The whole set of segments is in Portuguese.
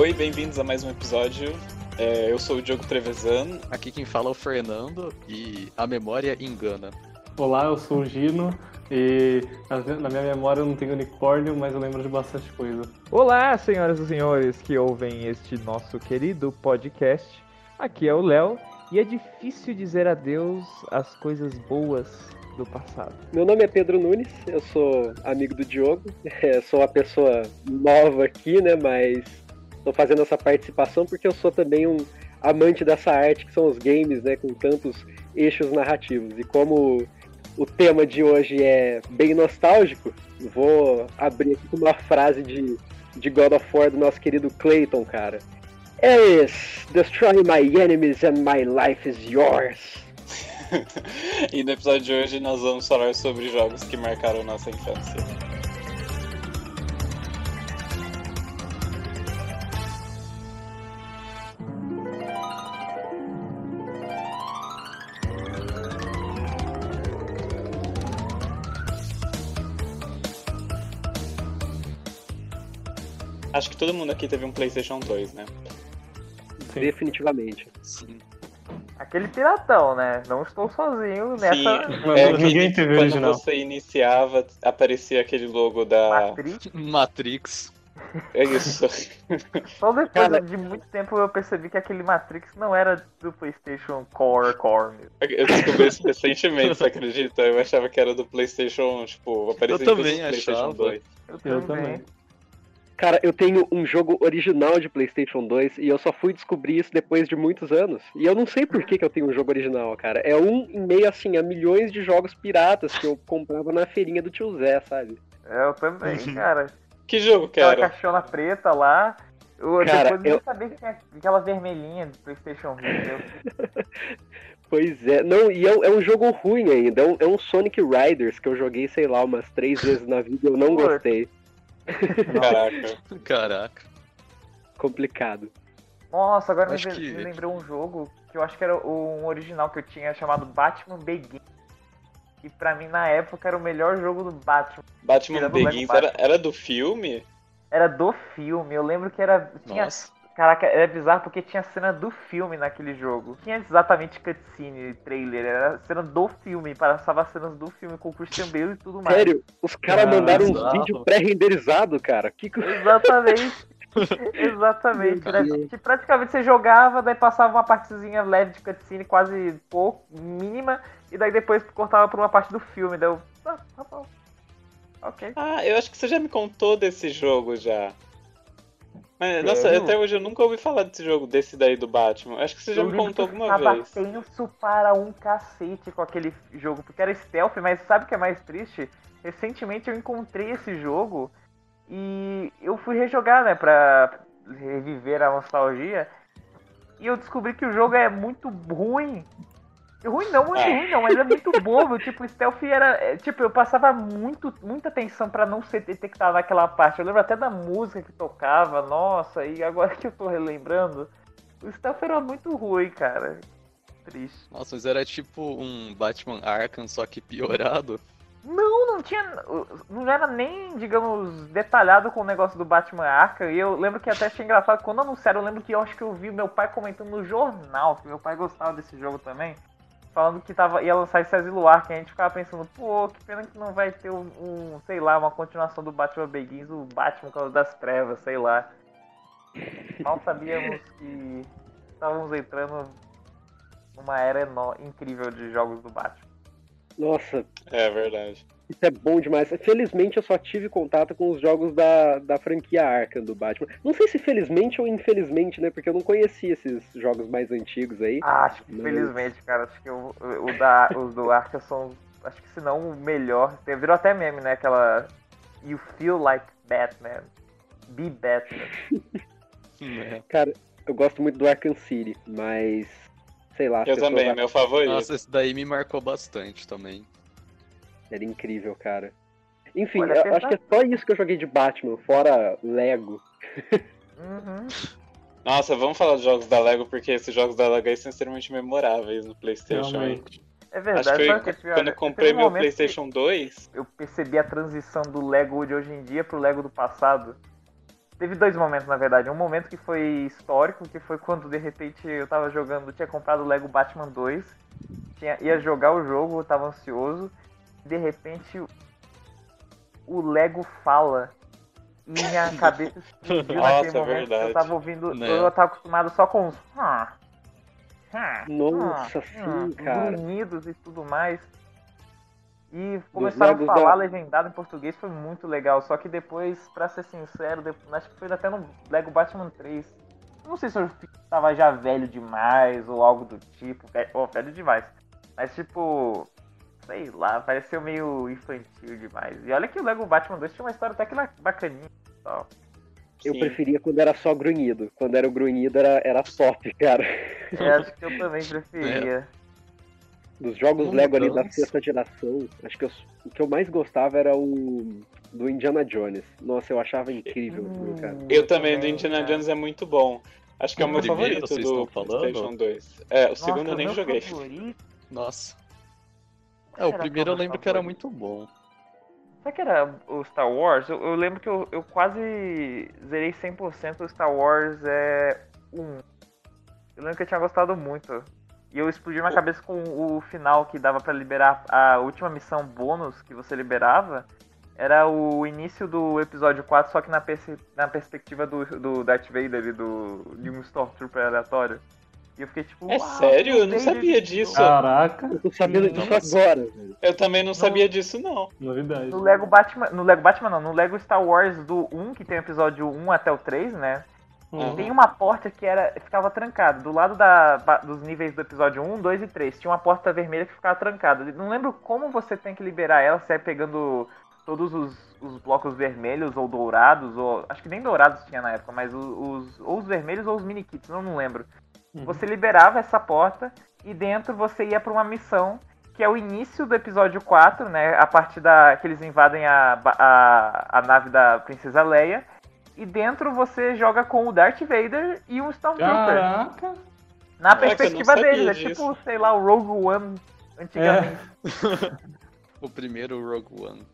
Oi, bem-vindos a mais um episódio. É, eu sou o Diogo Trevesan. Aqui quem fala é o Fernando e a memória engana. Olá, eu sou o Gino e na minha memória eu não tenho unicórnio, mas eu lembro de bastante coisa. Olá, senhoras e senhores que ouvem este nosso querido podcast. Aqui é o Léo e é difícil dizer adeus às coisas boas do passado. Meu nome é Pedro Nunes, eu sou amigo do Diogo, sou uma pessoa nova aqui, né, mas estou fazendo essa participação porque eu sou também um amante dessa arte que são os games, né, com tantos eixos narrativos. E como o tema de hoje é bem nostálgico, vou abrir aqui com uma frase de, de God of War do nosso querido Clayton, cara. É destroy my enemies and my life is yours. e no episódio de hoje nós vamos falar sobre jogos que marcaram nossa infância. Acho que todo mundo aqui teve um PlayStation 2, né? Sim. Definitivamente. Sim. Aquele piratão, né? Não estou sozinho nessa. Sim, é, ninguém teve quando original. você iniciava, aparecia aquele logo da Matrix. Matrix. É isso. Só depois Cara... de muito tempo eu percebi que aquele Matrix não era do PlayStation Core Core mesmo. Eu descobri isso recentemente, você acredita? Eu achava que era do PlayStation, tipo, aparecia eu também PlayStation 2. Eu, eu também. Cara, eu tenho um jogo original de PlayStation 2 e eu só fui descobrir isso depois de muitos anos. E eu não sei por que, que eu tenho um jogo original, cara. É um em meio, assim, a milhões de jogos piratas que eu comprava na feirinha do tio Zé, sabe? É, eu também, cara. Que jogo era? Aquela caixona preta lá. Eu, cara, depois eu nem sabia que tinha aquela vermelhinha do PlayStation Vita. Pois é, não, e é, é, um jogo ruim ainda. É um, é um, Sonic Riders que eu joguei, sei lá, umas três vezes na vida e eu não gostei. Caraca. Caraca. Complicado. Nossa, agora me, que... me, lembrou um jogo que eu acho que era um original que eu tinha chamado Batman Begins. E pra mim, na época, era o melhor jogo do Batman. Batman Begins era, era do filme? Era do filme. Eu lembro que era. Tinha, Nossa. Caraca, era bizarro porque tinha cena do filme naquele jogo. Tinha exatamente cutscene, trailer, era cena do filme, passava cenas do filme com o Christian Bale e tudo mais. Sério, os caras mandaram um vídeo pré-renderizado, cara. Que... Exatamente. Exatamente. Né? Que praticamente você jogava, daí passava uma partezinha leve de cutscene, quase pouco, mínima, e daí depois cortava por uma parte do filme. Daí eu. Ah, tá bom. Ok. Ah, eu acho que você já me contou desse jogo já. Mas, nossa, até hoje eu nunca ouvi falar desse jogo, desse daí do Batman. Acho que você já me contou alguma vez. Eu tenso para um cacete com aquele jogo, porque era stealth, mas sabe o que é mais triste? Recentemente eu encontrei esse jogo e eu fui rejogar, né, pra reviver a nostalgia. E eu descobri que o jogo é muito ruim. Ruim não, muito é. ruim não, mas é muito bobo. tipo, o stealth era. É, tipo, eu passava muito, muita atenção para não ser detectado naquela parte. Eu lembro até da música que tocava, nossa, e agora que eu tô relembrando, o stealth era muito ruim, cara. Triste. Nossa, mas era tipo um Batman Arkham, só que piorado. Não, não tinha. Não era nem, digamos, detalhado com o negócio do Batman Arkham. E eu lembro que até achei engraçado quando anunciaram. Eu lembro que eu acho que eu vi meu pai comentando no jornal, que meu pai gostava desse jogo também falando que tava, ia lançar esse Asilo Arkham, a gente ficava pensando, pô, que pena que não vai ter um, um sei lá, uma continuação do Batman Begins, o Batman Causa das Trevas, sei lá. Mal sabíamos que estávamos entrando numa era incrível de jogos do Batman. Nossa. É verdade. Isso é bom demais. Felizmente eu só tive contato com os jogos da, da franquia Arkham do Batman. Não sei se felizmente ou infelizmente, né? Porque eu não conhecia esses jogos mais antigos aí. Ah, acho que mas... felizmente, cara. Acho que o, o da, os do Arkham são. Acho que se não o melhor. Virou até meme, né? Aquela. You feel like Batman. Be Batman. É. cara, eu gosto muito do Arkham City, mas. Sei lá. Eu também, é meu favorito. Nossa, esse daí me marcou bastante também. Era incrível, cara. Enfim, eu acho que é só isso que eu joguei de Batman, fora Lego. Uhum. Nossa, vamos falar dos jogos da Lego, porque esses jogos da Lego aí são extremamente memoráveis no Playstation. Realmente. É verdade, Acho que, eu, quando eu comprei um meu Playstation 2. Eu percebi a transição do Lego de hoje em dia pro Lego do passado. Teve dois momentos, na verdade. Um momento que foi histórico, que foi quando de repente eu tava jogando, tinha comprado o Lego Batman 2, tinha, ia jogar o jogo, eu tava ansioso. De repente o Lego fala. E minha cabeça explodiu Nossa, naquele é momento. verdade. Eu tava ouvindo. Né? Eu tava acostumado só com os. "Ah, ah, Nossa, ah, sim, ah", cara. grunhidos e tudo mais. E começaram a falar da- legendado em português, foi muito legal. Só que depois, pra ser sincero, depois, acho que foi até no Lego Batman 3. Não sei se eu tava já velho demais ou algo do tipo. Ou velho demais. Mas tipo, sei lá, pareceu meio infantil demais. E olha que o Lego Batman 2 tinha uma história até que bacaninha e tal. Eu Sim. preferia quando era só grunhido. Quando era o grunhido era, era top, cara. É, acho que eu também preferia. Dos jogos Não Lego ali da sexta geração, acho que eu- o que eu mais gostava era o do Indiana Jones. Nossa, eu achava incrível aquilo, cara. Eu também, do Indiana. Jones é muito bom. Acho que é o meu primeiro, favorito do falando? PlayStation 2. É, o Nossa, segundo eu nem joguei. favorito? Nossa. É, o primeiro é eu lembro que era muito bom. Será que era o Star Wars? Eu, eu lembro que eu, eu quase zerei 100% o Star Wars é 1. Eu lembro que eu tinha gostado muito. E eu explodi minha cabeça com o final que dava pra liberar a última missão bônus que você liberava. Era o início do episódio 4, só que na, perce- na perspectiva do, do Darth Vader e do, de um Stormtrooper aleatório. E eu fiquei tipo. É "Uau, sério? Eu não sabia de disso. novo." Caraca, Eu tô sabendo Sim. disso agora, velho. Eu também não sabia disso, não. novidade. No Lego Batman. No Lego Batman não, no Lego Star Wars do 1, que tem o episódio 1 até o 3, né? Uhum. Tem uma porta que era ficava trancada. Do lado da, dos níveis do episódio 1, 2 e 3. Tinha uma porta vermelha que ficava trancada. Não lembro como você tem que liberar ela, se é pegando todos os, os blocos vermelhos ou dourados, ou. Acho que nem dourados tinha na época, mas o- os, ou os vermelhos ou os mini kits, não, não lembro. Uhum. Você liberava essa porta e dentro você ia pra uma missão que é o início do episódio 4, né? A partir da que eles invadem a, a, a nave da Princesa Leia. E dentro você joga com o Darth Vader e um Stormtrooper. Caraca. Na perspectiva deles. É tipo, sei lá, o Rogue One antigamente. O primeiro Rogue One.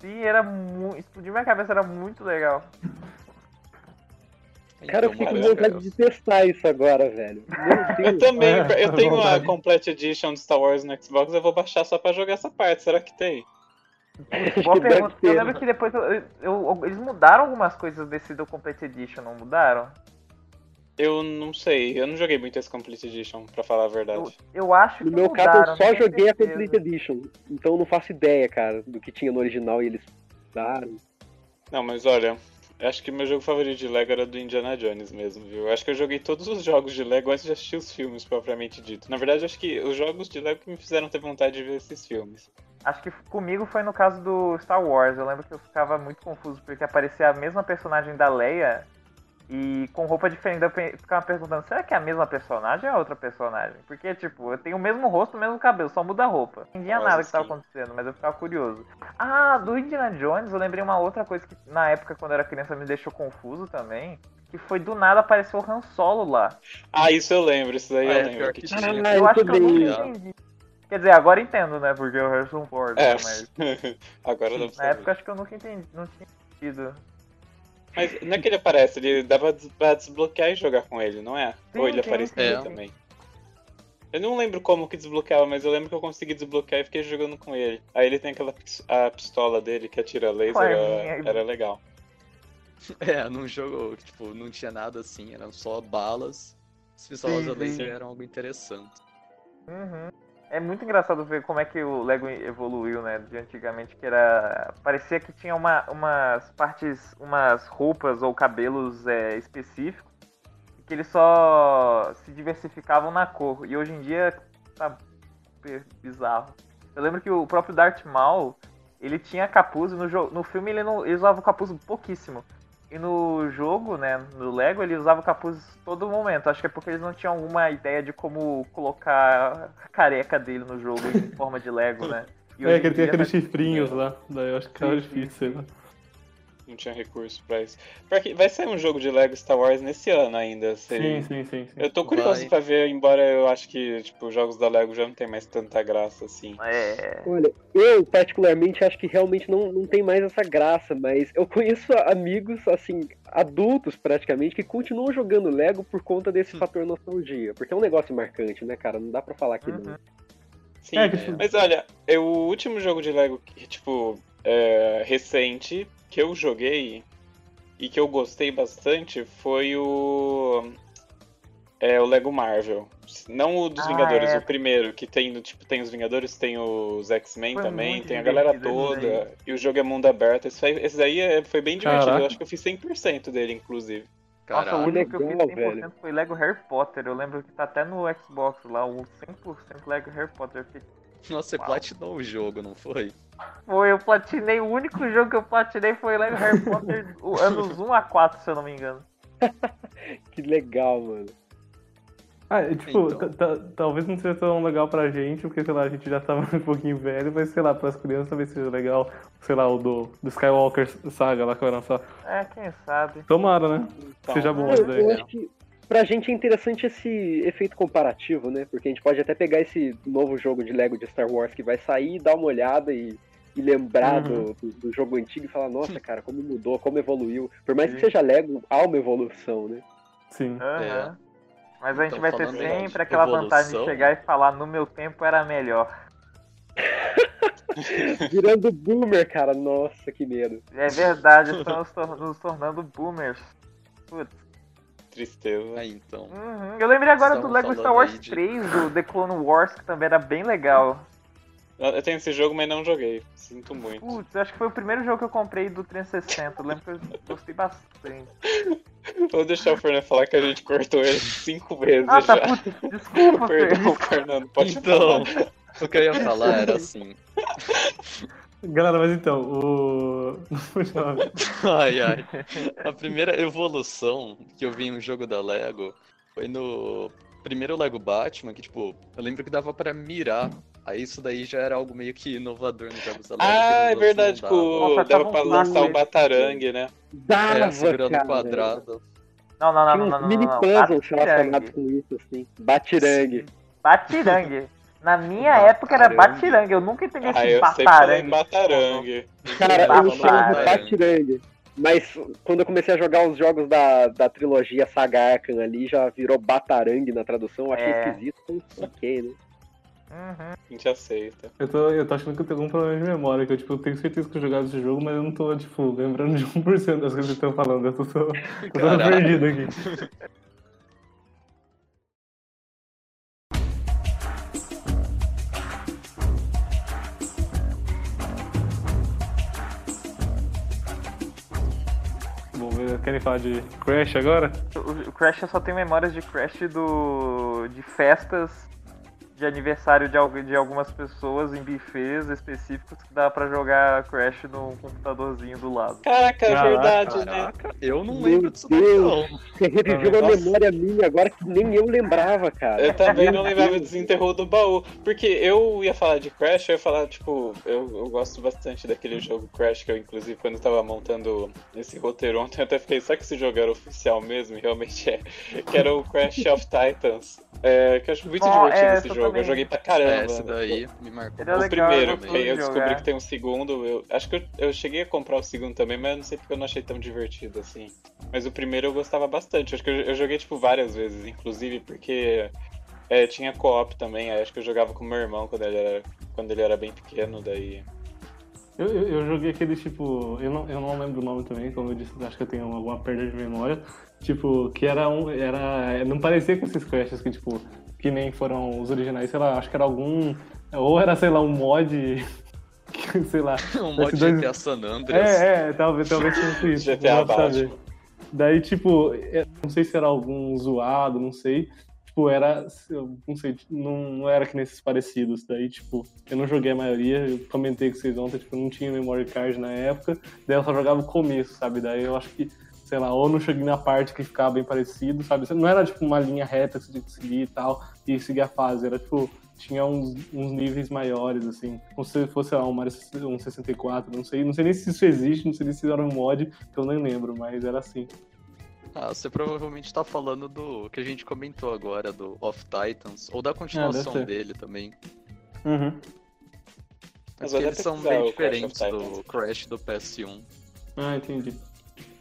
Sim, era muito. Explodiu minha cabeça, era muito legal. Cara, eu fico com vontade de testar isso agora, velho. Eu também, É, eu tenho a. Complete Edition de Star Wars no Xbox, eu vou baixar só pra jogar essa parte. Será que tem? Boa pergunta. ter, Eu lembro né? que depois eu- eu- eu- eles mudaram algumas coisas desse do Complete Edition, não mudaram? Eu não sei, eu não joguei muito esse Complete Edition, pra falar a Eu, verdade. eu acho que No meu mudaram, caso, eu só joguei a certeza. Complete Edition. Então eu não faço ideia, cara, do que tinha no original e eles mudaram. Não, mas olha, eu acho que meu jogo favorito de Lego era do Indiana Jones mesmo, viu? Acho que eu joguei todos os jogos de Lego antes de assistir os filmes, propriamente dito. Na verdade, acho que os jogos de Lego que me fizeram ter vontade de ver esses filmes. Acho que comigo foi no caso do Star Wars. Eu lembro que eu ficava muito confuso porque aparecia a mesma personagem da Leia e com roupa diferente. Eu ficava perguntando: será que é a mesma personagem ou é outra personagem? Porque, tipo, eu tenho o mesmo rosto, o mesmo cabelo, só muda a roupa. Não entendia Nossa, nada que estava acontecendo, mas eu ficava curioso. Ah, do Indiana Jones, eu lembrei uma outra coisa que na época, quando eu era criança, me deixou confuso também. Que foi do nada apareceu o Han Solo lá. Ah, isso eu lembro, isso daí Ah, eu é, lembro. que que tinha. tinha. Eu eu acho que eu nunca entendi. Quer dizer, agora entendo, né? Porque o Harrison Ford, É? Mas agora pra na época acho que eu nunca entendi, não tinha entendido. Mas não é que ele aparece, ele dava des- pra desbloquear e jogar com ele, não é? Sim, Ou ele aparecia sim. também. Eu não lembro como que desbloqueava, mas eu lembro que eu consegui desbloquear e fiquei jogando com ele. Aí ele tem aquela a pistola dele que atira laser, era, minha- era legal. É, num jogo, tipo, não tinha nada assim, eram só balas. As pistolas Sim, laser eram algo interessante. Uhum. É muito engraçado ver como é que o Lego evoluiu, né? De antigamente, que era. Parecia que tinha uma, umas partes, umas roupas ou cabelos é, específicos, que eles só se diversificavam na cor. E hoje em dia tá bizarro. Eu lembro que o próprio Darth Maul, ele tinha capuz, no, jo- no filme ele, não, ele usava o capuz pouquíssimo. E no jogo, né, no Lego, ele usava o capuz todo momento. Acho que é porque eles não tinham alguma ideia de como colocar a careca dele no jogo em forma de Lego, né? É, que ele tem aqueles tá- chifrinhos lá. Daí eu acho que era sim, difícil, lá. Não tinha recurso pra isso. Porque vai sair um jogo de Lego Star Wars nesse ano ainda. Sim, Sim, sim, sim. sim. Eu tô curioso Vai. pra ver, embora eu acho que, tipo, os jogos da Lego já não tem mais tanta graça assim. É. Olha, eu particularmente acho que realmente não, não tem mais essa graça, mas eu conheço amigos, assim, adultos praticamente, que continuam jogando Lego por conta desse fator nostalgia. Porque é um negócio marcante, né, cara? Não dá pra falar que Uhum. não. Sim, É, tipo, mas olha, eu, o último jogo de Lego, que, tipo, é, recente, que eu joguei e que eu gostei bastante foi o. É o Lego Marvel. Não o dos Ah, Vingadores, é. o primeiro, que tem, tipo, tem os Vingadores, tem os X-Men Foi também, tem a galera toda. E o jogo é mundo aberto. Esse, aí- esse daí é- foi bem divertido. Caraca. Eu acho que eu fiz 100% dele, inclusive. Nossa, o único que eu fiz legal, 100% velho. foi Lego Harry Potter. Eu lembro que tá até no Xbox lá, o 100% Lego Harry Potter. Eu fiquei, Nossa, você Uau. platinou o jogo, não foi? Foi, eu platinei, o único jogo que eu platinei foi Lego Harry Potter, anos 1 a 4, se eu não me engano. Que legal, mano. Ah, e, tipo, Então. ta- ta- talvez não seja tão legal pra gente, porque, sei lá, a gente já tava um pouquinho velho, mas, sei lá, pras crianças talvez seja legal, sei lá, o do, do Skywalker Saga lá que vai lançar. É, quem sabe. Tomara, né? Então, Seja bom Eu, isso eu daí. acho que pra gente é interessante esse efeito comparativo, né? Porque a gente pode até pegar esse novo jogo de Lego de Star Wars que vai sair, dar uma olhada e, e lembrar Uhum. do, do, jogo antigo e falar, nossa, cara, como mudou, como evoluiu. Por mais que Sim. seja Lego, há uma evolução, né? Sim. Aham. Mas a gente Então, vai ter sempre aquela vantagem de evolução- chegar e falar no meu tempo era melhor. Virando boomer, cara, nossa, que medo. É verdade, estamos nos tornando boomers. Putz. Tristeza. Aí então. Uhum. Eu lembrei agora do Estavam Lego Star Wars aí de- 3, do The Clone Wars, que também era bem legal. Eu tenho esse jogo, mas não joguei. Sinto muito. Putz, acho que foi o primeiro jogo que eu comprei do 360. Eu lembro que eu gostei bastante. Vou deixar o Fernando falar que a gente cortou ele cinco vezes Ah, tá, já. putz, desculpa, Perdão, Fer. Fernando, pode Então, falar. o que eu ia falar era assim. Galera, mas então, o. Ai, ai. A primeira evolução que eu vi em um jogo da Lego foi no primeiro Lego Batman, que, tipo, eu lembro que dava pra mirar. Aí isso daí já era algo meio que inovador nos jogos da Lego. Ah, é verdade, não que dava. o... Nossa, dava pra um lançar o Batarangue, né? Dava, É, segurando o quadrado. Não, não, não, Tinha não, uns não, não, mini não, não. puzzles relacionados com isso, assim. Batirangue. Batirangue. Na minha época era Batarangue. batirangue, eu nunca entendi Ah, esse eu em batarangue. Batarangue. Cara, eu Batarangue. chamo de Batirangue. Mas quando eu comecei a jogar os jogos da, da trilogia Saga Arkham ali, já virou Batarangue na tradução. Eu achei É. esquisito, mas ok, né? Uhum. A gente aceita. Eu tô, eu tô achando que eu tenho algum problema de memória, que eu, tipo, eu tenho certeza que eu jogava esse jogo, mas eu não tô, tipo, lembrando de 1% das coisas que vocês estão falando. Eu tô, tô, tô perdido aqui. Querem falar de Crash agora? O Crash eu só tenho memórias de Crash do. de festas de aniversário de, de algumas pessoas em buffets específicos que dava pra jogar Crash no computadorzinho do lado. Caraca, é Caraca, verdade, né? Caraca, eu não Meu lembro disso Deus. não. Você reviveu uma memória minha agora que nem eu lembrava, cara. Eu também não lembrava desenterrou do baú. Porque eu ia falar de Crash, eu ia falar, tipo, eu, eu gosto bastante daquele jogo Crash, que eu, inclusive, quando eu tava montando esse roteiro ontem, eu até fiquei, será que esse jogo era oficial mesmo? E realmente é. Que era o Crash of Titans. É, que eu acho muito Oh, divertido é, esse essa jogo. Eu joguei pra caramba. É, esse daí me marcou. Ele é O legal, primeiro, eu eu descobri jogar. que tem um segundo. Eu, acho que eu, eu cheguei a comprar o segundo também, mas eu não sei porque eu não achei tão divertido assim. Mas o primeiro eu gostava bastante. Acho que eu, eu joguei tipo várias vezes, inclusive porque é, tinha co-op também. aí Acho que eu jogava com meu irmão quando ele era, quando ele era bem pequeno, daí. Eu, eu, eu joguei aquele tipo. Eu não, eu não lembro o nome também, como eu disse, acho que eu tenho alguma perda de memória. Tipo, que era um. Era, não parecia com esses crashes que, tipo, que nem foram os originais, sei lá, acho que era algum. Ou era, sei lá, um mod. sei lá. Um mod dois- GTA San Andreas. É, é, talvez, talvez fosse isso. GTA Batman. Daí, tipo, é, não sei se era algum zoado, não sei. Tipo, era. eu Não sei, não, não era que nesses parecidos. Daí, tipo, eu não joguei a maioria, eu comentei com vocês ontem, tipo, eu não tinha memory card na época, daí eu só jogava o começo, sabe? Daí eu acho que, sei lá, ou não cheguei na parte que ficava bem parecido, sabe? Não era tipo uma linha reta que você tinha que seguir e tal, e seguir a fase, era tipo. tinha uns, uns níveis maiores, assim. Como se fosse lá, um Mario um 64, não sei. Não sei nem se isso existe, não sei nem se era um mod, que eu nem lembro, mas era assim. Ah, você provavelmente tá falando do que a gente comentou agora, do Of Titans, ou da continuação ser. dele também. Uhum. Mas que eles são bem Crash diferentes do. Crash do PS1. Ah, entendi.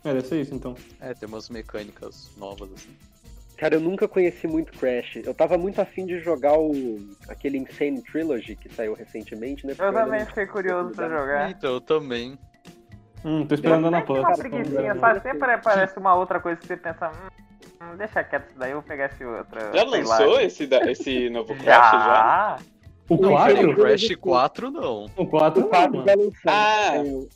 É, deve ser isso então. É, tem umas mecânicas novas assim. Cara, eu nunca conheci muito Crash. Eu tava muito afim de jogar o aquele Insane Trilogy que saiu recentemente, né? Eu também fiquei curioso pra jogar. Então, eu também. Hum, tô esperando a Tem Ana Plus. uma preguiçinha, sabe? Sempre aparece uma outra coisa que você pensa, hum, hum, deixa quieto isso daí, eu vou pegar esse outro. Já lançou lá. esse, da- esse novo Crash já? Já? O Não, O 4? Crash 4 não. O 4 O 4 não, vai mano. lançar. Ah, o-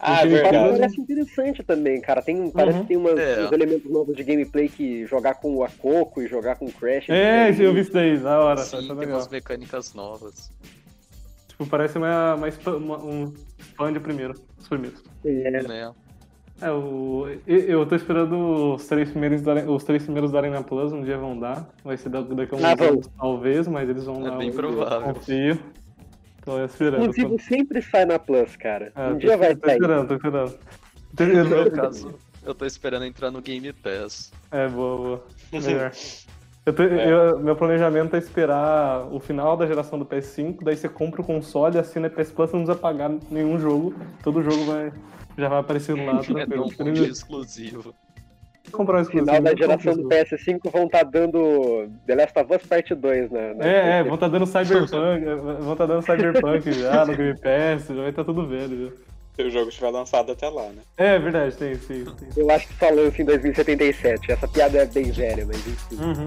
Ah, O 4 verdade. parece interessante também, cara. Tem, um- parece Uhum. que tem umas- É. uns elementos novos de gameplay que jogar com o Akoko e jogar com o Crash. É, eu vi isso daí, da hora. Sim, tá tem legal. umas mecânicas novas. Tipo, parece uma, uma, uma- um spam de primeiro. Os primeiros. É. Né? É, o, eu, eu tô esperando os três primeiros darem, os três primeiros darem na Plus, um dia vão dar. Vai ser da- daqui a uns Ah, anos, talvez, mas eles vão É dar. bem eu provável. Confio. Tô esperando. Inclusive, Tô, sempre sai na Plus, cara. é, um dia vai tô sair. esperando, tô esperando. Tô- No eu- meu eu- caso, eu tô esperando entrar no Game Pass. É, boa, boa. Melhor. Eu tô- É. eu- meu planejamento é esperar o final da geração do PS5, daí você compra o console, assina PS Plus, não precisa pagar nenhum jogo. Todo jogo vai, já vai aparecendo lá. É tranquilo. um exclusivo. Comprar um No exclusivo. final da compro geração do exclusivo. PS5 vão estar dando The Last of Us Part 2 na. na É, é, vão tá dando Cyberpunk, vão tá dando Cyberpunk já no Game Pass, já vai estar tudo velho. já. Se o jogo estiver lançado até lá, né? É verdade, tem, sim, tem. Eu acho que só lança em 2077. Essa piada é bem velha, mas enfim. Uhum.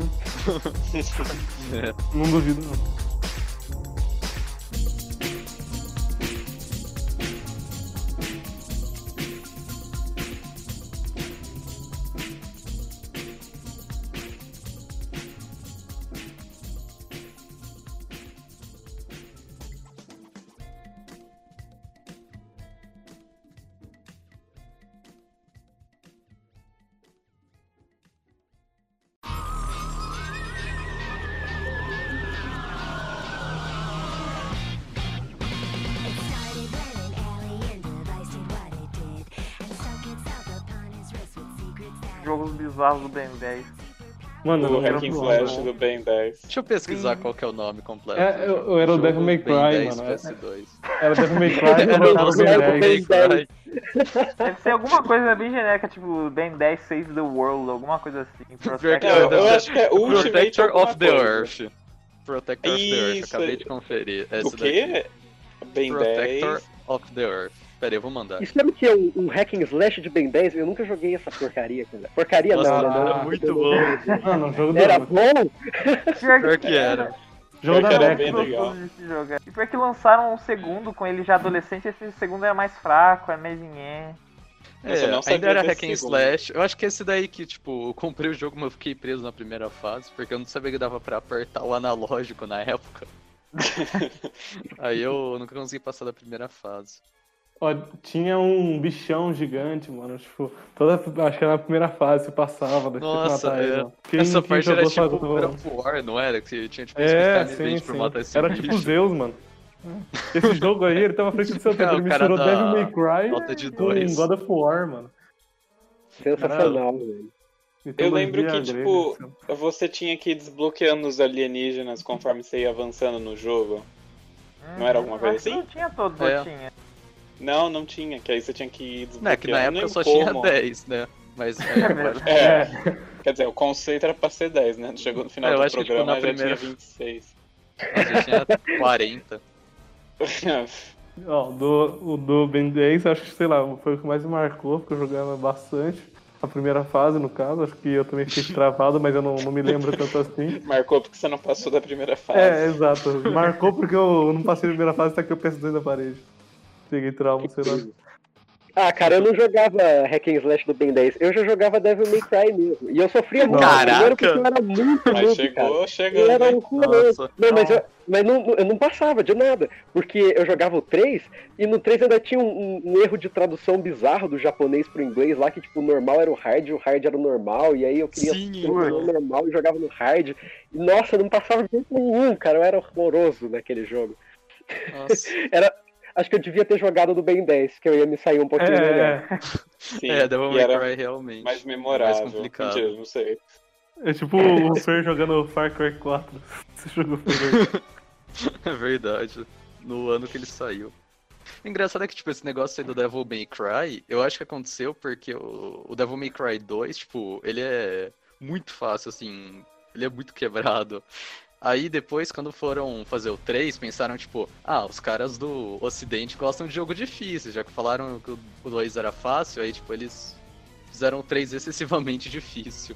É. Não duvido, não. Bizarros do Ben 10. Mano, O eu Hack and quero Slash provar. do Ben 10. Deixa eu pesquisar qual que é o nome completo. É, eu- eu era o Devil May Ben Cry, 10 mano. é- PS2. Era Devil May Cry, Era eu o Ben Devil 10. May Ben Cry. 10. Deve ser alguma coisa bem genérica, tipo Ben 10 Save the World, alguma coisa assim. Pior que Protect Não, é, eu, ser acho que é Ultimate Protector of the coisa. Earth. Protector of the Earth, Isso, acabei de conferir. O Essa daqui. quê? Ben Protector 10. of the Earth. Pera aí, eu vou mandar. E sabe que é um, um hack and slash de Ben 10? Eu nunca joguei essa porcaria, cara. Porcaria Nossa, não, né? era Não, muito bom. Mano, jogo Era bom? Pior que era. Jogo da que era bem legal. se jogar. E foi que lançaram um segundo com ele já adolescente, esse segundo era mais fraco, é não É, sabia ainda era hack and segundo. slash. Eu acho que esse daí que, tipo, eu comprei o jogo, mas eu fiquei preso na primeira fase, porque eu não sabia que dava pra apertar o analógico na época. Aí eu nunca consegui passar da primeira fase. Ó, tinha um bichão gigante, mano. Tipo, toda, acho que era na primeira fase você passava, Nossa, matar é. Quem- Essa quem parte era tipo of War, não era? Que tinha tipo É, sim, pra matar sim. esse Era bicho. tipo Zeus, mano. Esse jogo aí, ele tava à frente do seu tempo. Ele cara misturou da Devil May Cry Nota de com dois. God of War, mano. Sensacional, velho. Eu lembro que, tipo, grega, você tinha que ir desbloqueando os alienígenas conforme você ia avançando no jogo. Não era alguma coisa assim? Não tinha todos, É. tinha. Não, não tinha, que aí você tinha que ir Não, é que na época em só tinha como. 10, né? Mas é, agora- É, É, quer dizer, o conceito era pra ser 10, né? Chegou no final É, eu do acho que, tipo, programa na já primeira- tinha 26. mas já tinha 40. ó, do, o do Ben 10, acho que, sei lá, foi o que mais me marcou, porque eu jogava bastante. A primeira fase, no caso, acho que eu também fiquei travado, mas eu não, não me lembro tanto assim. Marcou porque você não passou da primeira fase. É, exato. Marcou porque eu não passei a primeira fase, tá aqui o PS2 na parede. Peguei trauma, sei lá. Ah, cara, eu não jogava Hack and Slash do Ben 10, eu já jogava Devil May Cry mesmo. E eu sofria muito. Caraca! Porque eu era muito Mas noob, cara. chegou Eu chegando. era hein? um. Nossa. Não, mas, eu, mas não, eu não passava de nada. Porque eu jogava o 3 e no 3 ainda tinha um, um- erro de tradução bizarro do japonês pro inglês lá, que tipo, o normal era o hard e o hard era o normal. E aí eu queria Sim, o normal e jogava no hard. E, nossa, não passava de jeito nenhum, cara. Eu era horroroso naquele jogo. Nossa. Acho que eu devia ter jogado do Ben 10, que eu ia me sair um pouquinho melhor. É, Sim, É, Devil May era Cry realmente. mais memorável. Mais complicado. Mentira, não sei. é tipo o Fer jogando Far Cry 4. Você jogou É verdade. No ano que ele saiu. O engraçado é que, tipo, esse negócio aí do Devil May Cry, eu acho que aconteceu porque o, o Devil May Cry 2, tipo, ele é muito fácil, assim, ele é muito quebrado. Aí depois, quando foram fazer o 3, pensaram, tipo, ah, os caras do ocidente gostam de jogo difícil, já que falaram que o 2 era fácil, aí, tipo, eles fizeram o 3 excessivamente difícil.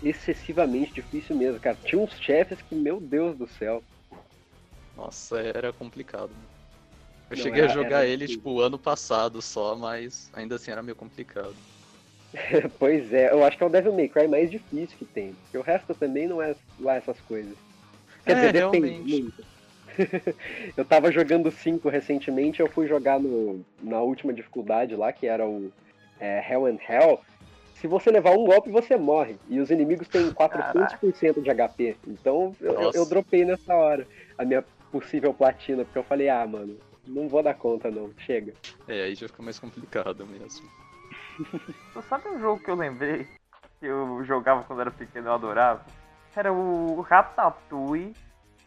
Excessivamente difícil mesmo, cara. Tinha uns chefes que, meu Deus do céu. Nossa, era complicado. Eu Não, cheguei a era- jogar era ele, difícil. tipo, ano passado só, mas ainda assim era meio complicado. pois é, eu acho que é o Devil May Cry mais difícil que tem. Porque o resto também não é lá essas coisas. Quer É, dizer, depende realmente. muito. eu tava jogando 5 recentemente, eu fui jogar no, na última dificuldade lá, que era o é, Hell and Hell. Se você levar um golpe, você morre. E os inimigos têm 400% de HP. Então eu, eu, dropei nessa hora a minha possível platina, porque eu falei, ah, mano, não vou dar conta não, chega. É, aí já fica mais complicado mesmo. Sabe um jogo que eu lembrei? Que eu jogava quando era pequeno, eu adorava? Era o Ratatouille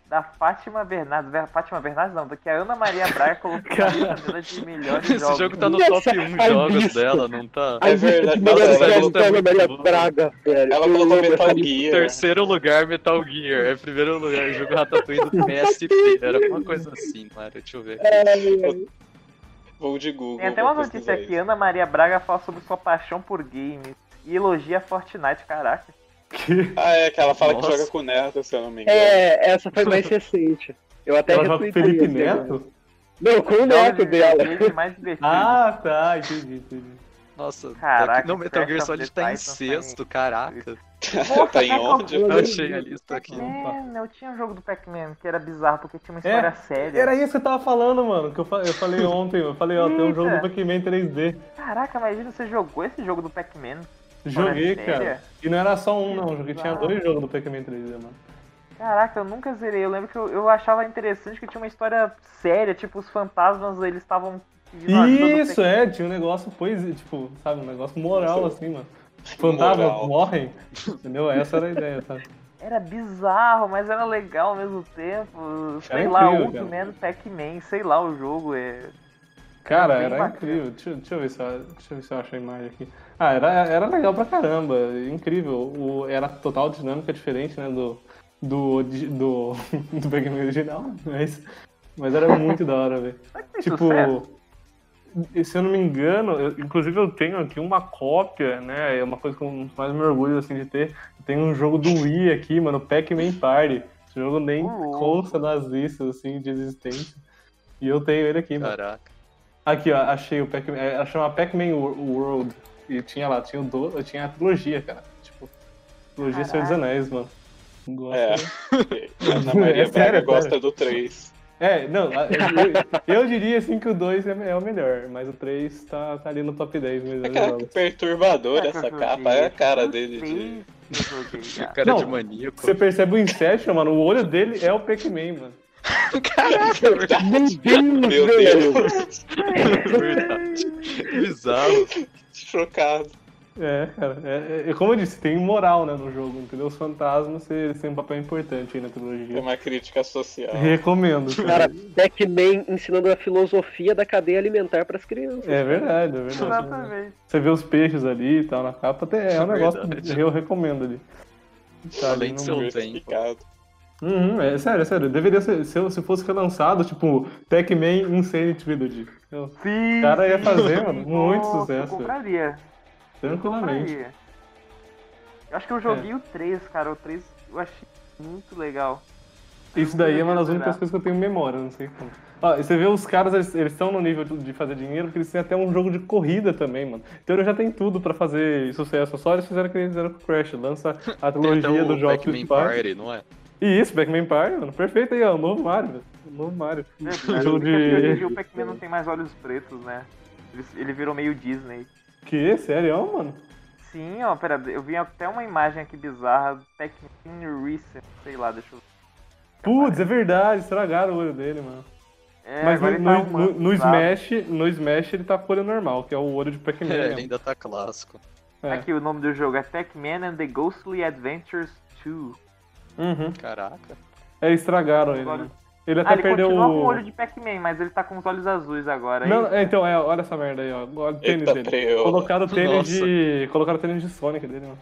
da Fátima Bernardes. Fátima Bernardes não, do que a Ana Maria Braga colocou na lista de melhores Esse jogos. jogo tá no top 1 a jogos lista. dela, não tá? É verdade, Nossa, nossa, ela colocou- Ana Maria Braga, velho. Ela colocou Metal. Gear. Terceiro lugar, Metal Gear. É primeiro lugar, jogo Ratatouille do PSP. Era uma coisa assim, era? Deixa eu ver. aqui. Vou de Google. Tem até uma notícia aqui. Ana Maria Braga fala sobre sua paixão por games e elogia Fortnite, caraca. Que... Ah, é, que ela fala Nossa. que joga com o Neto, se eu não me engano. É, essa foi mais recente. Eu até Ela joga com Felipe. Neto? Não, com o Joga neto de dela. Ah, tá, entendi, entendi. Nossa, Caraca, não, Metal Gear Solid tá em tá sexto, caraca. tá em onde? Eu Eu achei a lista aqui. Eu tinha um jogo do Pac-Man que era bizarro porque tinha uma história É, séria. Era isso que eu tava falando, mano. Que eu, fa- eu falei ontem. Eu falei, ó, tem um jogo do. Pac-Man 3D. Caraca, imagina você jogou esse jogo do Pac-Man. Joguei, séria? cara. E não era só um, não. Joguei, tinha dois jogos do Pac-Man 3D, mano. Caraca, eu nunca zerei. Eu lembro que eu, eu achava interessante que tinha uma história séria, tipo, os fantasmas, eles estavam Isso, é. Tinha um negócio poesia, tipo, sabe? Um negócio moral, Nossa. assim, mano. Fantasmas Moral. morrem. Entendeu? Essa era a ideia, sabe? Era bizarro, mas era legal ao mesmo tempo. Sei Era lá, incrível, Ultimate Pac-Man, sei lá o jogo. É... Cara, era bacana. incrível. Deixa, deixa eu ver se eu, deixa eu ver se eu acho a imagem aqui. Ah, era, era legal pra caramba. Incrível. O, era total dinâmica diferente, né? Do, do, do, do Pac-Man original. Mas, mas era muito da hora, velho. Tipo, sucesso? se eu não me engano, eu- inclusive eu tenho aqui uma cópia, né? É uma coisa que eu mais me orgulho assim, de ter. Tem um jogo do Wii aqui, mano, Pac-Man Party. Esse jogo nem Uh. consta nas listas assim, de existência. E eu tenho ele aqui, mano. Caraca. Aqui, ó, achei o Pac-Man. é, Ela chama Pac-Man Wor- World. E tinha lá, tinha, o do, tinha a trilogia, cara. Tipo, trilogia Senhor dos. Anéis, mano. Gosto, É. né? Ana Maria É sério, Braga é gosta sério. do 3. É, não, eu, eu diria assim que o 2 é, é o melhor, mas o 3 tá, tá ali no top 10 mesmo. É cara, que perturbador Será que essa capa. É a cara dele de. Cara Não, de maníaco. Você percebe o Inception, mano, o olho dele é o Pac-Man, mano. Caraca, é verdade. Meu Deus, Meu. Deus. É verdade. Bizarro. Chocado. É, cara. É, é- é como eu disse, tem moral, né, no jogo, entendeu? Os fantasmas eles têm um papel importante aí na Tem trilogia. uma crítica social. Recomendo. Cara, Pac-Man ensinando a filosofia da cadeia alimentar pras crianças. É verdade, é verdade. Exatamente. Você vê os peixes ali e tal na capa, até é um É negócio verdade. que eu recomendo ali. Tá Além de no- ser um Diversificado. Uhum, é sério, é sério. Deveria ser, se, eu- se fosse relançado, tipo, Pac-Man Insane Trilogy. Eu- Sim, O cara ia fazer, sim. mano, muito Nossa, sucesso. Eu compraria. Eu Tranquilamente. compraria. Eu acho que eu joguei o 3, cara. O 3 eu achei muito legal. Isso daí é uma das únicas coisas que eu tenho memória, não sei como. Ó, e você vê os caras, eles- eles estão no nível de fazer dinheiro, porque eles têm até um jogo de corrida também, mano. Então eles já tem tudo pra fazer sucesso. Só eles fizeram o que eles fizeram com o Crash. Lança a trilogia o dos jogos Pac-Man. Party, não é? E isso, Pac-Man Party, mano. Perfeito aí, ó. O novo Mario, velho. O novo Mario. Verdade, jogo porque hoje em de. dia o Pac-Man não tem mais olhos pretos, né? Ele, ele virou meio Disney. Que? Sério, mano? Sim, ó, pera, eu vi até uma imagem aqui bizarra do Pac-Man Recent, sei lá, deixa eu Putz, é verdade, estragaram o olho dele, mano. É, Mas no, ele no, tá no- no? Smash, no Smash ele tá com o olho normal, que é o olho de Pac-Man. É, ele mesmo. ainda tá clássico. É. Aqui o nome do jogo é Pac-Man and the Ghostly Adventures 2. Uhum. Caraca. É, estragaram ele. Né? Ele até Ah, ele perdeu continua o. com o olho de Pac-Man, mas ele tá com os olhos azuis agora. Não, é, então, é, olha essa merda aí, ó. Olha o tênis Eita, dele. preula. Colocaram o tênis Nossa. de. Colocaram o tênis de Sonic dele, mano.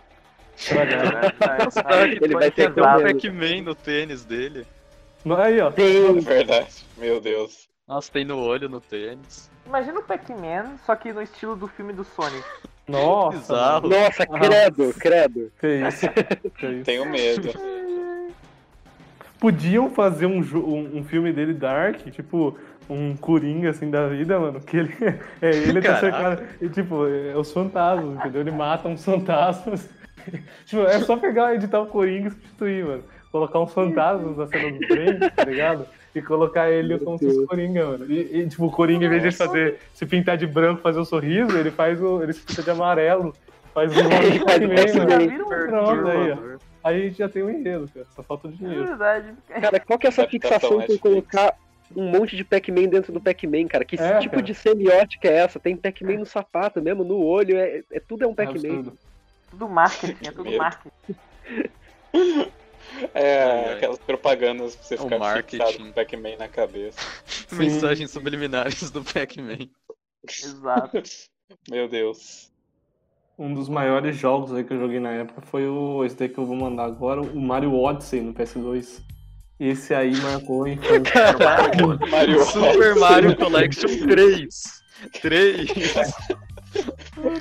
Estragaram. Ele vai ter que Tem um Exato. Pac-Man no tênis dele. Não, aí, ó. Tem. Verdade. Meu Deus. Nossa, tem no olho no tênis. Imagina o Pac-Man, só que no estilo do filme do Sonic. Nossa. Nossa, credo, credo. Que isso. Que isso. Tenho medo. Podiam fazer um, um, um filme dele Dark, tipo, um Coringa assim da vida, mano. Que ele. É, ele tá cercado. E, tipo, é os fantasmas, entendeu? Ele mata uns fantasmas. tipo, é só pegar, editar o Coringa e substituir, mano. Colocar uns fantasmas na cena do trem, tá ligado? E colocar ele como se fosse Coringa, mano. E, e, tipo, o Coringa, em vez de fazer, se pintar de branco, fazer o sorriso, ele faz o. ele se pinta de amarelo. Faz um Pronto, aí, ó. A gente já tem um enredo, cara. Só falta o É dinheiro. verdade. Cara, qual que é essa fixação por colocar um monte de Pac-Man dentro do Pac-Man, cara? Que É, tipo cara. de semiótica é essa? Tem Pac-Man no sapato mesmo, no olho, é, é- tudo é um É Pac-Man. Tudo marketing, é tudo marketing. É, aquelas propagandas pra você É o ficar marketing. fixado com o Pac-Man na cabeça. Mensagens subliminares do Pac-Man. Exato. Meu Deus. Um dos maiores jogos aí que eu joguei na época foi o esse daí que eu vou mandar agora, o Mario Odyssey no PS2. Esse aí marcou a infância. Mario Super Mario Collection 3. 3.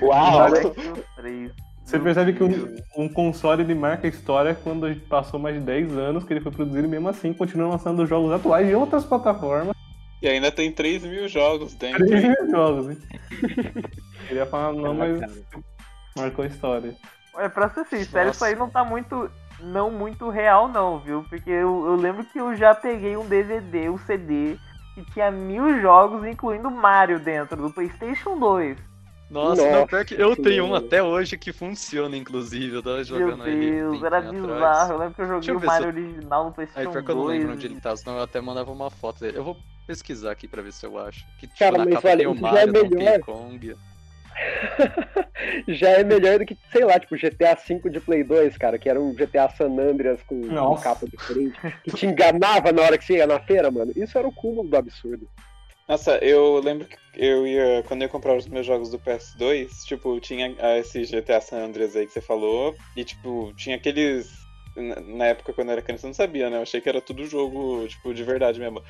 Uau! Collection 3. Você percebe que um, um console ele marca a história quando passou mais de 10 anos que ele foi produzido e mesmo assim continua lançando jogos atuais de outras plataformas. E ainda tem 3 mil jogos dentro. 3 mil jogos, hein? Queria falar não, mas marcou a história. Olha, pra ser sincero, Nossa. isso aí não tá muito. Não muito real, não, viu? Porque eu, eu lembro que eu já peguei um DVD, um CD, que tinha mil jogos, incluindo Mario dentro, do PlayStation 2. Nossa, Nossa, não, pior que eu tenho um até hoje que funciona, inclusive. Eu tava Meu jogando ele. Deus, um era bizarro. atrás. Eu lembro que eu joguei eu o Mario se original no Aí, PlayStation pior que eu não 2. lembro onde ele tá, senão eu até mandava uma foto dele. Eu vou pesquisar aqui pra ver se eu acho. Que tipo, Cara, na mas capa olha, tem o é Mario, Donkey melhor. Kong. Já é melhor do que, sei lá, tipo, GTA V de Play 2, cara, que era um GTA San Andreas com, Nossa. capa diferente, que te enganava na hora que você ia na feira, mano. Isso era o cúmulo do absurdo. Nossa, eu lembro que eu ia. Quando eu ia comprar os meus jogos do PS2, tipo, tinha ah, esse GTA San Andreas aí que você falou. E, tipo, tinha aqueles. na- Na época, quando eu era criança, eu não sabia, né? Eu achei que era tudo jogo, tipo, de verdade mesmo.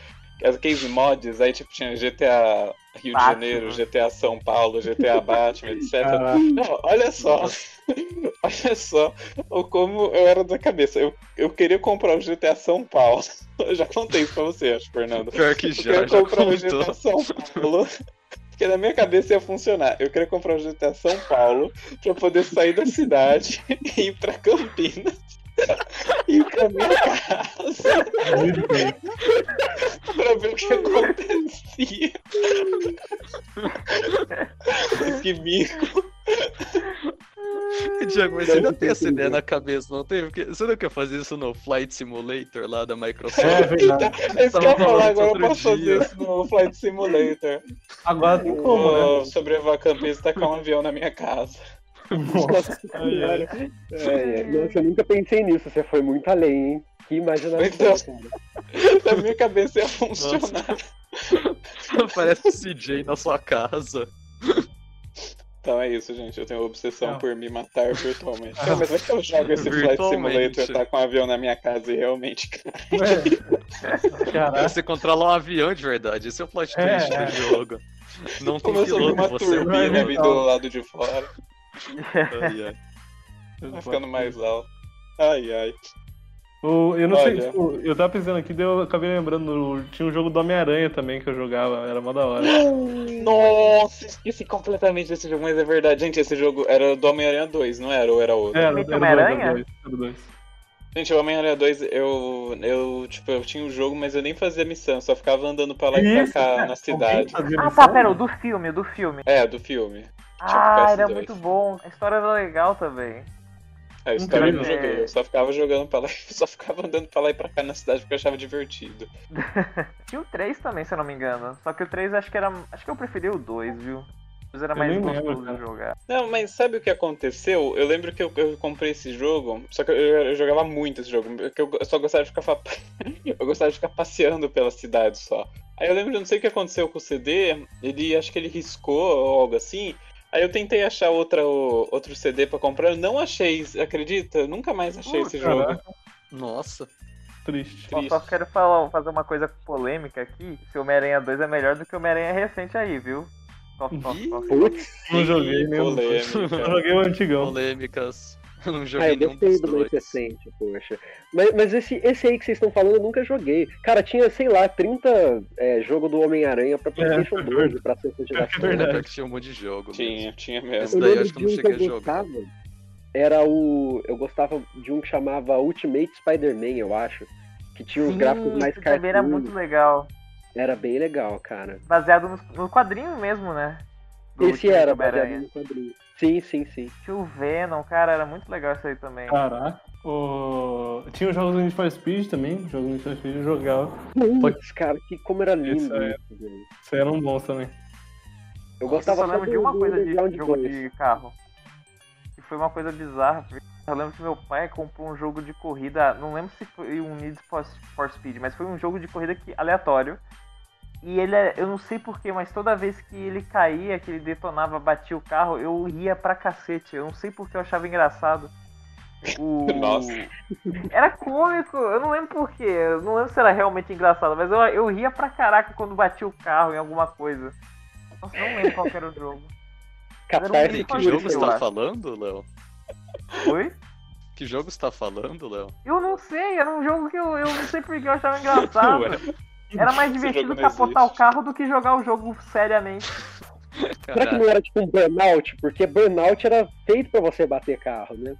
Aqueles mods, aí, tipo, tinha GTA Rio de Batman. Janeiro, GTA São Paulo, GTA Batman, etc. Caraca. Não, olha só. olha só o como eu era da cabeça. Eu, eu queria comprar o GTA São Paulo. Eu já contei isso pra você, acho, Fernando. Pior que Eu já, queria já comprar o GTA contou. São Paulo. Porque na minha cabeça ia funcionar. Eu queria comprar o GTA São Paulo pra poder sair da cidade e ir pra Campinas. E pra minha casa pra ver o que acontecia. Mas que mico. Diego, mas você ainda tem essa ideia na cabeça, não tem? Porque você não quer fazer isso no Flight Simulator lá da Microsoft? É verdade. É isso que eu ia falar, agora eu posso fazer isso no Flight Simulator. Agora tem como, né? Vou sobrevoar a Campinas e tacar um avião na minha casa. Nossa. Ai. É, é. Nossa, eu nunca pensei nisso, você foi muito além, hein? Que imaginação, Então. Na minha cabeça ia funcionar. Parece CJ na sua casa. Então é isso, gente. Eu tenho obsessão Não. por me matar virtualmente. Cara, mas vai que eu jogo esse Flight. Simulator, tá com um avião na minha casa e realmente cai. É. Você controla um avião de verdade. Esse é o plot É, twist é. do jogo. Não tem Começou piloto, uma você é o turbina piloto. do lado de fora. Ai, ai. Vai ficando mais alto. Ai, ai. O- eu não sei, Olha. tipo, eu tava pensando aqui, daí eu acabei lembrando, tinha um jogo do Homem-Aranha também que eu jogava, era mó da hora. Nossa, esqueci completamente desse jogo, mas é verdade. Gente, esse jogo era do Homem-Aranha 2, não era? Ou era outro? Era, era dois, Homem-Aranha? Gente, o Homem-Aranha 2, eu, eu, tipo, eu tinha o jogo, mas eu nem fazia missão, só ficava andando pra lá e pra cá cara, na cidade. Ah, tá, pera, o do filme, o do filme. É, do filme. Ah, era PS2. muito bom. A história era legal também. É, a história eu não joguei, eu só ficava jogando pra lá, só ficava andando pra lá e pra cá na cidade porque eu achava divertido. Tinha o 3 também, se eu não me engano. Só que o 3 acho que era. Acho que eu preferi o 2, viu? 2 era Eu mais gostoso lembro, jogar. Não, mas sabe o que aconteceu? Eu lembro que eu, eu comprei esse jogo, só que eu, eu jogava muito esse jogo, porque eu só gostava de ficar fa- eu gostava de ficar passeando pela cidade só. Aí eu lembro, eu não sei o que aconteceu com o CD, ele acho que ele riscou ou algo assim. Aí eu tentei achar outra, o- outro CD pra comprar, eu não achei, acredita? Eu nunca mais achei esse jogo. Caraca, Nossa. triste. Ó, só Triste. quero falar, fazer uma coisa polêmica aqui. Se o Homem-Aranha 2 é melhor do que o Homem-Aranha recente aí, viu? Ih. cof. Putz, Não joguei nem o polêmica. Eu joguei o antigão. Polêmicas. Eu não ah, joguei eu nenhum gostei do mais recente, poxa. Mas, mas esse, esse aí que vocês estão falando eu nunca joguei. Cara, tinha, sei lá, 30 é, jogo do Homem-Aranha pra PlayStation é 12, pra sexta geração. verdade. Pior que tinha um monte de jogo. Tinha, tinha Esse mesmo. Eu daí lembro acho que eu de não um cheguei a que eu jogar. gostava. Era o. Eu gostava de um que chamava Ultimate Spider-Man, eu acho. Que tinha uns Sim, gráficos mais esse também era muito legal. Era bem legal, cara. Baseado no, no quadrinho mesmo, né? Do Esse Ultimate era baseado no quadrinho. Sim, sim, sim. Tinha o Venom, cara, era muito legal isso aí também. Caraca. O... Tinha os jogos do Need for Speed também, os jogos do Need for Speed eu jogava. Putz, cara, que como era lindo Isso é- isso, aí eram bons também. Eu Eu gostava só só lembro de uma coisa de Underground jogo 2. de carro. Que foi uma coisa bizarra. porque Eu lembro que meu pai comprou um jogo de corrida. Não lembro se foi um Need for for Speed, mas foi um jogo de corrida que, aleatório. E ele, é- eu não sei porquê, mas toda vez que ele caía, que ele detonava, batia o carro, eu ria pra cacete. Eu não sei porque eu achava engraçado. O... Nossa. Era cômico, eu não lembro porquê. Eu não lembro se era realmente engraçado, mas eu, eu ria pra caraca quando batia o carro em alguma coisa. Nossa, não lembro qual que era o jogo. Catarse Era um que jogo você tá falando, Léo? Oi? Que jogo você tá falando, Léo? Eu não sei, era um jogo que eu, eu não sei porque eu achava engraçado. Era mais divertido capotar o existe. carro do que jogar o jogo seriamente. Será que não era tipo um burnout? Porque burnout era feito pra você bater carro, né?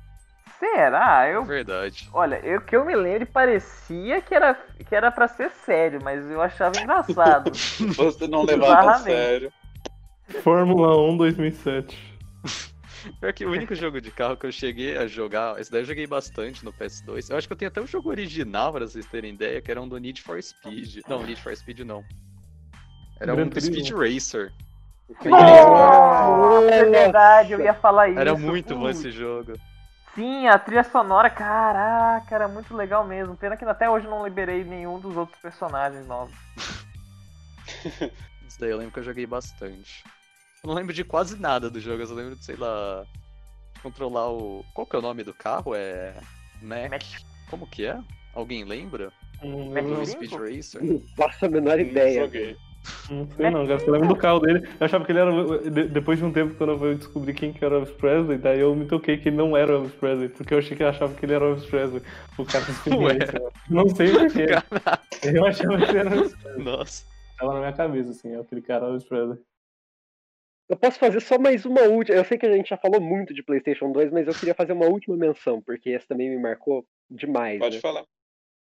Será? Eu. verdade. Olha, eu que eu me lembro parecia que era, que era pra ser sério, mas eu achava engraçado. Você não levava a sério. Fórmula 1 2007. Pior que o único jogo de carro que eu cheguei a jogar, esse daí eu joguei bastante no PS2. Eu acho que eu tenho até o jogo original, pra vocês terem ideia, que era um do Need for Speed. Não, Need for Speed não. Era Gran um do Speed. Racer. Nossa, é verdade, eu ia falar isso. Era muito bom esse jogo. Sim, a trilha sonora, caraca, era muito legal mesmo. Pena que até hoje eu não liberei nenhum dos outros personagens novos. Isso daí eu lembro que eu joguei bastante. Eu não lembro de quase nada do jogo, eu só lembro de, sei lá, controlar o. Qual que é o nome do carro? É. Mac. Mac. Como que é? Alguém lembra? Não Mac Do? Speed Racer? Não faço a menor Não ideia. joguei. Não sei não, cara. Só lembro do carro dele. Eu achava que ele era. de- Depois de um tempo, quando eu descobri quem que era o Elvis Presley, daí eu me toquei que ele não era o Elvis Presley, porque eu achei que eu achava que ele era o Elvis Presley. O cara se Ué. Não sei porquê. Eu achava que ele era o Elvis Presley. Nossa. Tava na minha cabeça, assim, aquele cara Elvis Presley. Eu posso fazer só mais uma última. Eu sei que a gente já falou muito de PlayStation 2, mas eu queria fazer uma última menção, porque esse também me marcou demais. Pode né? falar.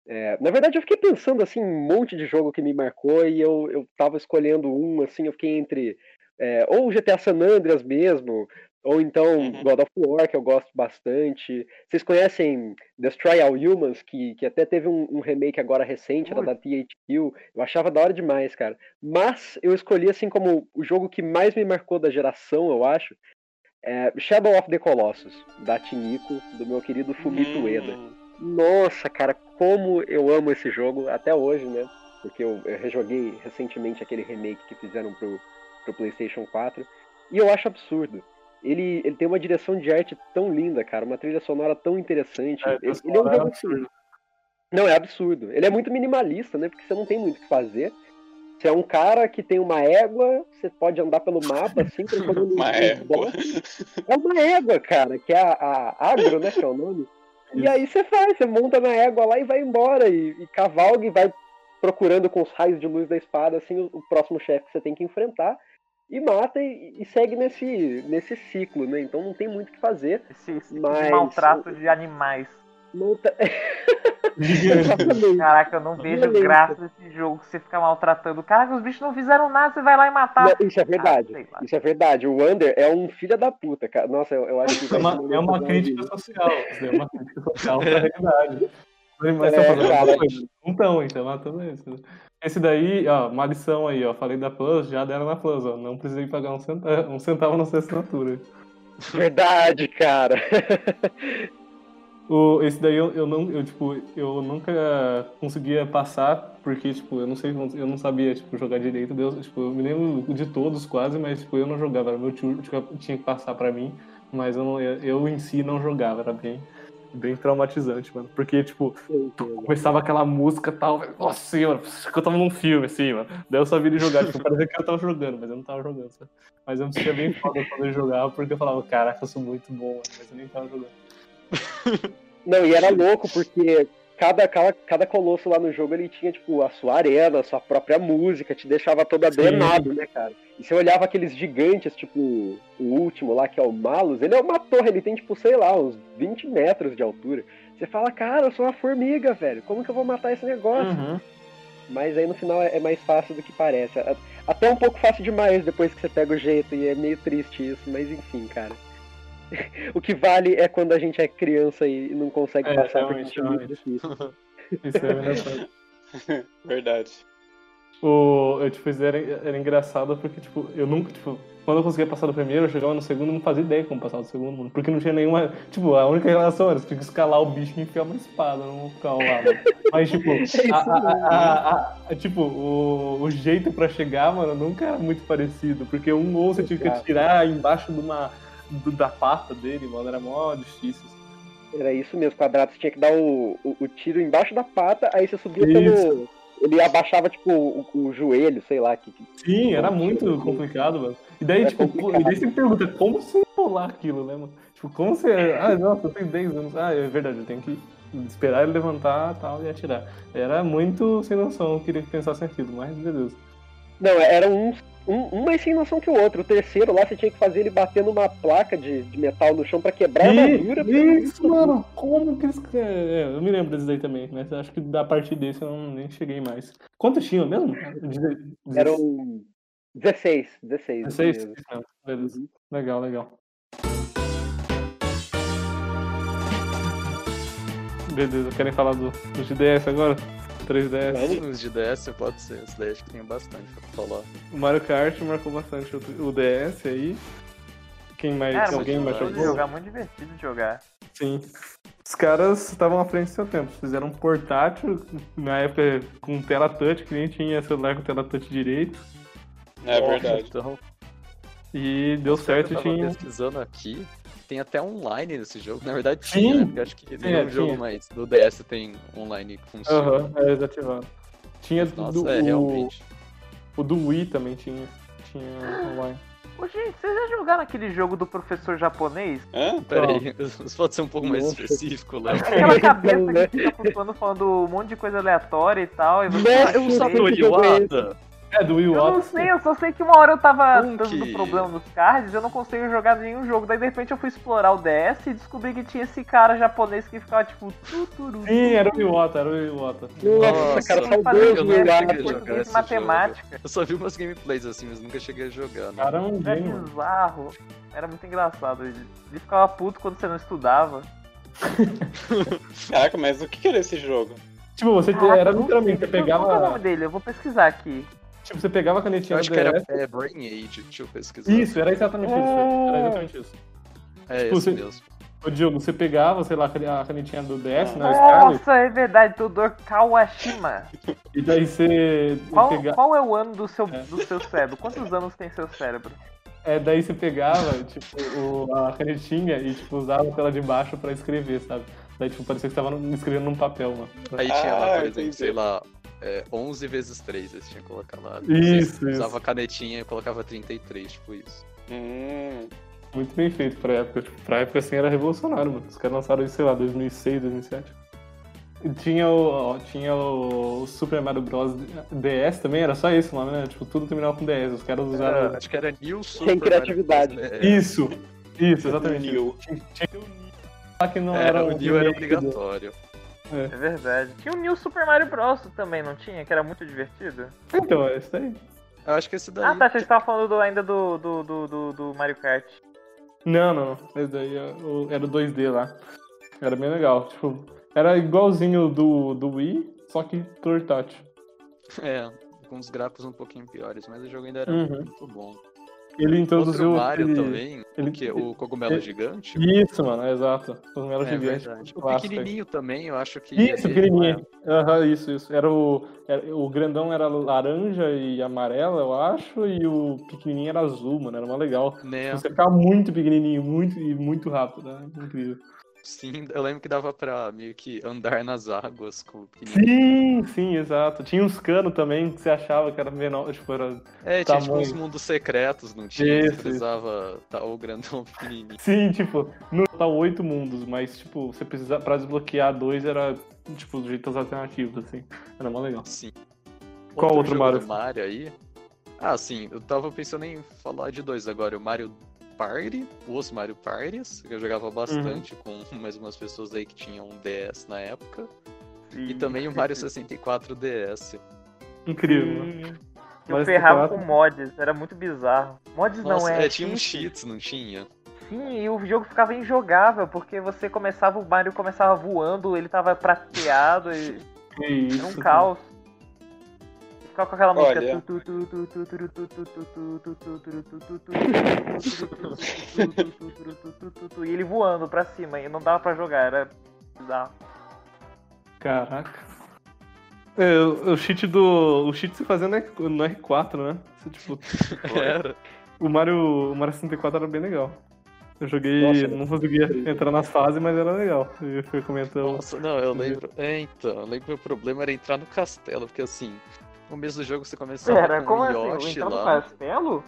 É, na verdade, eu fiquei pensando assim, um monte de jogo que me marcou e eu, eu tava escolhendo um, assim, eu fiquei entre é, ou o GTA San Andreas mesmo, ou então Uhum. God of War, que eu gosto bastante. Vocês conhecem Destroy All Humans, que, que até teve um, um remake agora recente, era da THQ. Eu achava da hora demais, cara. Mas eu escolhi, assim, como o jogo que mais me marcou da geração, eu acho, é Shadow of the Colossus, da Tinico, do meu querido Fumito Ueda. Hum, Nossa, cara, como eu amo esse jogo até hoje, né? Porque eu, eu rejoguei recentemente aquele remake que fizeram pro, pro PlayStation 4 e eu acho absurdo. Ele, ele tem uma direção de arte tão linda, cara, uma trilha sonora tão interessante. É, ele, ele é um é assim. Não, é absurdo. Ele é muito minimalista, né? Porque você não tem muito o que fazer. Você é um cara que tem uma égua, você pode andar pelo mapa assim, procurando Uma égua. É uma égua, cara, que é a, a agro, né? Que é o nome. E aí você faz, você monta na égua lá e vai embora. E, e cavalga e vai procurando com os raios de luz da espada, assim, o, o próximo chefe que você tem que enfrentar. E mata e, e segue nesse, nesse ciclo, né? Então não tem muito o que fazer. Esse, esse Mas- maltrato de animais. Caraca, eu não vejo graça nesse jogo que você fica maltratando. Caraca, os bichos não fizeram nada, você vai lá e matar. Não, isso é verdade. Ah, sei lá. isso é verdade. O Wander é um filho da puta, cara. Nossa, eu, eu acho que. É vai uma, um é uma crítica social. É uma crítica social pra realidade. Animais É, cara. coisa. Não estão, então, matando isso. Esse daí, ó, uma lição aí, ó. Falei da Plus, já deram na Plus, ó. Não precisei pagar um centavo, um centavo na sua assinatura. Verdade, cara. O, esse daí eu, eu não, eu, tipo, eu nunca conseguia passar, porque, tipo, eu não sei, eu não sabia, tipo, jogar direito. Deus, tipo, eu me lembro de todos quase, mas, tipo, eu não jogava. Meu tio tinha, tinha que passar pra mim, mas eu, não, eu, eu em si não jogava. Era bem, bem traumatizante, mano. Porque, tipo, começava aquela música e tal, nossa senhora, acho que eu tava num filme, assim, mano. Daí eu sabia de jogar, tipo, parecia que eu tava jogando, mas eu não tava jogando, sabe? Mas eu me sentia bem foda quando eu jogava, porque eu falava, caraca, eu sou muito bom, mano, mas eu nem tava jogando. Não, e era louco, porque cada, cada, cada colosso lá no jogo ele tinha, tipo, a sua arena, a sua própria música, te deixava todo adrenado, né, cara? E você olhava aqueles gigantes, tipo, o último lá, que é o Malus, ele é uma torre, ele tem, tipo, sei lá, uns 20 metros de altura. Você fala, cara, eu sou uma formiga, velho, como que eu vou matar esse negócio? Uhum. Mas aí no final é é mais fácil do que parece. Até um pouco fácil demais depois que você pega o jeito, e é meio triste isso, mas enfim, cara. O que vale é quando a gente é criança e não consegue É, passar porque realmente, é muito realmente. difícil. Isso é engraçado. Verdade. O, eu, tipo, isso era, era engraçado porque, tipo, eu nunca, tipo, quando eu conseguia passar do primeiro, eu chegava no segundo e não fazia ideia como passar do segundo, mano. Porque não tinha nenhuma. Tipo, a única relação era você tinha que escalar o bicho e enfiar uma espada, não ficar ao lado. Mas, tipo, a, a- a- a- a- tipo o, o jeito pra chegar, mano, nunca era muito parecido. Porque um ou você tinha que atirar embaixo de uma, do- da pata dele, mano, era mó difícil. Era isso mesmo, quadrado. Você tinha que dar o, o, o tiro embaixo da pata, aí você subia Isso. pelo. Ele abaixava, tipo, o, o joelho, sei lá. Que, que- Sim, era muito complicado, mano. E daí, tipo, complicado. e daí você pergunta, como você rolar aquilo, né, mano? Tipo, como você. Ah, nossa, eu tenho 10 anos. Ah, é verdade, eu tenho que esperar ele levantar tal, e atirar. Era muito sem noção, eu queria que pensasse naquilo, mas beleza. Não, era um, um, um mais sem noção que o outro. O terceiro lá você tinha que fazer ele bater numa placa de, de metal no chão pra quebrar a armadura. Isso, mano, como que eles. É, eu me lembro desse daí também, mas acho que da partir desse eu não, nem cheguei mais. Quantos tinham mesmo? Eram 16, 16. isso 16? mesmo. Não, beleza. Legal, legal. Beleza, querem falar do, do GDS agora? 3DS. Os de DS pode ser, esse daí acho que tem bastante pra falar. O Mario Kart marcou bastante o, DS aí. Quem mais? Cara, alguém mais jogou? jogar, muito divertido de jogar. Sim. Os caras estavam à frente do seu tempo. Fizeram um portátil, na época com tela touch, que nem tinha celular com tela touch direito. É verdade. Então, E deu certo e eu tava tinha. pesquisando aqui, tem até online nesse jogo. Na verdade Sim. tinha, né? Porque acho que nenhum É, jogo tinha. mais do DS tem online que funciona. Aham, é desativado. Tinha Nossa, do, é, o, realmente. o do Wii também tinha. Tinha online. Ô, gente, vocês já jogaram aquele jogo do professor japonês? Hã? Pera aí, isso pode ser um pouco mais Nossa. específico, Léo. Aquela cabeça Então, né? que fica flutuando falando um monte de coisa aleatória e tal. E você Nossa, faz eu que jogo é? Iwata. É, do Wii Eu não Wata. sei, eu só sei que uma hora eu tava Um dando problema nos cards, eu não consigo jogar nenhum jogo. Daí de repente eu fui explorar o DS e descobri que tinha esse cara japonês que ficava tipo. Tuturu, Sim, era o Wii Wata, era o Wii Wata. Nossa, cara, saudoso não a Iwata. matemática. Eu só vi umas gameplays assim, mas nunca cheguei a jogar, né? Cara, é um Era mano. bizarro. Era muito engraçado. Ele, ele ficava puto quando você não estudava. Caraca, mas o que era esse jogo? Tipo, você Caraca, era não literalmente, você Qual que é o nome pegava. dele? Eu vou pesquisar aqui. Tipo, você pegava a Eu canetinha do acho que era é, Brain Age, deixa eu pesquisar. Isso, era exatamente isso. Era exatamente isso. É Tipo, esse você- mesmo. Ô Diogo, você pegava, sei lá, a canetinha do DS, né? o Scarlet, Nossa, é verdade, Tudor Kawashima. e daí você Qual, pegava. qual é o ano do seu, É. do seu cérebro? Quantos anos tem seu cérebro? É, daí você pegava, tipo, o- a canetinha e, tipo, usava a tela de baixo pra escrever, sabe? Daí, tipo, parecia que você tava escrevendo num papel, mano. Aí tinha lá, Ah, por exemplo, sei lá, é, 11 vezes 3, eles tinham que colocar lá. Isso, Usava isso. a canetinha e colocava 33, tipo isso. Hum, Muito bem feito pra época. Tipo, pra época assim era revolucionário, mano. Os caras lançaram isso, sei lá, 2006, 2007. E Tinha o, ó, tinha o Super Mario Bros. DS também, era só esse o nome, né? Tipo, tudo terminava com DS. Os caras usaram. Era- acho que era New Super criatividade. Mario Bros. É, Isso! Isso, exatamente. New. Tinha, tinha o New. Só que não era, era o New era do- obrigatório. É verdade. Tinha o New Super Mario Bros. também, não tinha? Que era muito divertido. Então, é isso aí. Eu acho que esse daí. Ah, tá. Vocês estavam falando do- ainda do, do, do, do, do Mario Kart. Não, não, não. Esse daí é era o 2D lá. Era bem legal. Tipo, era igualzinho do, do Wii, só que portátil. É, com os gráficos um pouquinho piores, mas o jogo ainda era Uhum. muito bom. Ele Outro introduziu. Mario aquele- também, ele- o que? O cogumelo ele- gigante? Isso, mano, é exato. Os É gigante. verdade. O clássico pequenininho também, eu acho que. Isso, ele não pequenininho. Aham, isso, isso. Era o, era- o grandão era laranja e amarela, eu acho, e o pequenininho era azul, mano. Era uma legal. é, Né? Você ficava muito pequenininho, muito e muito rápido, né? Incrível. Sim, eu lembro que dava pra meio que andar nas águas com o. Sim, sim, exato. Tinha uns canos também que você achava que era menor, tipo, era... É, tinha tipo tamanho. uns mundos secretos, não tinha? Isso, Você precisava tá, o grandão pequenininho. Sim, tipo, no total oito mundos, mas, tipo, você precisa, pra desbloquear dois era, tipo, jeitos alternativos, assim. Era mó legal. Sim. Qual outro jogo Mario? Mario aí? Ah, sim, eu tava pensando em falar de dois agora. O Mario Party, os Mario Parties, que eu jogava bastante Uhum. com mais umas pessoas aí que tinham um DS na época. E também o Mario 64 DS. Incrível. Sim. Eu Mario ferrava 64. com mods, era muito bizarro. Mods não Nossa, é. é, tinha uns cheat. cheats, não tinha? Sim, e o jogo ficava injogável, porque você começava, o Mario começava voando, ele tava prateado e Que era isso. um caos. Só com aquela música. Olha. E ele voando pra cima, e não dava pra jogar, era bizarro. Caraca. É, o, cheat do. O cheat se fazia no R4, né? Você, tipo, era. O Mario, o Mario 64 era bem legal. Eu joguei, Nossa, não conseguia entrar nas fases, mas era legal. Eu fui comentando. Nossa, não, eu lembro. É, então, eu lembro que o problema era entrar no castelo, porque assim, no começo do jogo você começava Pera, com como o assim? Yoshi entrar no lá. castelo?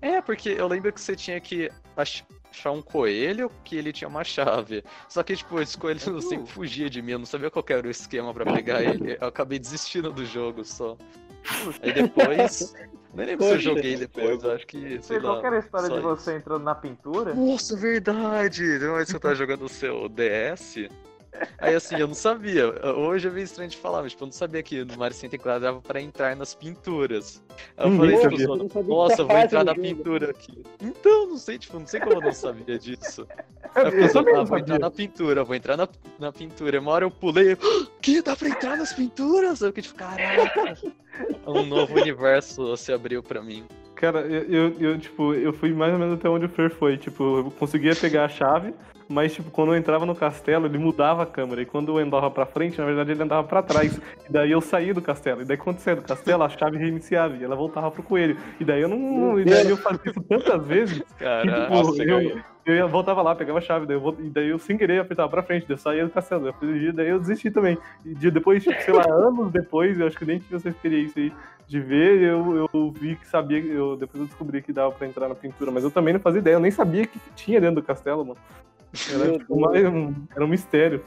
É, porque eu lembro que você tinha que ach- achar um coelho que ele tinha uma chave. Só que, tipo, esse coelho Uhum. sempre fugia de mim, eu não sabia qual era o esquema pra pegar ele. Eu acabei desistindo do jogo só. Aí depois. Nem lembro se eu Poxa, joguei depois, eu acho que, sei qual lá. que era a história de isso. você entrando na pintura? Nossa, verdade! Vez que eu tava jogando o seu DS. Aí assim, eu não sabia. Hoje é meio estranho de falar, mas tipo, eu não sabia que no Mario 64 dava pra entrar nas pinturas. Aí eu Ninguém falei, tipo, nossa, vou entrar na pintura aqui. Então, não sei, tipo, não sei como eu não sabia disso. Eu, eu eu ah, vou entrar na pintura, vou entrar na, na pintura. Uma hora eu pulei, que dá pra entrar nas pinturas? Eu fiquei tipo, caraca. Um novo universo se abriu pra mim. Cara, eu, eu, eu, tipo, eu fui mais ou menos até onde o Fer foi. Tipo, eu conseguia pegar a chave, mas, tipo, quando eu entrava no castelo, ele mudava a câmera. E quando eu andava pra frente, na verdade, ele andava pra trás. E daí eu saía do castelo. E daí, quando saía do castelo, a chave reiniciava. E ela voltava pro coelho. E daí eu não. E daí eu fazia isso tantas vezes que, Caraca. tipo, Nossa, eu, eu ia, voltava lá, pegava a chave. Daí eu, e daí eu, sem querer, apertava pra frente. Daí eu saía do castelo. Eu daí eu desisti também. E de- depois, tipo, sei lá, anos depois, eu acho que nem tive essa experiência aí de ver, eu, eu vi que sabia, eu, depois eu descobri que dava pra entrar na pintura, mas eu também não fazia ideia, eu nem sabia o que que tinha dentro do castelo, mano. Era, tipo, uma- um, era um mistério.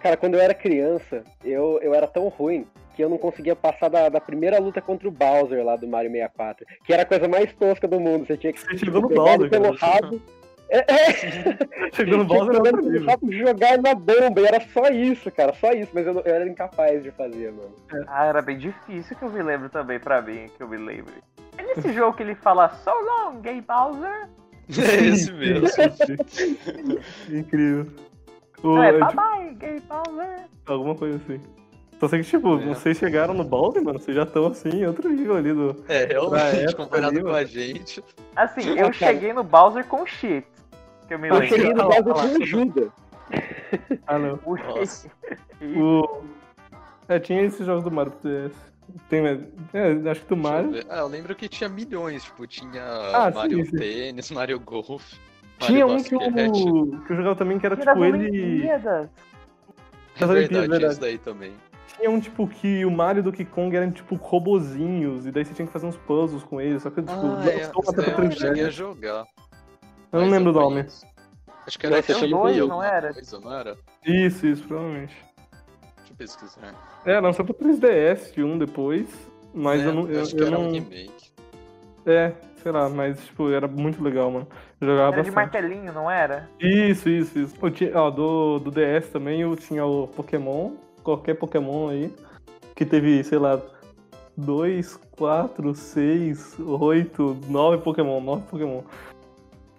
Cara, quando eu era criança, eu, eu era tão ruim que eu não conseguia passar da, da primeira luta contra o Bowser lá do Mario 64, que era a coisa mais tosca do mundo. Você tinha que Você chegou no pegar Bowser, pelo cara. rabo. É, é, Chegou no Bowser, era e jogar na bomba, e era só isso, cara, só isso, mas eu, eu era incapaz de fazer, mano. Ah, era bem difícil que eu me lembro também pra mim, que eu me lembro. É nesse jogo que ele fala So long, gay Bowser? É esse mesmo. Incrível. O, é é, bye tipo, bye, gay Bowser. alguma coisa assim. Só sei que, tipo, É. vocês chegaram no Bowser, mano, vocês já estão assim, em outro nível ali do. É, realmente, época comparado ali, com a gente. Assim, Ah, eu cheguei no Bowser com cheats. Que eu me Eu cheguei lembro. no lá, Bowser com ajuda. Ah, não. O Nossa. O... É, tinha esses jogos do Mario DS. Tem? É, acho que do eu Mario. Ah, eu lembro que tinha milhões, tipo, tinha Ah, Mario sim. Tênis, Mario Golf. Tinha Mario um que eu, que eu jogava também que era Tira tipo ele. É Das Olimpíadas, verdade, tinha verdade. isso daí também. Tinha um tipo que o Mario do Donkey Kong eram tipo robozinhos, e daí você tinha que fazer uns puzzles com eles, só que tipo, Ah, é, esse daí tela eu cheguei a 3D. jogar. Eu não lembro o nome. Acho que era ser Chile dois, não era? coisa, não era? Isso, isso, provavelmente. Pesquisar. É, lançou pra 3DS um depois, mas É, eu não. Eu, acho que eu era não um remake. É, sei lá, mas tipo, era muito legal, mano. Eu jogava Era de bastante. martelinho, não era? Isso, isso, isso. Eu tinha, ó, do, do DS também eu tinha o Pokémon, qualquer Pokémon aí, que teve, sei lá, 2, 4, 6, 8, 9 Pokémon, 9 Pokémon.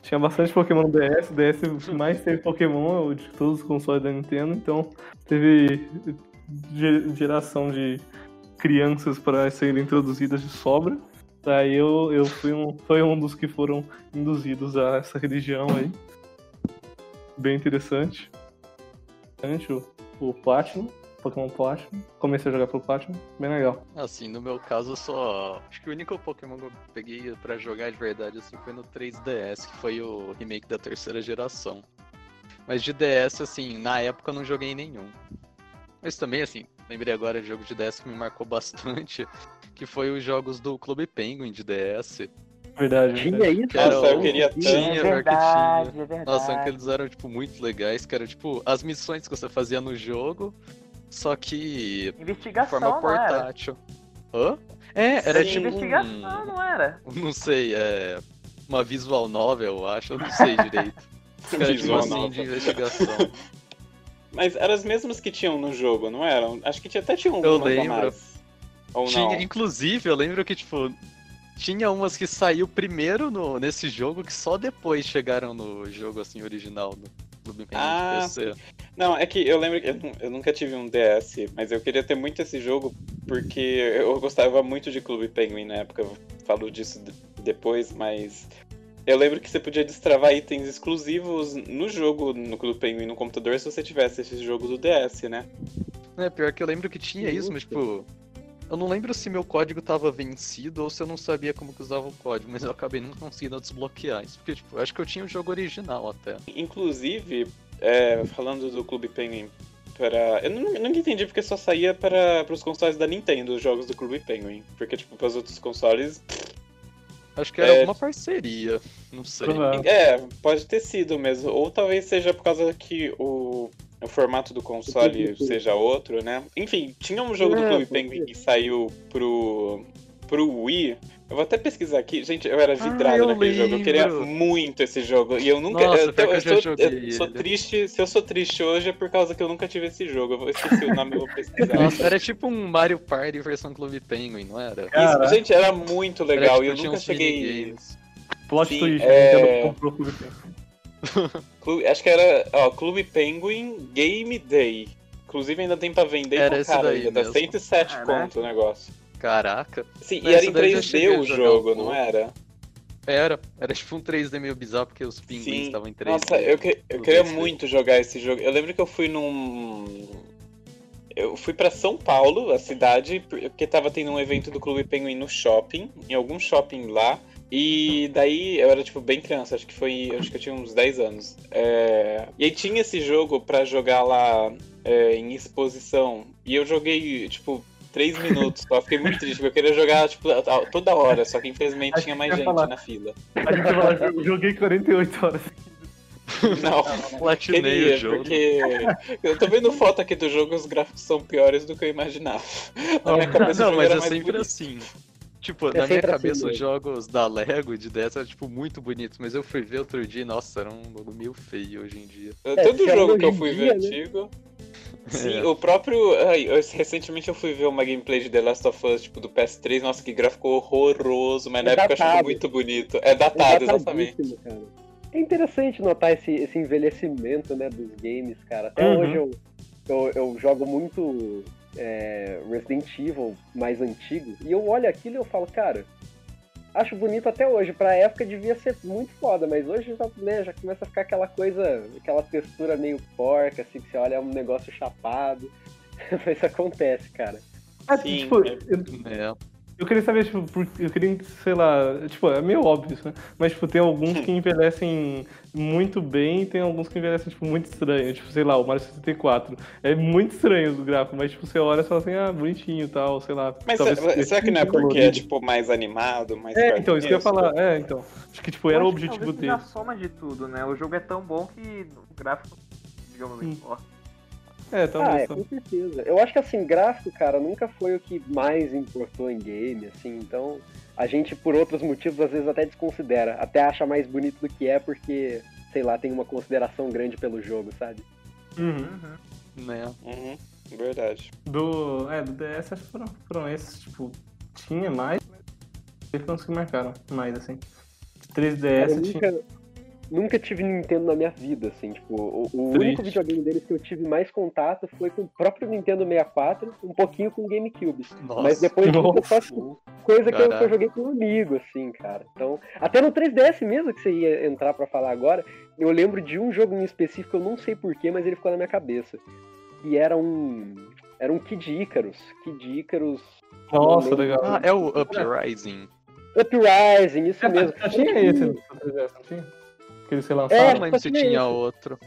Tinha bastante Pokémon DS, o DS mais teve Pokémon de todos os consoles da Nintendo, então teve ge- geração de crianças para serem introduzidas de sobra. Daí eu, eu fui um, foi um dos que foram induzidos a essa religião aí. Bem interessante. Interessante O, o Platinum, Pokémon Platinum. Comecei a jogar pelo Platinum, bem legal. Assim, no meu caso, eu só. Acho que o único Pokémon que eu peguei pra jogar de verdade assim foi no 3DS, que foi o remake da terceira geração. Mas de DS, assim, na época eu não joguei nenhum. Mas também, assim, lembrei agora de jogo de DS que me marcou bastante, que foi os jogos do Clube Penguin de DS. Verdade. Tinha verdade. isso? Que era Nossa, eu queria Tinha, tanto. é que verdade, tinha. é verdade. Nossa, que eles eram, tipo, muito legais, que era, tipo, as missões que você fazia no jogo, só que de Investigação, forma não era? portátil. Hã? É, era Sim. tipo Investigação, um... não era? Não sei, é... Uma visual novel, eu acho, eu não sei direito. Era tipo Visual assim, novel. de investigação. Mas eram as mesmas que tinham no jogo, não eram? Acho que tinha, até tinha Eu umas a lembro. Ou Tinha, não? inclusive, eu lembro que, tipo, tinha umas que saiu primeiro no, nesse jogo que só depois chegaram no jogo, assim, original do Clube Penguin Ah, PC. Não, é que eu lembro que eu, eu nunca tive um DS, mas eu queria ter muito esse jogo porque eu gostava muito de Clube Penguin na época. Eu falo disso de- depois, mas eu lembro que você podia destravar itens exclusivos no jogo no Clube Penguin no computador se você tivesse esse jogo do DS, né? É, pior que eu lembro que tinha isso, mas, tipo... Eu não lembro se meu código tava vencido ou se eu não sabia como que usava o código, mas eu acabei não conseguindo desbloquear isso. Porque, tipo, eu acho que eu tinha o jogo original até. Inclusive, é, falando do Clube Penguin para. Eu nunca entendi porque só saía para os consoles da Nintendo os jogos do Clube Penguin. Porque, tipo, para os outros consoles. Acho que era É. alguma parceria, não sei. Provável. É, pode ter sido mesmo. Ou talvez seja por causa que o, o formato do console seja outro, né? Enfim, tinha um jogo do É, Clube Penguin que saiu pro, pro Wii. Eu vou até pesquisar aqui. Gente, eu era vidrado eu naquele jogo. Eu queria lembro. muito esse jogo. E eu nunca. Nossa, eu, eu eu sou, eu sou triste. Se eu sou triste hoje é por causa que eu nunca tive esse jogo. Eu vou esquecer o nome, eu vou pesquisar. Nossa, era tipo um Mario Party versão Clube Penguin, não era? Isso, gente, era muito legal. Era, e eu tipo, nunca cheguei. Plot Sim, twist, é- a Nintendo comprou o Clube Penguin. Clube- acho que era, ó, Clube Penguin Game Day. Inclusive ainda tem pra vender Era pra cara tá mesmo. 107 Caraca. conto o negócio. Caraca. Sim, Mas e era em daí eu já 3D cheguei a o jogo, não era? Era. Era tipo um 3D meio bizarro, porque os pinguins Sim. estavam em 3D. Nossa, eu, que- eu queria 2D. muito jogar esse jogo. Eu lembro que eu fui num. Eu fui pra São Paulo, a cidade, porque tava tendo um evento do Clube Penguin no shopping, em algum shopping lá. E daí eu era tipo bem criança, acho que foi. Acho que eu tinha uns 10 anos. É, E aí tinha esse jogo pra jogar lá é, em exposição. E eu joguei, tipo, 3 minutos só. Fiquei muito triste, porque eu queria jogar, tipo, toda hora, só que infelizmente Acho tinha mais gente falar. na fila. A gente vai falar, eu joguei 48 horas. Não. Platinei Queria, o jogo. porque eu tô vendo foto aqui do jogo, os gráficos são piores do que eu imaginava. Na minha cabeça Não, mas era é mais sempre bonito. assim. Tipo, É na minha sempre assim cabeça, os jogos da Lego de 10 eram, tipo, muito bonitos, mas eu fui ver outro dia e, nossa, era um jogo meio feio hoje em dia. É, Todo é jogo hoje que eu fui dia, ver né? antigo. Sim, É. o próprio. ai, eu- recentemente eu fui ver uma gameplay de The Last of Us, tipo, do PS3, nossa, que gráfico horroroso, mas na É época eu achava muito bonito. É datado, exatamente. Datadíssimo, cara. É interessante notar esse, esse envelhecimento né, dos games, cara. Até Uhum. hoje eu, eu, eu jogo muito é, Resident Evil mais antigo e eu olho aquilo e eu falo, cara, acho bonito até hoje. Pra época devia ser muito foda, mas hoje já, né, já começa a ficar aquela coisa, aquela textura meio porca, assim, que você olha é um negócio chapado. mas acontece, cara. Ah, Sim, tipo, é- eu- É. Eu queria saber, tipo, por- eu queria, sei lá, tipo, é meio óbvio isso, né? Mas, tipo, tem alguns que envelhecem muito bem e tem alguns que envelhecem, tipo, muito estranho. Tipo, sei lá, o Mario 64. É muito estranho os gráficos, mas, tipo, você olha e fala assim, ah, bonitinho e tal, sei lá. Mas talvez será, que não é porque é, tipo, mais animado, mais É, então, isso que eu ia falar. É, então. Acho que, tipo, era o objetivo dele. a soma de tudo, né? O jogo é tão bom que o gráfico, digamos, não Hum. importa. É, Ah, talvez. é, com certeza. Eu acho que assim, gráfico, cara, nunca foi o que mais importou em game, assim, então a gente, por outros motivos, às vezes até desconsidera, até acha mais bonito do que é, porque, sei lá, tem uma consideração grande pelo jogo, sabe? Uhum. Uhum. Né? Uhum, verdade. Do, é, do DS acho que foram, foram esses, tipo, tinha mais, mas foram os que marcaram mais, assim. 3DS eu tinha. nunca, nunca tive Nintendo na minha vida, assim, tipo, o, o único videogame deles que eu tive mais contato foi com o próprio Nintendo 64, um pouquinho com o GameCube. Nossa. Mas depois eu só Nossa. coisa que eu, que eu joguei com um amigo, assim, cara. Então, até no 3DS mesmo que você ia entrar pra falar agora, eu lembro de um jogo em específico, eu não sei porquê, mas ele ficou na minha cabeça. E era um. Era um Kid Icarus. Kid Icarus. Nossa, legal. Ah, é o Uprising. Uprising, isso mesmo. Já tinha esse no 3DS, não tinha? Que eles É, Eu relançaram? não lembro se tinha tinha esse. outro.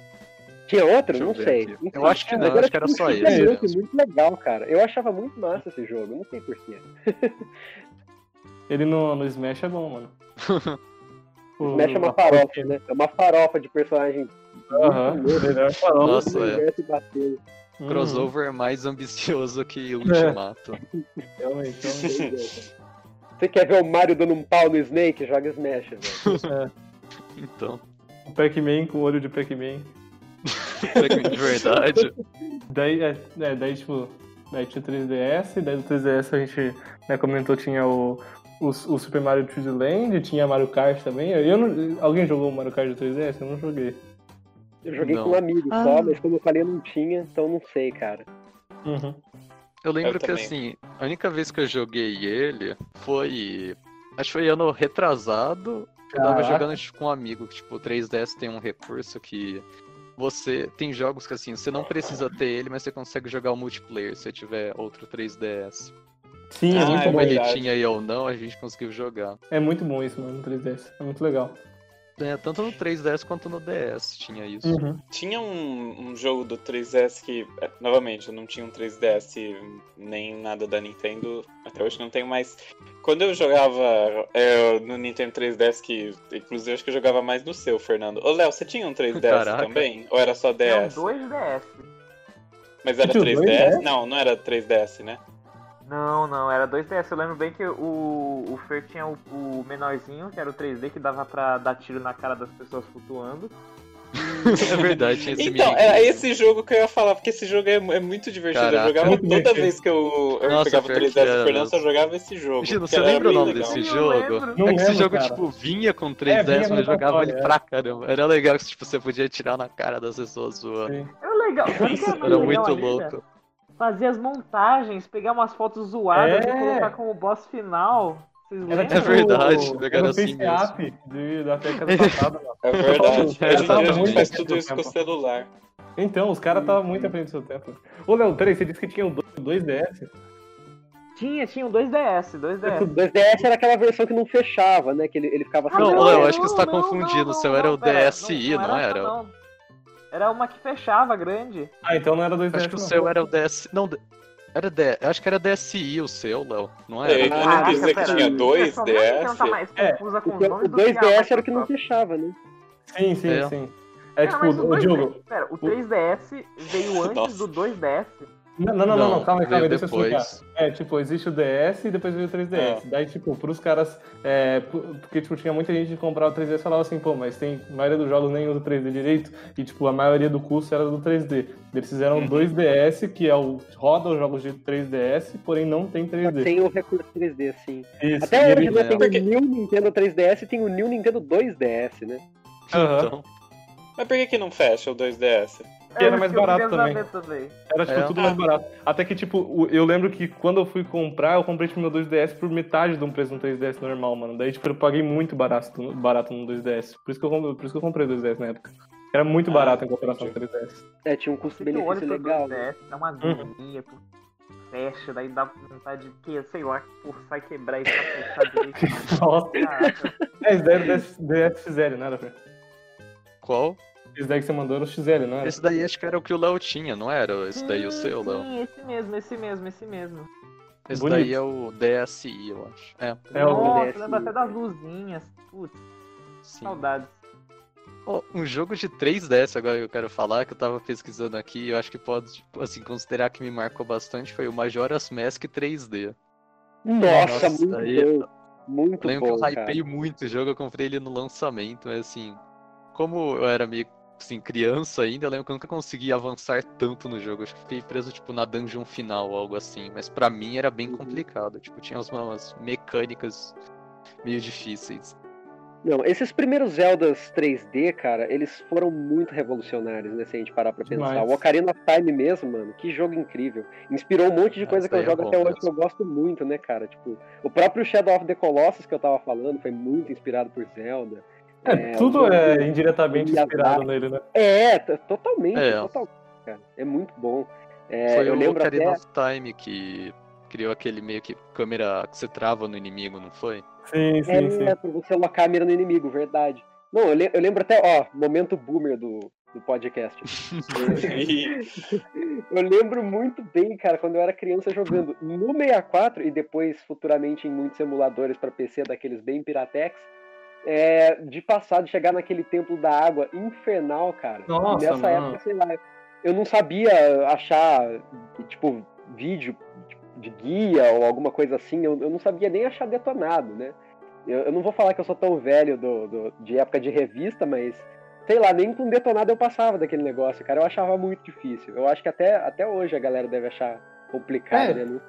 Tinha outro? Deixa eu Não sei. aqui. Eu acho que mas não, acho que era tipo só esse muito legal, cara. Eu achava muito massa esse jogo, não sei porquê. Ele no, no Smash é bom, mano. O- Smash é uma farofa, né? É uma farofa de personagem. Aham, melhor farofa. Nossa, é. Universo bateu. Uhum, Crossover mais ambicioso que Ultimato. Realmente, realmente. Você quer ver o Mario dando um pau no Snake? Joga Smash, velho. Então, O Pac-Man com o olho de Pac-Man. de verdade. Daí, é, é, daí, tipo, daí tinha o 3DS, daí do 3DS a gente né, comentou, tinha o, o, o Super Mario 3D Land, tinha Mario Kart também. Eu não, alguém jogou o Mario Kart do 3DS? Eu não joguei. Eu joguei Não. com um amigo Ah. só, mas como eu falei, não tinha, então não sei, cara. Uhum. Eu lembro Eu que também. assim, a única vez que eu joguei ele foi. Acho que foi ano retrasado. Eu tava jogando tipo, com um amigo, que tipo, o 3DS tem um recurso que você. Tem jogos que assim, você não precisa ter ele, mas você consegue jogar o multiplayer se você tiver outro 3DS. Sim, é Ah, muito é bom. Como ele verdade. tinha e eu não, a gente conseguiu jogar. É muito bom isso, mano, no 3DS. É muito legal. É, tanto no 3DS quanto no DS tinha isso. Uhum. Tinha um, um jogo do 3DS que, é, novamente, eu não tinha um 3DS nem nada da Nintendo, até hoje não tenho, mas quando eu jogava é, no Nintendo 3DS, que inclusive acho que eu jogava mais no seu, Fernando. Ô, Léo, você tinha um 3DS Caraca. também? Ou era só É um DS? 2DS. Mas era Você tinha o 3DS? 2DS? Não, não era 3DS, né? Não, não, era 2DS. Eu lembro bem que o, o Fer tinha o, o menorzinho, que era o 3D, que dava pra dar tiro na cara das pessoas flutuando. É verdade, tinha esse Então, era esse jogo que eu ia falar, porque esse jogo é, é muito divertido. Caraca. Eu jogava toda vez que eu, eu Nossa, pegava o pior que 3DS era do Fernando, só jogava esse jogo. Gino, você lembra o nome legal. desse Eu jogo? é que esse lembro, jogo, cara. tipo, vinha com É, 3DS, vinha mas no jogava ele console, pra caramba. Era legal que tipo, você podia atirar na cara das pessoas zoando. Sim. Era legal. Era muito louco. Fazer as montagens, pegar umas fotos zoadas É. e colocar como boss final. Era? É verdade, tipo, o assim App de, da década passada. mano. É verdade. É, Hoje em dia a gente faz tudo isso com o celular. Então, os caras estavam muito à frente do seu tempo. Ô, Léo, peraí, você disse que tinha o 2DS? Tinha, tinha um 2DS, O 2DS. 2DS era aquela versão que não fechava, né? Que ele, ele ficava Ah, Não, Léo, tela. acho que você tá confundindo, o seu era o pera, DSi, não era? não. Era uma que fechava, grande. Ah, então não era 2DS. Acho que o seu era o DS. Não, era D... acho que era DSi o seu, Léo. Não É, era? eu não quis dizer que pera. tinha dois tá DS. É, o do que a 2DS era o que não fechava, né? Sim, sim, É. sim. É Não, tipo, o o 2DS Diogo. Pera, o 3DS veio antes Nossa. do 2DS. Não, não, não, não, não, calma aí, calma aí, deixa eu explicar. depois. É, tipo, existe o DS e depois veio o 3DS. Daí, tipo, pros caras. É, porque, tipo, tinha muita gente que comprava o 3DS e falava assim, pô, mas tem. A maioria dos jogos nem usa o 3D direito. E, tipo, a maioria do custo era do 3D. Eles fizeram Uhum. 2DS, que é o. roda os jogos de 3DS, porém não tem Só 3D. Tem o recurso 3D, sim. Isso. Até hoje ele- é. tem Porque- o New Nintendo 3DS e tem o New Nintendo 2DS, né? Aham. Então, Mas por que, que não fecha o 2DS? E era É mais barato saber também. Era, tipo, É. tudo mais barato. Até que, tipo, eu lembro que quando eu fui comprar, eu comprei, tipo, meu 2DS por metade de um preço um 3DS normal, mano. Daí, tipo, eu paguei muito barato, barato no 2DS. Por isso que eu, por isso que eu comprei o 2DS na época. Era muito Ah, barato em comparação com o entendi. 3DS. É, tinha um custo-benefício legal. 2DS, dá uma Uhum. agonia. pô. fecha, daí dá vontade de, que, sei lá, forçar e quebrar e fechar direito. Nossa. Caraca. É, isso daí era do XL, não era, Fer? Qual? Esse daí que você mandou era o XL, não era? Esse daí acho que era o que o Léo tinha, não era? Esse daí o Sim, seu, Léo. Sim, esse mesmo, esse mesmo, esse mesmo. Esse Bonito. daí é o DSi, eu acho. É, É o Nossa, DSi. lembra até das luzinhas. Putz, sim. saudades. Ó, um jogo de 3DS agora que eu quero falar, que eu tava pesquisando aqui, eu acho que pode, tipo, assim, considerar que me marcou bastante, foi o Majora's Mask 3D. Nossa, Nossa, muito aí- bom. Muito Lembro que bom, eu cara. hypei muito o jogo, eu comprei ele no lançamento, mas assim, como eu era meio assim, criança ainda, eu lembro que eu nunca consegui avançar tanto no jogo. Acho que fiquei preso, tipo, na dungeon final, algo assim. Mas pra mim era bem complicado. Tipo, tinha umas, umas mecânicas meio difíceis. Não, esses primeiros Zeldas 3D, cara, eles foram muito revolucionários, né? Se a gente parar pra pensar. Demais. O Ocarina of Time mesmo, mano, que jogo incrível. Inspirou um monte de Ah, coisa que eu é jogo bom até hoje que eu gosto muito, né, cara? Tipo, o próprio Shadow of the Colossus que eu tava falando foi muito inspirado por Zelda. É, É, tudo é indiretamente inspirado nele, né? É, totalmente, É. totalmente, cara. É muito bom. É, Foi eu o lembro Ocarina até... of Time que criou aquele meio que câmera que você trava no inimigo, não foi? Sim, sim, É, sim. pra você alocar a mira no inimigo, verdade. Não, eu, le- eu lembro até, ó, momento boomer do, do podcast. eu lembro muito bem, cara, quando eu era criança jogando no 64 e depois futuramente em muitos emuladores pra PC daqueles bem piratex, é, de passar, de chegar naquele templo da água infernal, cara. Nossa, nessa mano. época, sei lá, eu não sabia achar, tipo, vídeo de guia ou alguma coisa assim, eu, eu não sabia nem achar detonado, né? Eu, eu não vou falar que eu sou tão velho do, do- de época de revista, mas sei lá, nem com detonado eu passava daquele negócio, cara. Eu achava muito difícil. Eu acho que até, até hoje a galera deve achar complicado, É. né?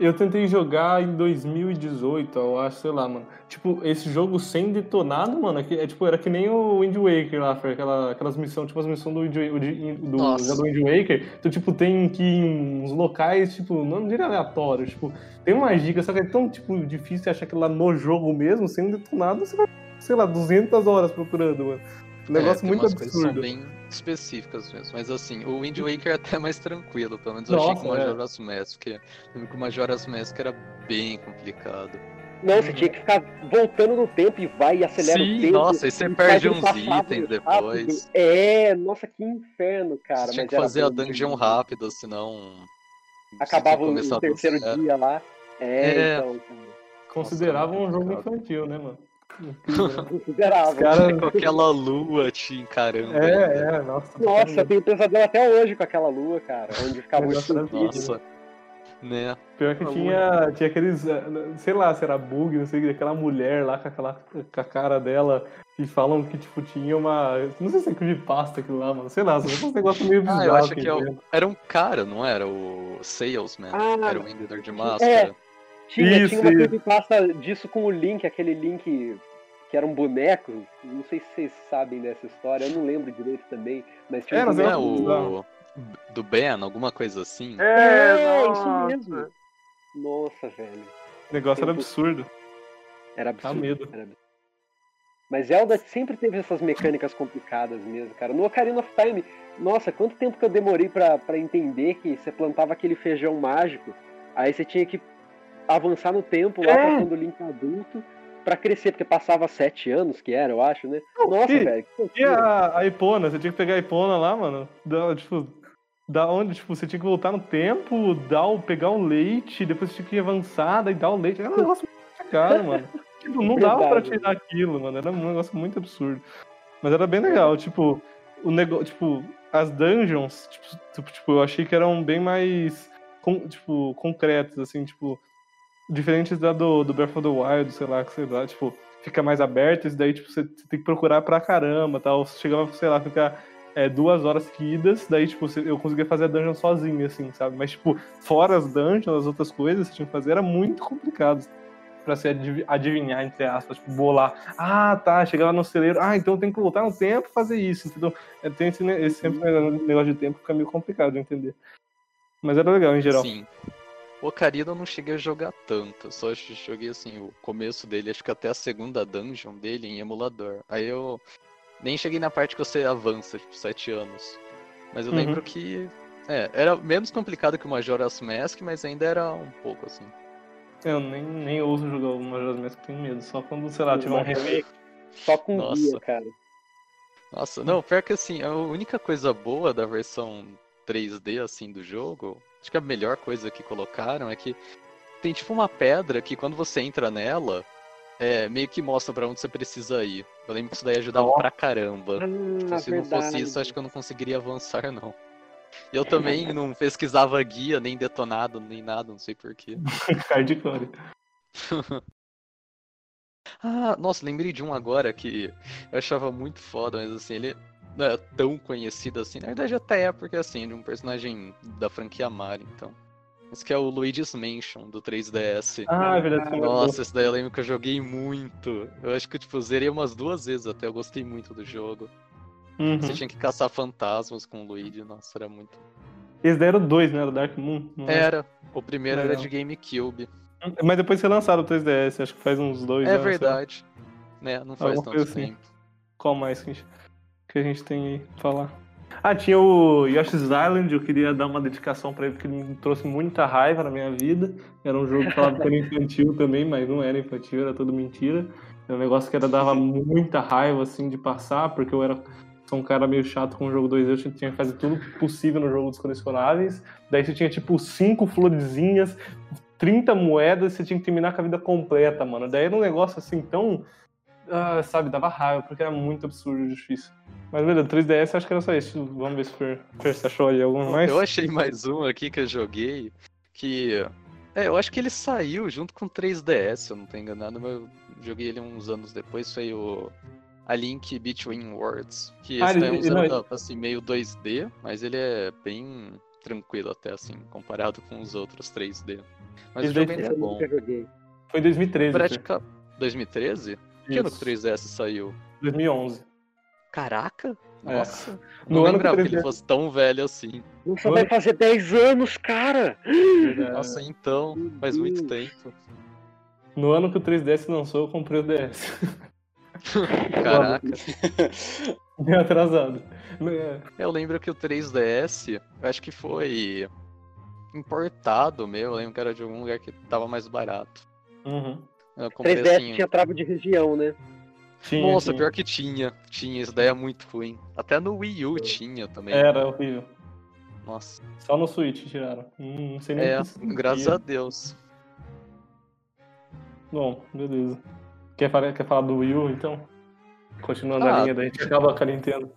Eu tentei jogar em 2018, eu acho, sei lá, mano. Tipo, esse jogo sem detonado, mano, é, é tipo, era que nem o Wind Waker lá, aquela, aquelas missões, tipo as missões do, Wind do, Nossa. do Wind Waker. Tu, tipo, tem que ir em uns locais, tipo, não diria aleatório, tipo, tem uma dica, só que é tão, tipo, difícil achar aquilo lá no jogo mesmo, sem detonado, você vai, sei lá, 200 horas procurando, mano. Um negócio É, muito absurdo. bem específicas mesmo. Mas assim, o Wind Waker é até mais tranquilo, pelo menos eu achei que o é. Majora's Mask. porque eu lembro que o Majora's Mask era bem complicado. Não, Uhum. você tinha que ficar voltando no tempo e vai e acelera Sim, o tempo. nossa, e você e perde uns itens rápido. depois. É, nossa, que inferno, cara. Você tinha mas que fazer a dungeon demais. rápido, senão. Acabava o, terceiro dia lá. É, É. então, cara. Considerava Nossa, um jogo infantil, né, mano? Considerável. Os caras- Com aquela lua te encarando. É, é, nossa. Nossa, eu tenho pesadelo até hoje com aquela lua, cara. Onde ficava o Negócio era escondido. Nossa. Né? Pior que tinha, tinha aqueles, eh, sei lá, se era bug, não sei, aquela mulher lá com, aquela, com a cara dela, que falam que, tipo, tinha uma, não sei se é creepypasta aquilo lá, mano, sei lá, só um negócio meio bizarro. Ah, eu acho assim, que é o- né? era um cara, não era? O Salesman. Ah, era o vendedor de máscara. Tinha, Isso, tinha uma isso. creepypasta disso com o Link, aquele Link que era um boneco. Não sei se vocês sabem dessa história, eu não lembro direito também. Mas tinha É, um boneco- o. Do Ben, alguma coisa assim? É, É, isso mesmo. Nossa, velho. O negócio era absurdo. Era Dá absurdo. medo. era absurdo. Mas Zelda sempre teve essas mecânicas complicadas mesmo, cara. No Ocarina of Time, nossa, quanto tempo que eu demorei pra entender que você plantava aquele feijão mágico, aí você tinha que avançar no tempo lá É. pra quando o Link adulto pra crescer, porque passava sete anos que era, eu acho, né? Nossa, e- velho. E a, a Epona, você tinha que pegar a Epona lá, mano, da, tipo, da onde, tipo, você tinha que voltar no tempo, dar o, pegar o leite, depois você tinha que ir avançar, daí dar o leite, era um negócio muito complicado, mano. Tipo, não dava pra tirar aquilo, mano, era um negócio muito absurdo. Mas era bem legal, tipo, o negócio, tipo, as dungeons, tipo, tipo, tipo, eu achei que eram bem mais, con- tipo, concretas, assim, tipo, diferentes da do, do Breath of the Wild, sei lá, que sei lá, tipo, fica mais aberto, e daí, tipo, você tem que procurar pra caramba, tal, você chegava, sei lá, ficar é, duas horas seguidas, daí, tipo, eu conseguia fazer a dungeon sozinho, assim, sabe? Mas, tipo, fora as dungeons, as outras coisas que você tinha que fazer, era muito complicado pra se adiv- adivinhar, entre aspas, tipo, bolar. Ah, tá, chegava no celeiro, ah, então eu tenho que voltar no tempo fazer isso, entendeu? É, Tem esse, esse sempre negócio de tempo que fica meio complicado de entender. Mas era legal, em geral. Sim. O Ocarina eu não cheguei a jogar tanto. Só joguei assim, o começo dele, acho que até a segunda dungeon dele em emulador. Aí eu nem cheguei na parte que você avança, tipo, sete anos. Mas eu Uhum. lembro que É, era menos complicado que o Majora's Mask, mas ainda era um pouco assim. Eu nem, nem ouso jogar o Majora's Mask, tenho medo. Só quando, sei lá, tiver um remake. Só com Nossa. guia, cara. Nossa, não, pior que assim, a única coisa boa da versão 3D assim do jogo, acho que a melhor coisa que colocaram é que tem tipo uma pedra que quando você entra nela, é, meio que mostra pra onde você precisa ir. Eu lembro que isso daí ajudava Ó. pra caramba. Então, se não fosse isso, acho que eu não conseguiria avançar, não. Eu também não pesquisava guia, nem detonado, nem nada, não sei porquê. Hardcore. Ah, nossa, lembrei de um agora que eu achava muito foda, mas assim, ele é tão conhecido assim. Na verdade, até é porque assim, de um personagem da franquia Mario, então. Esse que é o Luigi's Mansion do 3DS. Ah, é verdade. você Nossa, esse daí eu lembro que eu joguei muito. Eu acho que, tipo, zerei umas duas vezes até, eu gostei muito do jogo. Uhum. Você tinha que caçar fantasmas com o Luigi, nossa, era muito. Esse daí era o 2, né? Era o Dark Moon. não é? Era. O primeiro era de GameCube. Mas depois foi lançado o 3DS, acho que faz uns dois É anos. verdade. Né, não faz Alguma tanto assim. tempo. Qual mais que a gente, que a gente tem aí pra falar? Ah, tinha o Yoshi's Island, eu queria dar uma dedicação pra ele, porque ele me trouxe muita raiva na minha vida. Era um jogo que falava que era infantil também, mas não era infantil, era tudo mentira. Era um negócio que era, dava muita raiva, assim, de passar, porque eu era sou um cara meio chato com o jogo 2D, eu tinha que fazer tudo possível no jogo dos colecionáveis. Daí você tinha, tipo, cinco florezinhas, 30 moedas, você tinha que terminar com a vida completa, mano. Daí era um negócio, assim, tão... ah, sabe, dava raiva, porque era muito absurdo e difícil. Mas beleza, 3DS acho que era só isso. Vamos ver se Fer, você achou ali algum mais. Eu achei mais um aqui que eu joguei, que... É, eu acho que ele saiu junto com o 3DS, se eu não tô enganado, mas eu joguei ele uns anos depois, foi o... A Link Between Worlds, que Ah, esse daí é um ele- assim, meio 2D, mas ele é bem tranquilo até, assim, comparado com os outros 3D. Mas o jogo ainda é eu bom. Foi em 2013. Fer. Prática... 2013? Que ano que o Isso, 3DS saiu? 2011. Caraca! É. Nossa! No Não ano que o lembrava que ele 3DS fosse tão velho assim. Nossa, vai fazer 10 anos, cara! Nossa, então, faz muito tempo. No ano que o 3DS lançou, eu comprei o DS. Caraca. Meio atrasado. É, Eu lembro que o 3DS, eu acho que foi importado meu. Eu lembro que era de algum lugar que tava mais barato. Uhum. Eu comprei 3DS assim. tinha trava de região, né? Tinha, Nossa, tinha. pior que tinha. Tinha, isso daí é muito ruim. Até no Wii U tinha também. Era horrível. Nossa. Só no Switch tiraram. Hum, não sei nem É, o que isso graças significa. a Deus. Bom, beleza. Quer falar, quer falar do Wii U, então? Continuando a Ah. linha, daí a gente acaba com a Nintendo.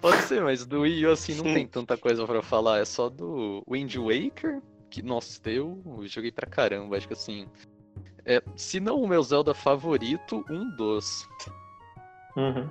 Pode ser, mas do Wii U assim não Sim. tem tanta coisa pra falar. É só do Wind Waker, que, nossa, eu joguei pra caramba. Acho que assim. É, se não o meu Zelda favorito, um dos. Uhum.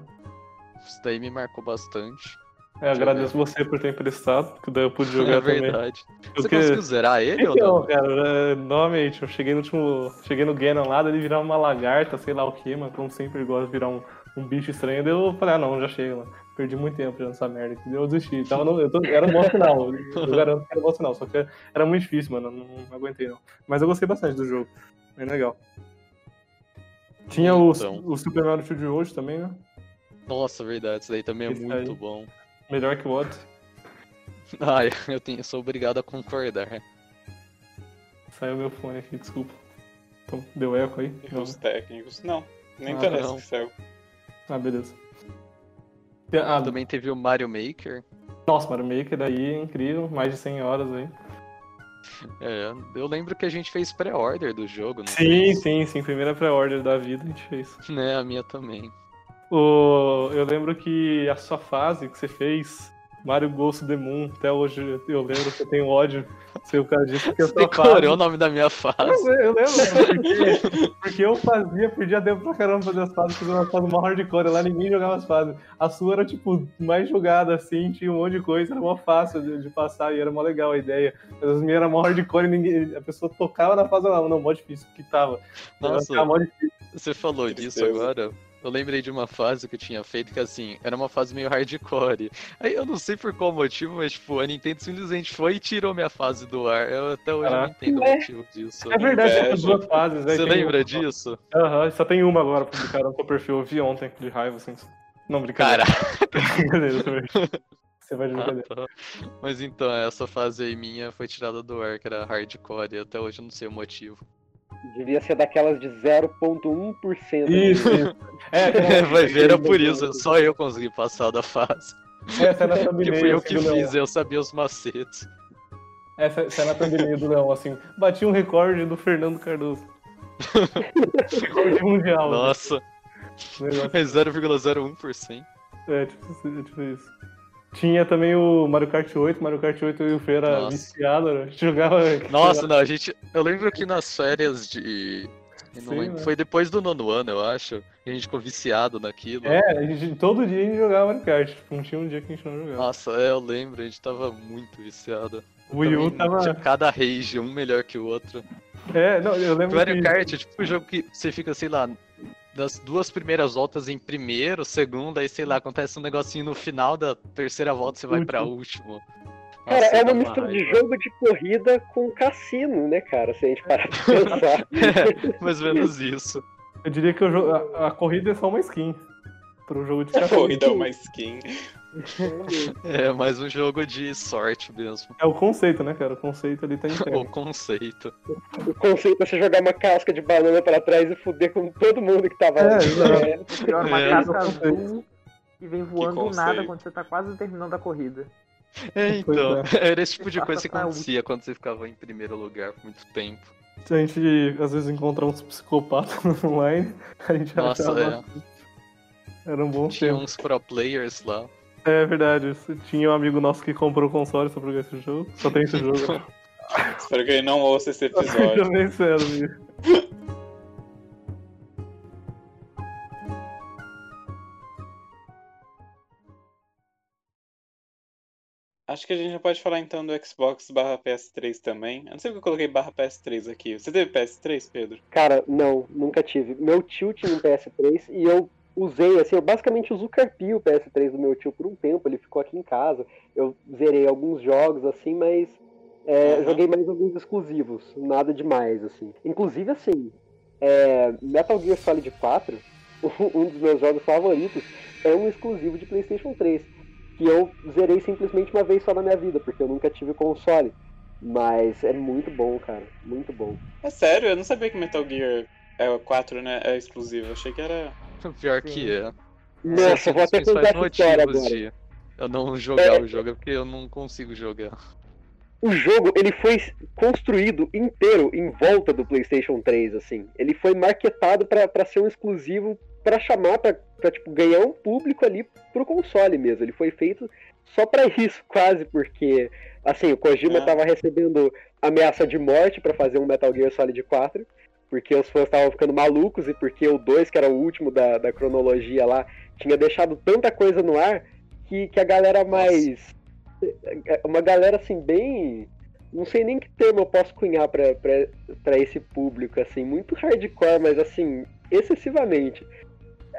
Isso daí me marcou bastante. Eu agradeço você por ter emprestado, que daí eu pude jogar é também. verdade. Você Porque- conseguiu zerar ele ou Então, não? cara, é, novamente, eu cheguei no último. Cheguei no Ganon lá, ele virava uma lagarta, sei lá o que, mas como sempre gosta de virar um, um bicho estranho, daí eu falei, ah não, já chega, mano. Perdi muito tempo já nessa merda aqui, eu desisti. Tava no, eu tô- era um bom final, eu garanto que era um bom final, só que era muito difícil, mano, não, não aguentei não. Mas eu gostei bastante do jogo, bem legal. Tinha o, Então. o Super Mario 3D World também, né? Nossa, verdade, isso daí também é Esse muito aí. bom. Melhor que o Odyssey. Ai, eu, tenho, eu sou obrigado a concordar. Saiu meu fone aqui, desculpa. Então, deu eco aí? Não. Os técnicos. Não, nem Ah, parece não. que saiu. Ah, beleza. Ah, Também teve o Mario Maker. Nossa, Mario Maker aí é incrível, mais de 100 horas aí. É, eu lembro que a gente fez pré-order do jogo, não Sim, sim, sim, primeira pré-order da vida a gente fez. Né, a minha também. O, eu lembro que a sua fase que você fez, Mario Ghost the Moon, até hoje eu lembro que eu tenho ódio seu cara disse que a Você sua decorou o nome da minha fase. Eu, eu lembro, porque, porque eu fazia, perdia tempo pra caramba fazer as fases, fazia uma fase mó hardcore, lá ninguém jogava as fases. A sua era, tipo, mais jogada, assim, tinha um monte de coisa, era mó fácil de, de passar e era mó legal a ideia. Mas as minhas eram mó hardcore e ninguém, a pessoa tocava na fase, não, não, mó difícil, que tava. Nossa, mó difícil. Você falou disso agora. Eu lembrei de uma fase que eu tinha feito que assim, era uma fase meio hardcore. Aí eu não sei por qual motivo, mas tipo, a Nintendo simplesmente foi e tirou minha fase do ar. Eu até hoje não Caraca. entendo o Ué? motivo disso. É verdade, tinha Inveja. duas fases. né? Você Tem lembra uma- disso? Aham, só tem uma agora publicada no seu perfil. Eu vi ontem, de raiva, assim. Não, brincadeira. Cara, Brincadeira também. Você vai de Ah, brincadeira. tá. Mas então, essa fase aí minha foi tirada do ar, que era hardcore, e até hoje eu não sei o motivo. Devia ser daquelas de 0,1%. Isso, isso. É, aquela- Vai ver, era por isso, só eu consegui passar da fase. essa é na Porque thumbnail, fui eu que fiz, eu sabia os macetes. Essa, essa é na thumbnail do Leão, assim. Bati um recorde do Fernando Cardoso. recorde mundial. né? Nossa, Negócio- é 0,01%. É, tipo, é tipo isso. Tinha também o Mario Kart 8, Mario Kart 8 eu e o Fê era Nossa. viciado, né? A gente jogava. Nossa, não, a gente. Eu lembro que nas férias de. Sim, lembro, né? Foi depois do nono ano, eu acho. que a gente ficou viciado naquilo. É, a gente, todo dia a gente jogava Mario Kart. Tipo, não tinha um dia que a gente não jogava. Nossa, é, eu lembro, a gente tava muito viciado. o Wii U tava. Tinha cada rage, um melhor que o outro. É, não, eu lembro Mario que... Kart é tipo um jogo que você fica, sei lá, das duas primeiras voltas em primeiro, segundo, aí sei lá, acontece um negocinho no final da terceira volta você vai pra último. Cara, Nossa, é uma mistura de jogo de corrida com cassino, né, cara? Se a gente parar pra pensar. É, mais ou menos isso. Eu diria que o jogo- a, a corrida é só uma skin pro jogo de A cassino. corrida é uma skin. É mais um jogo de sorte mesmo. É o conceito, né, cara? O conceito ali tá O conceito. O conceito é você jogar uma casca de banana pra trás e fuder com todo mundo que tava lá. É. É, uma É. casca azul que vem voando do nada quando você tá quase terminando a corrida. É, então, Pois era esse tipo de coisa que pra acontecia quando você ficava em primeiro lugar por muito tempo. A gente às vezes encontra uns psicopatas online, a gente Nossa, achava. Era um bom Tinha tempo. uns pro players lá. É verdade. Tinha um amigo nosso que comprou o console só pra jogar esse jogo. Só tem esse jogo. Espero que ele não ouça esse Eu episódio. também espero. Acho que a gente já pode falar então do Xbox barra PS3 também. Eu não sei porque eu coloquei barra PS3 aqui. Você teve PS3, Pedro? Cara, não, nunca tive. Meu tio tinha um PS3 e eu usei, assim, eu basicamente uso o carpi o PS3 do meu tio por um tempo, ele ficou aqui em casa. Eu zerei alguns jogos, assim, mas é, Uhum. joguei mais alguns exclusivos, nada demais, assim. Inclusive, assim, é, Metal Gear Solid 4, um dos meus jogos favoritos, é um exclusivo de PlayStation 3, que eu zerei simplesmente uma vez só na minha vida, porque eu nunca tive console. Mas é muito bom, cara, muito bom. É sério, eu não sabia que Metal Gear é o 4, né? É exclusivo. Eu achei que era. Pior que é. Nossa, é vou até contar essa história agora. de eu não jogar o jogo, é porque eu não consigo jogar. o jogo ele foi construído inteiro em volta do PlayStation 3, assim. Ele foi marketado para ser um exclusivo para chamar para tipo ganhar um público ali pro console mesmo. Ele foi feito só para isso, quase porque assim, o Kojima Ah. tava recebendo ameaça de morte para fazer um Metal Gear Solid 4, porque os fãs estavam ficando malucos e porque o 2, que era o último da, da cronologia lá, tinha deixado tanta coisa no ar que, que a galera mais é uma galera assim bem não sei nem que termo eu posso cunhar pra esse público assim muito hardcore mas assim excessivamente.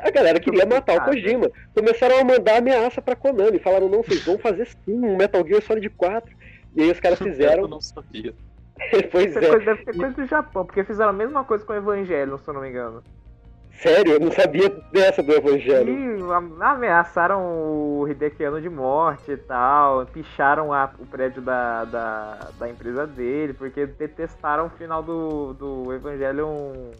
A galera queria matar o Kojima. Começaram a mandar ameaça pra Konami falaram não vocês vão fazer sim um Metal Gear Solid 4 e aí os caras Eu fizeram não sabia. pois Isso é é coisa- deve ser coisa do Japão, porque fizeram a mesma coisa com o Evangelho, se eu não me engano. sério eu não sabia dessa do Evangelho E am- ameaçaram o Hidekiano de morte e tal, picharam a- o prédio da, da, da empresa dele, porque detestaram o final do, do Evangelion.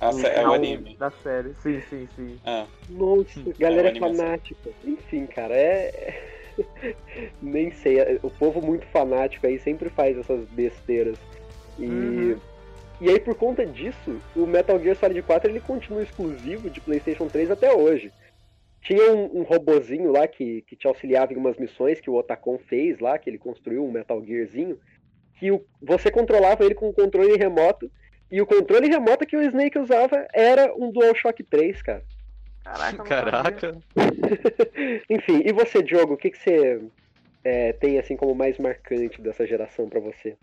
Ah, é o anime. Da série. Sim, sim, sim. Ah, Nossa, galera É uma animação. fanática. Enfim, cara, é. Nem sei. O povo muito fanático aí sempre faz essas besteiras. E. Uhum. E aí, por conta disso, o Metal Gear Solid 4 ele continua exclusivo de PlayStation 3 até hoje. Tinha um, um robozinho lá que, que te auxiliava em umas missões que o Otacon fez lá, que ele construiu um Metal Gearzinho, que o- você controlava ele com um controle remoto, e o controle remoto que o Snake usava era um DualShock 3, cara. Caraca. Caraca. Enfim, e você, Diogo, o que, que você é, tem assim como mais marcante dessa geração pra você?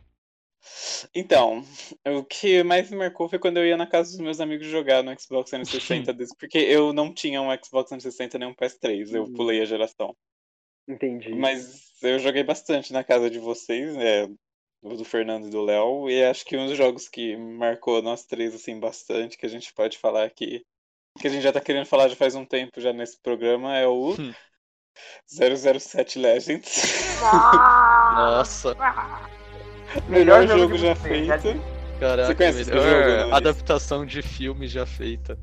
Então, o que mais me marcou foi quando eu ia na casa dos meus amigos jogar no Xbox 360 desse, porque eu não tinha um Xbox 360 nem um PS3, eu Uhum. pulei a geração. Entendi. Mas eu joguei bastante na casa de vocês, né? Do Fernando e do Léo, e acho que um dos jogos que marcou nós três assim bastante, que a gente pode falar aqui, que a gente já tá querendo falar já faz um tempo já nesse programa, é o Hum. 007 Legends. Nossa, Melhor Melhor jogo já feito. caraca, Você conhece esse jogo, Nunes? adaptação de filme já feita.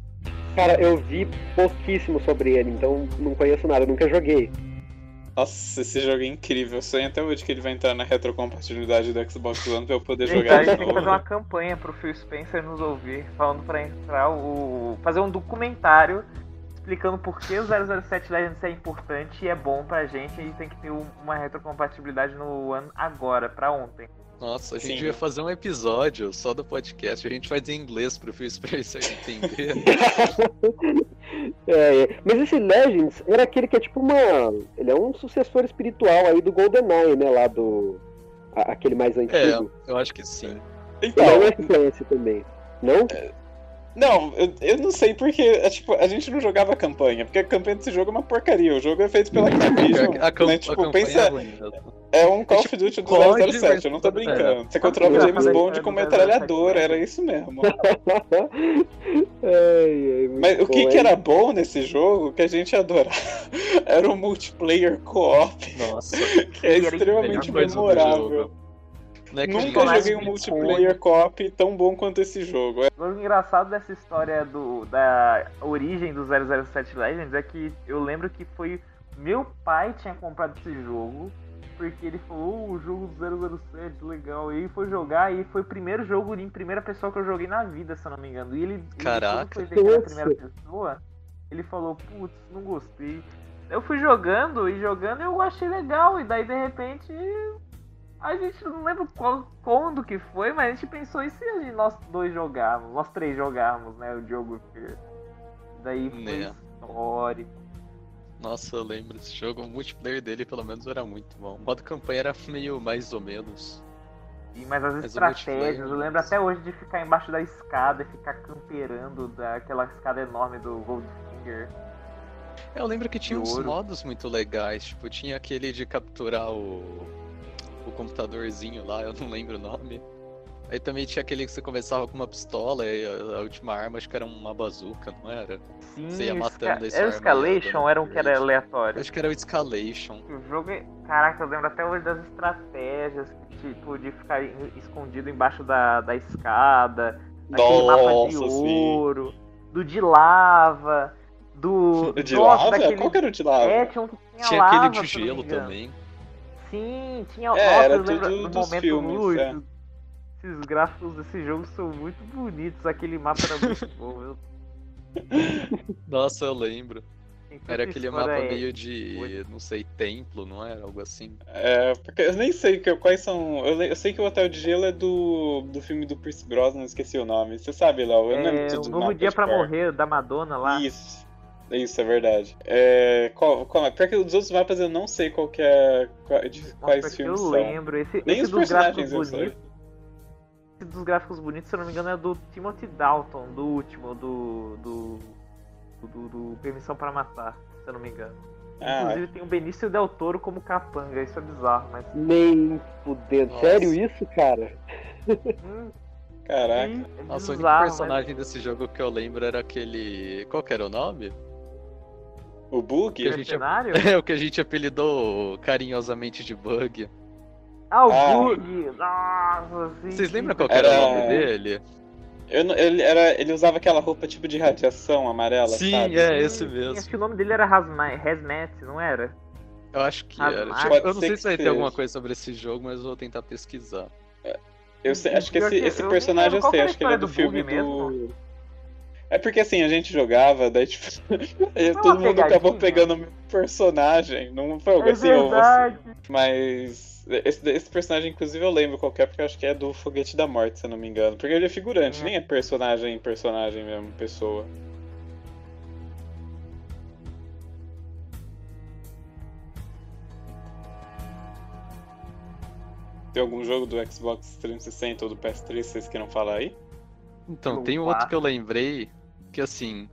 Cara, eu vi pouquíssimo sobre ele, então não conheço nada, nunca joguei. Nossa, esse jogo é incrível. Eu sonho até hoje que ele vai entrar na retrocompatibilidade do Xbox One pra eu poder Gente, jogar a gente tem que fazer uma campanha pro Phil Spencer nos ouvir, falando pra entrar o. fazer um documentário explicando por que o 007 Legends é importante e é bom pra gente e tem que ter um- uma retrocompatibilidade no One agora, pra ontem. Nossa, a gente Sim. devia fazer um episódio só do podcast. A gente faz em inglês pro Phil Spencer entender. É, é. Mas esse Legends era aquele que é tipo uma. Ele é um sucessor espiritual aí do GoldenEye, né? Lá do. a- aquele mais é, antigo. eu acho que sim. Então, Ele é um FPS também. Não? Não, eu, eu não sei porque, é, tipo, a gente não jogava a campanha, porque a campanha desse jogo é uma porcaria. O jogo é feito pela Activision. A, cam- né? a Tipo, campanha pensa, é ruim é um Call of tipo Duty do COD 007, eu não tô brincando. Você Ah, controlava eu James falei Bond com 007 metralhadora, era isso mesmo. ai, ai, Mas o que, que era bom nesse jogo, que a gente adorava, era o multiplayer co-op, Nossa, que é extremamente memorável. É que Nunca joguei um multiplayer co-op tão bom quanto esse jogo. O engraçado dessa história do, da origem do 007 Legends é que eu lembro que foi. Meu pai tinha comprado esse jogo, porque ele falou: "Oh, o jogo do 007, legal. E ele foi jogar, e foi o primeiro jogo em primeira pessoa que eu joguei na vida, se eu não me engano. E ele, ele, Caraca. quando foi ver que era a Nossa. primeira pessoa, ele falou: putz, não gostei. Eu fui jogando e jogando eu achei legal, e daí de repente. A gente não lembra qual, quando que foi, mas a gente pensou e se gente- nós dois jogarmos, nós três jogarmos, né, o jogo que daí foi Né. histórico. Nossa, eu lembro desse jogo. O multiplayer dele, pelo menos, era muito bom. O modo campanha era meio mais ou menos. E, mas as Mas estratégias, eu lembro até hoje de ficar embaixo da escada e ficar camperando daquela escada enorme do Goldfinger. Eu lembro que tinha uns modos muito legais. Tipo, tinha aquele de capturar o, o computadorzinho lá, eu não lembro o nome. Aí também tinha aquele que você começava com uma pistola e a, a última arma acho que era uma bazuca, não era? Sim, Você ia matando esse Era o Escalation era um que era aleatório? Acho que era o Escalation. O jogo é. Caraca, eu lembro até hoje das estratégias, tipo, de ficar escondido embaixo da, da escada, daquele mapa de Nossa, sim. ouro, do de lava, do. De nossa, lava? daquele- Qual que era o de lava? É, tinha um que tinha, Tinha lava, aquele de gelo também. Sim, tinha. É, nossa, tudo do dos momento filmes, luz. é. Esses gráficos desse jogo são muito bonitos, aquele mapa era muito bom. Eu, Nossa, eu lembro. Era aquele mapa é- meio de, não sei, templo, não era? Algo assim. É, porque eu nem sei que- quais são. Eu, eu sei que o Hotel de Gelo é do, do filme do Pierce Brosnan, esqueci o nome. Você sabe, Léo? Eu não lembro É, o os novo dia cor. morrer da Madonna lá. Isso. Isso, é verdade. É, qual, qual, pior que os outros mapas eu não sei qual que é. qual- de Nossa, quais filmes eu são. lembro. Esse, Nem esse os dos gráficos personagens eu sei. Esse dos gráficos bonitos, se eu não me engano, é do Timothy Dalton, do último, do. do. do, do Permissão para Matar, se eu não me engano. Ah, Inclusive tem o Benício Del Toro como capanga, isso é bizarro, mas. Nem fudendo. Sério isso, cara? Hum, caraca. sim, é Nossa, o único personagem desse jogo que eu lembro era aquele. Qual que era o nome? O Bug? Que a mas... gente-? É o que a gente apelidou carinhosamente de Bug. Ah, o Ah. Bug! Nossa, sim. Vocês lembram qual que era, Era- o nome dele? Eu não- ele, era, ele usava aquela roupa tipo de radiação amarela, Sim, sabe? é, Sim, esse mesmo. Acho que o nome dele era Hazma- Hazmat, não era? Eu acho que Ah, era. Tipo, eu não sei que se vai ter seja. alguma coisa sobre esse jogo, mas eu vou tentar pesquisar. Eu sei- acho que esse, que esse personagem eu sei, que acho que ele é do, filme Bug do. É porque assim, a gente jogava, daí tipo, todo mundo acabou pegadinha? pegando o meu personagem. Não foi algo É assim, ou você- verdade. Mas esse, esse personagem, inclusive, eu lembro qual que é, porque eu acho que é do Foguete da Morte, se eu não me engano. Porque ele é figurante, É. nem é personagem, personagem mesmo, pessoa. Tem algum jogo do Xbox 360 ou do PS3 que vocês queiram falar aí? Então, tem um outro que eu lembrei, que assim.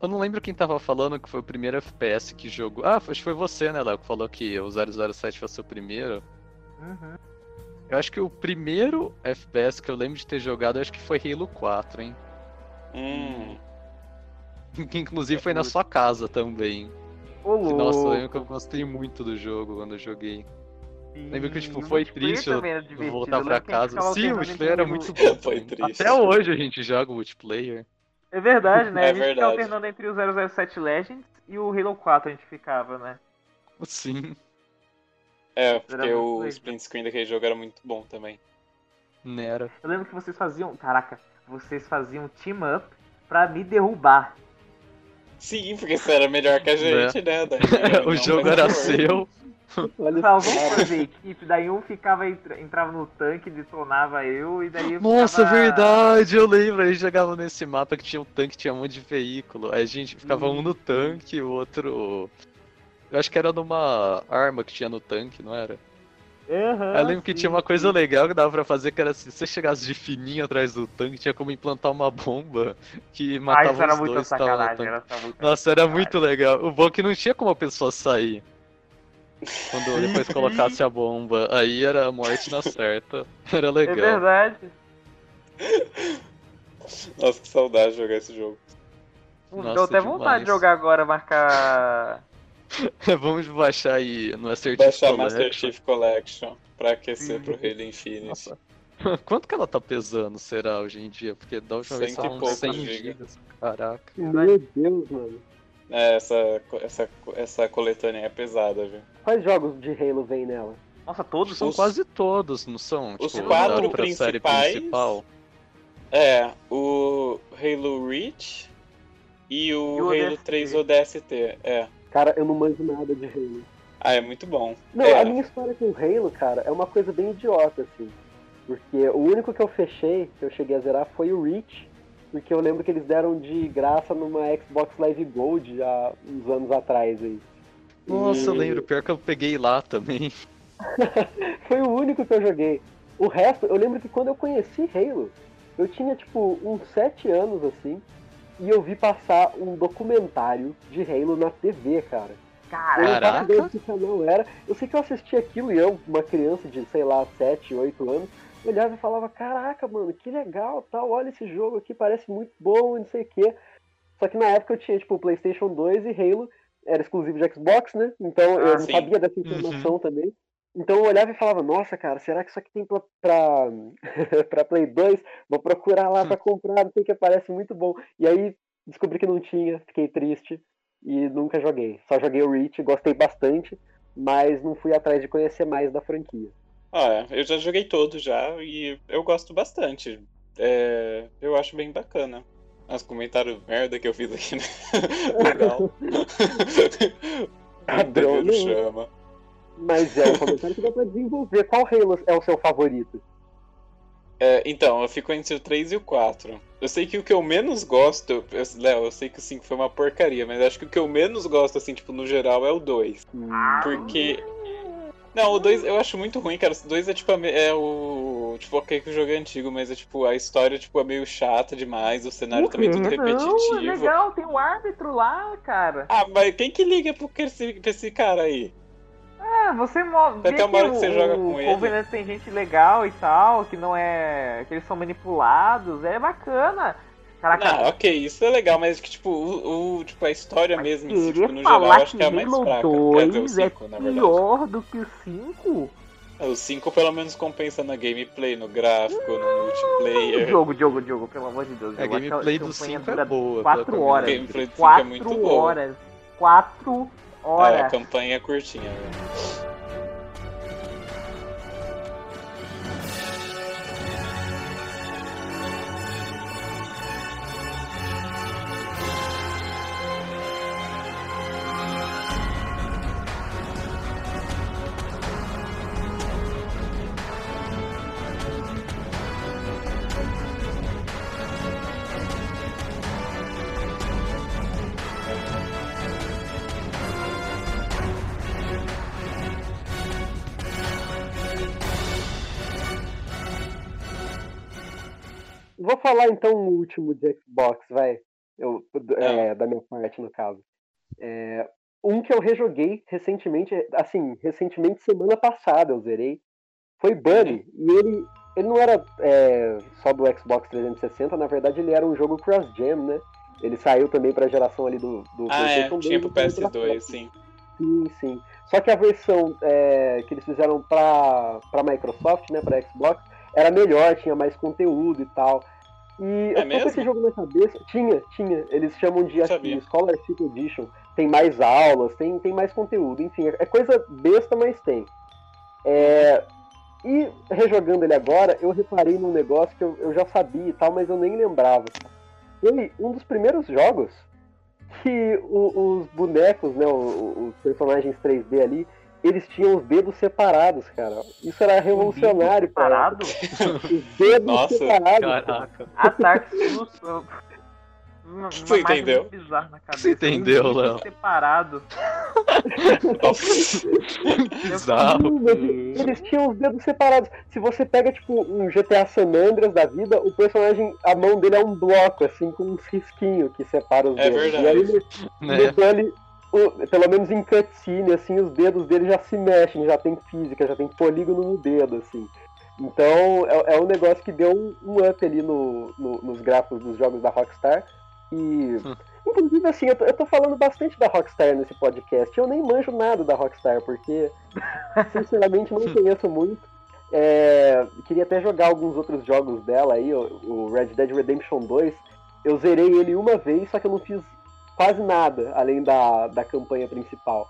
Eu não lembro quem tava falando que foi o primeiro FPS que jogou. Ah, acho que foi você, né, Léo, que falou que o 007 foi o seu primeiro. Uhum. Eu acho que o primeiro FPS que eu lembro de ter jogado, eu acho que foi Halo 4, hein? Hum. Que inclusive foi na sua casa também. Ô, Que, nossa, eu lembro que eu gostei muito do jogo quando eu joguei. Lembro que, tipo, Sim, foi triste eu voltar Eu pra casa. Sim, o multiplayer era muito o- bom. Foi triste. Até hoje a gente joga o multiplayer. É verdade, né? É a gente verdade. ficava alternando entre o 007 Legends e o Halo 4 a gente ficava, né? Sim, É, porque o legal. sprint screen daquele jogo era muito bom também. Nera. Eu lembro que vocês faziam. Caraca, vocês faziam team up pra me derrubar. Sim, porque você era melhor que a gente, né? Daí, o não, jogo era seu. Olha esse vamos fazer equipe, daí um ficava, entra- entrava no tanque, detonava eu, e daí eu Nossa, ficava... verdade, eu lembro. A gente jogava nesse mapa que tinha um tanque, tinha um monte de veículo. Aí a gente ficava um no tanque, o outro. Eu acho que era numa arma que tinha no tanque, não era? Aham, eu lembro que sim, tinha uma coisa sim. legal que dava pra fazer, que era assim, se você chegasse de fininho atrás do tanque, tinha como implantar uma bomba que Ah, matava isso era os muito dois sacanagem, era muito Nossa, era muito legal. O bom é que não tinha como a pessoa sair. Quando depois colocasse a bomba. Aí era a morte na certa. Era É legal. verdade. Nossa, que saudade de jogar esse jogo. Nossa, Deu até vontade demais. de jogar agora, marcar. Vamos baixar aí no Master Chief Baixar Master Collection. Chief Collection pra aquecer pro Halo Infinite. Nossa. Quanto que ela tá pesando, será, hoje em dia? Porque da última vez Cento e tava uns poucos 100 giga. gigas. Caraca. Meu Deus, mano. É, essa, essa, essa coletânea é pesada, viu? Quais jogos de Halo vem nela? Nossa, todos São Os- quase todos, não são? os tipo, quatro série principais- principal. É, o Halo Reach e o, E o Halo ODST. 3 ODST. É. Cara, eu não manjo nada de Halo. Ah, é muito bom. Não, é, a minha história com Halo, cara, é uma coisa bem idiota, assim. Porque o único que eu fechei, que eu cheguei a zerar, foi o Reach. Porque eu lembro que eles deram de graça numa Xbox Live Gold há uns anos atrás aí. Nossa, eu E lembro. Pior que eu peguei lá também. Foi o único que eu joguei. O resto, eu lembro que quando eu conheci Halo, eu tinha tipo uns 7 anos assim. E eu vi passar um documentário de Halo na TV, cara. Eu Cara, não faço Caraca. ideia do que canal era. Eu sei que eu assisti aquilo e eu, uma criança de, sei lá, 7, 8 anos, olhava e falava, caraca, mano, que legal, tal, olha esse jogo aqui, parece muito bom, e não sei o quê. Só que na época eu tinha, tipo, o Playstation 2 e Halo era exclusivo de Xbox, né? Então eu Ah, não sim. sabia dessa informação também. Então eu olhava e falava, nossa, cara, será que isso aqui tem pra, pra, pra Play 2? Vou procurar lá pra comprar, o que, parece muito bom. E aí descobri que não tinha, fiquei triste e nunca joguei. Só joguei o Reach, gostei bastante, mas não fui atrás de conhecer mais da franquia. Ah, eu já joguei todos já e eu gosto bastante. É, eu acho bem bacana. Os comentários merda que eu fiz aqui, né? Legal. Padrão, né? chama. Mas é um comentário que dá pra desenvolver. Qual Halo é o seu favorito? É, então, eu fico entre o 3 e o 4. Eu sei que o que eu menos gosto. Léo, eu sei que o 5 foi uma porcaria, mas acho que o que eu menos gosto, assim, tipo, no geral, é o 2. Porque. Não, o 2 eu acho muito ruim, cara. O 2 é tipo é o. Tipo, ok que o jogo é antigo, mas é tipo, a história tipo, é meio chata demais, o cenário também é tudo Não, é repetitivo. legal, tem um árbitro lá, cara. Ah, mas quem que liga pro pra esse cara aí? Ah, você move. Tem até uma hora que você joga com ele. O Covenant tem gente legal e tal, que não é. que eles são manipulados, é bacana. Caraca, Ah, ok, isso é legal, mas que tipo, o, o- tipo, a história mesmo, em si, querer tipo, no geral, falar acho que que é a mais Halo fraca. 2 Quer dizer, o é 5, na verdade. pior do que o 5? O 5 pelo menos compensa na gameplay, no gráfico, no O multiplayer. jogo, jogo, jogo, pelo amor de Deus. A jogo, aquela gameplay do campanha 5 é boa. quatro pela horas. A gameplay do 5 é Quatro muito boa. horas. Horas. a campanha é curtinha, velho. Falar então o último de Xbox, vai. Eu, é, da minha parte, no caso. É, um que eu rejoguei recentemente, assim, recentemente, semana passada eu zerei, foi Bunny. E ele, ele não era é, só do Xbox 360, na verdade ele era um jogo cross-gen, né? Ele saiu também pra geração ali do, do Ah, é, PlayStation tinha pro 2 e também pra PS2, sim. Sim, sim. Só que a versão é, que eles fizeram pra, pra Microsoft, né, pra Xbox, era melhor, tinha mais conteúdo e tal. E eu tô mesmo? com esse jogo na cabeça. Tinha, tinha. Eles chamam de Sabia. Scholarship Edition. Tem mais aulas, tem, tem mais conteúdo. Enfim, é coisa besta, mas tem. É, E rejogando ele agora, eu reparei num negócio que eu, eu já sabia e tal, mas eu nem lembrava. Ele, um dos primeiros jogos que o- os bonecos, né, o- o- os personagens 3D ali, eles tinham os dedos separados, cara. Isso era revolucionário, cara. Parado? Os dedos Nossa, separados. Ataque susto. Uma, Você uma imagem entendeu? na cabeça. Você entendeu, Léo? Separado. Bizarro. Eles tinham os dedos separados. Se você pega, tipo, um GTA San Andreas da vida, o personagem, a mão dele é um bloco, assim, com uns risquinhos que separa os É dedos. verdade. E aí, no, no Bully, o- pelo menos em cutscene, assim, os dedos dele já se mexem, já tem física, já tem polígono no dedo, assim. Então, é, é um negócio que deu um, um up ali no, no- nos gráficos dos jogos da Rockstar. E, inclusive, assim, eu tô, eu tô falando bastante da Rockstar nesse podcast. Eu nem manjo nada da Rockstar, porque, sinceramente, não conheço muito. É, queria até jogar alguns outros jogos dela aí, o, o Red Dead Redemption 2. Eu zerei ele uma vez, só que eu não fiz quase nada, além da, da campanha principal.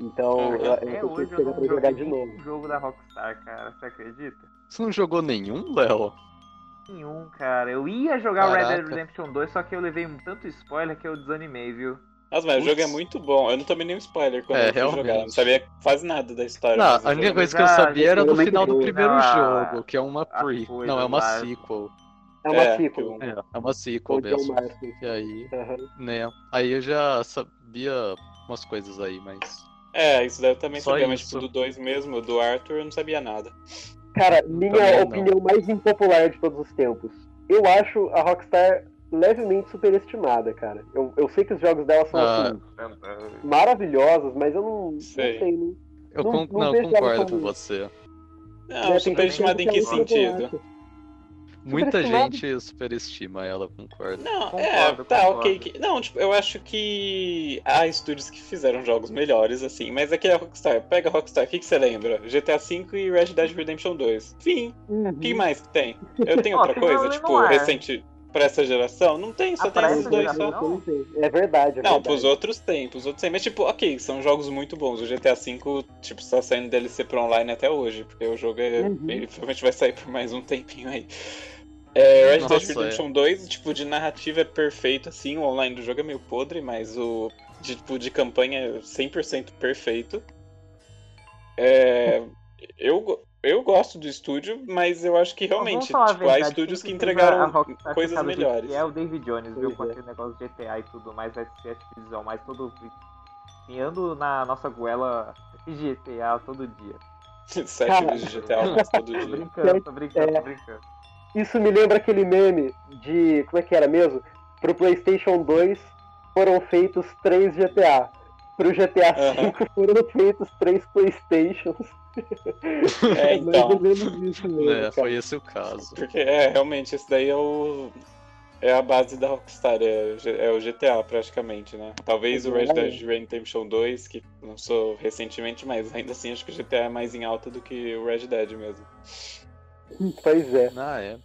Então, Uhum. eu, eu hoje que eu não pra jogar de novo. jogo da Rockstar, cara. Você acredita? Você não jogou nenhum, Léo? Nenhum, cara. Eu ia jogar Red Dead Caraca. Redemption 2, só que eu levei um tanto spoiler que eu desanimei, viu? Nossa, mas o jogo é muito bom. Eu não tomei nenhum spoiler quando É, eu fui jogar. Eu não realmente. sabia quase nada da história. Não, a única jogo- coisa que eu Ah, sabia era gente, no eu final do primeiro Ah, jogo, que é uma as pre. Não, é uma sequel. É uma É, sequel. que É, é uma sequel mesmo. E aí, Aham. né? Aí eu já sabia umas coisas aí, mas. É, isso daí eu também Só sabia, mas isso. tipo, do 2 mesmo, do Arthur, eu não sabia nada. Cara, minha Também não. opinião mais impopular de todos os tempos. Eu acho a Rockstar levemente superestimada, cara. Eu, eu sei que os jogos dela são Ah. assim, maravilhosos, mas eu não, não Sei. sei, não. Eu Não- con- não não, concordo com você. Não, tem superestimado em gente que é sentido? Muita gente superestima ela, concordo. Não, Concordo, é, tá, concordo. ok. que- Não, tipo, eu acho que há estúdios que fizeram jogos melhores, assim, mas aqui é a Rockstar. Pega a Rockstar, o que, que você lembra? GTA V e Red Dead Redemption 2. Fim. Uhum. O que mais que tem? Eu tenho outra coisa, tipo, Ar. recente pra essa geração? Não tem, só Ah, tem esses dois geração? só. Não. É verdade, é Não, verdade. pros outros tem, pros outros tem. Mas, tipo, ok, são jogos muito bons. O GTA V, tipo, está saindo DLC pra online até hoje, porque o jogo é. Uhum. Ele provavelmente vai sair por mais um tempinho aí. É, Red Dead Redemption 2, tipo, de narrativa é perfeito, assim, o online do jogo é meio podre, mas o de, tipo, de campanha é 100% perfeito. É, eu, eu gosto do estúdio, mas eu acho que realmente, tipo, há verdade, estúdios que a entregaram coisas melhores. É o David Jones, viu? Com é. aquele negócio de GTA e tudo mais, vai ser Activision, mais todo. Pinhando na nossa goela de GTA todo dia. Sete vezes de GTA todo Tô dia. brincando, tô brincando, É. tô brincando. Isso me lembra aquele meme de. Como é que era mesmo? Pro PlayStation 2 foram feitos três GTA. Pro GTA. 5 foram feitos três PlayStations. É, então. mesmo. É, foi esse o caso. Porque, é, realmente, esse daí é o. É a base da Rockstar, é, é o GTA praticamente, né? Talvez o Red Dead Redemption 2, que lançou recentemente, mas ainda assim acho que o GTA é mais em alta do que o Red Dead mesmo. Pois é. Ah, é.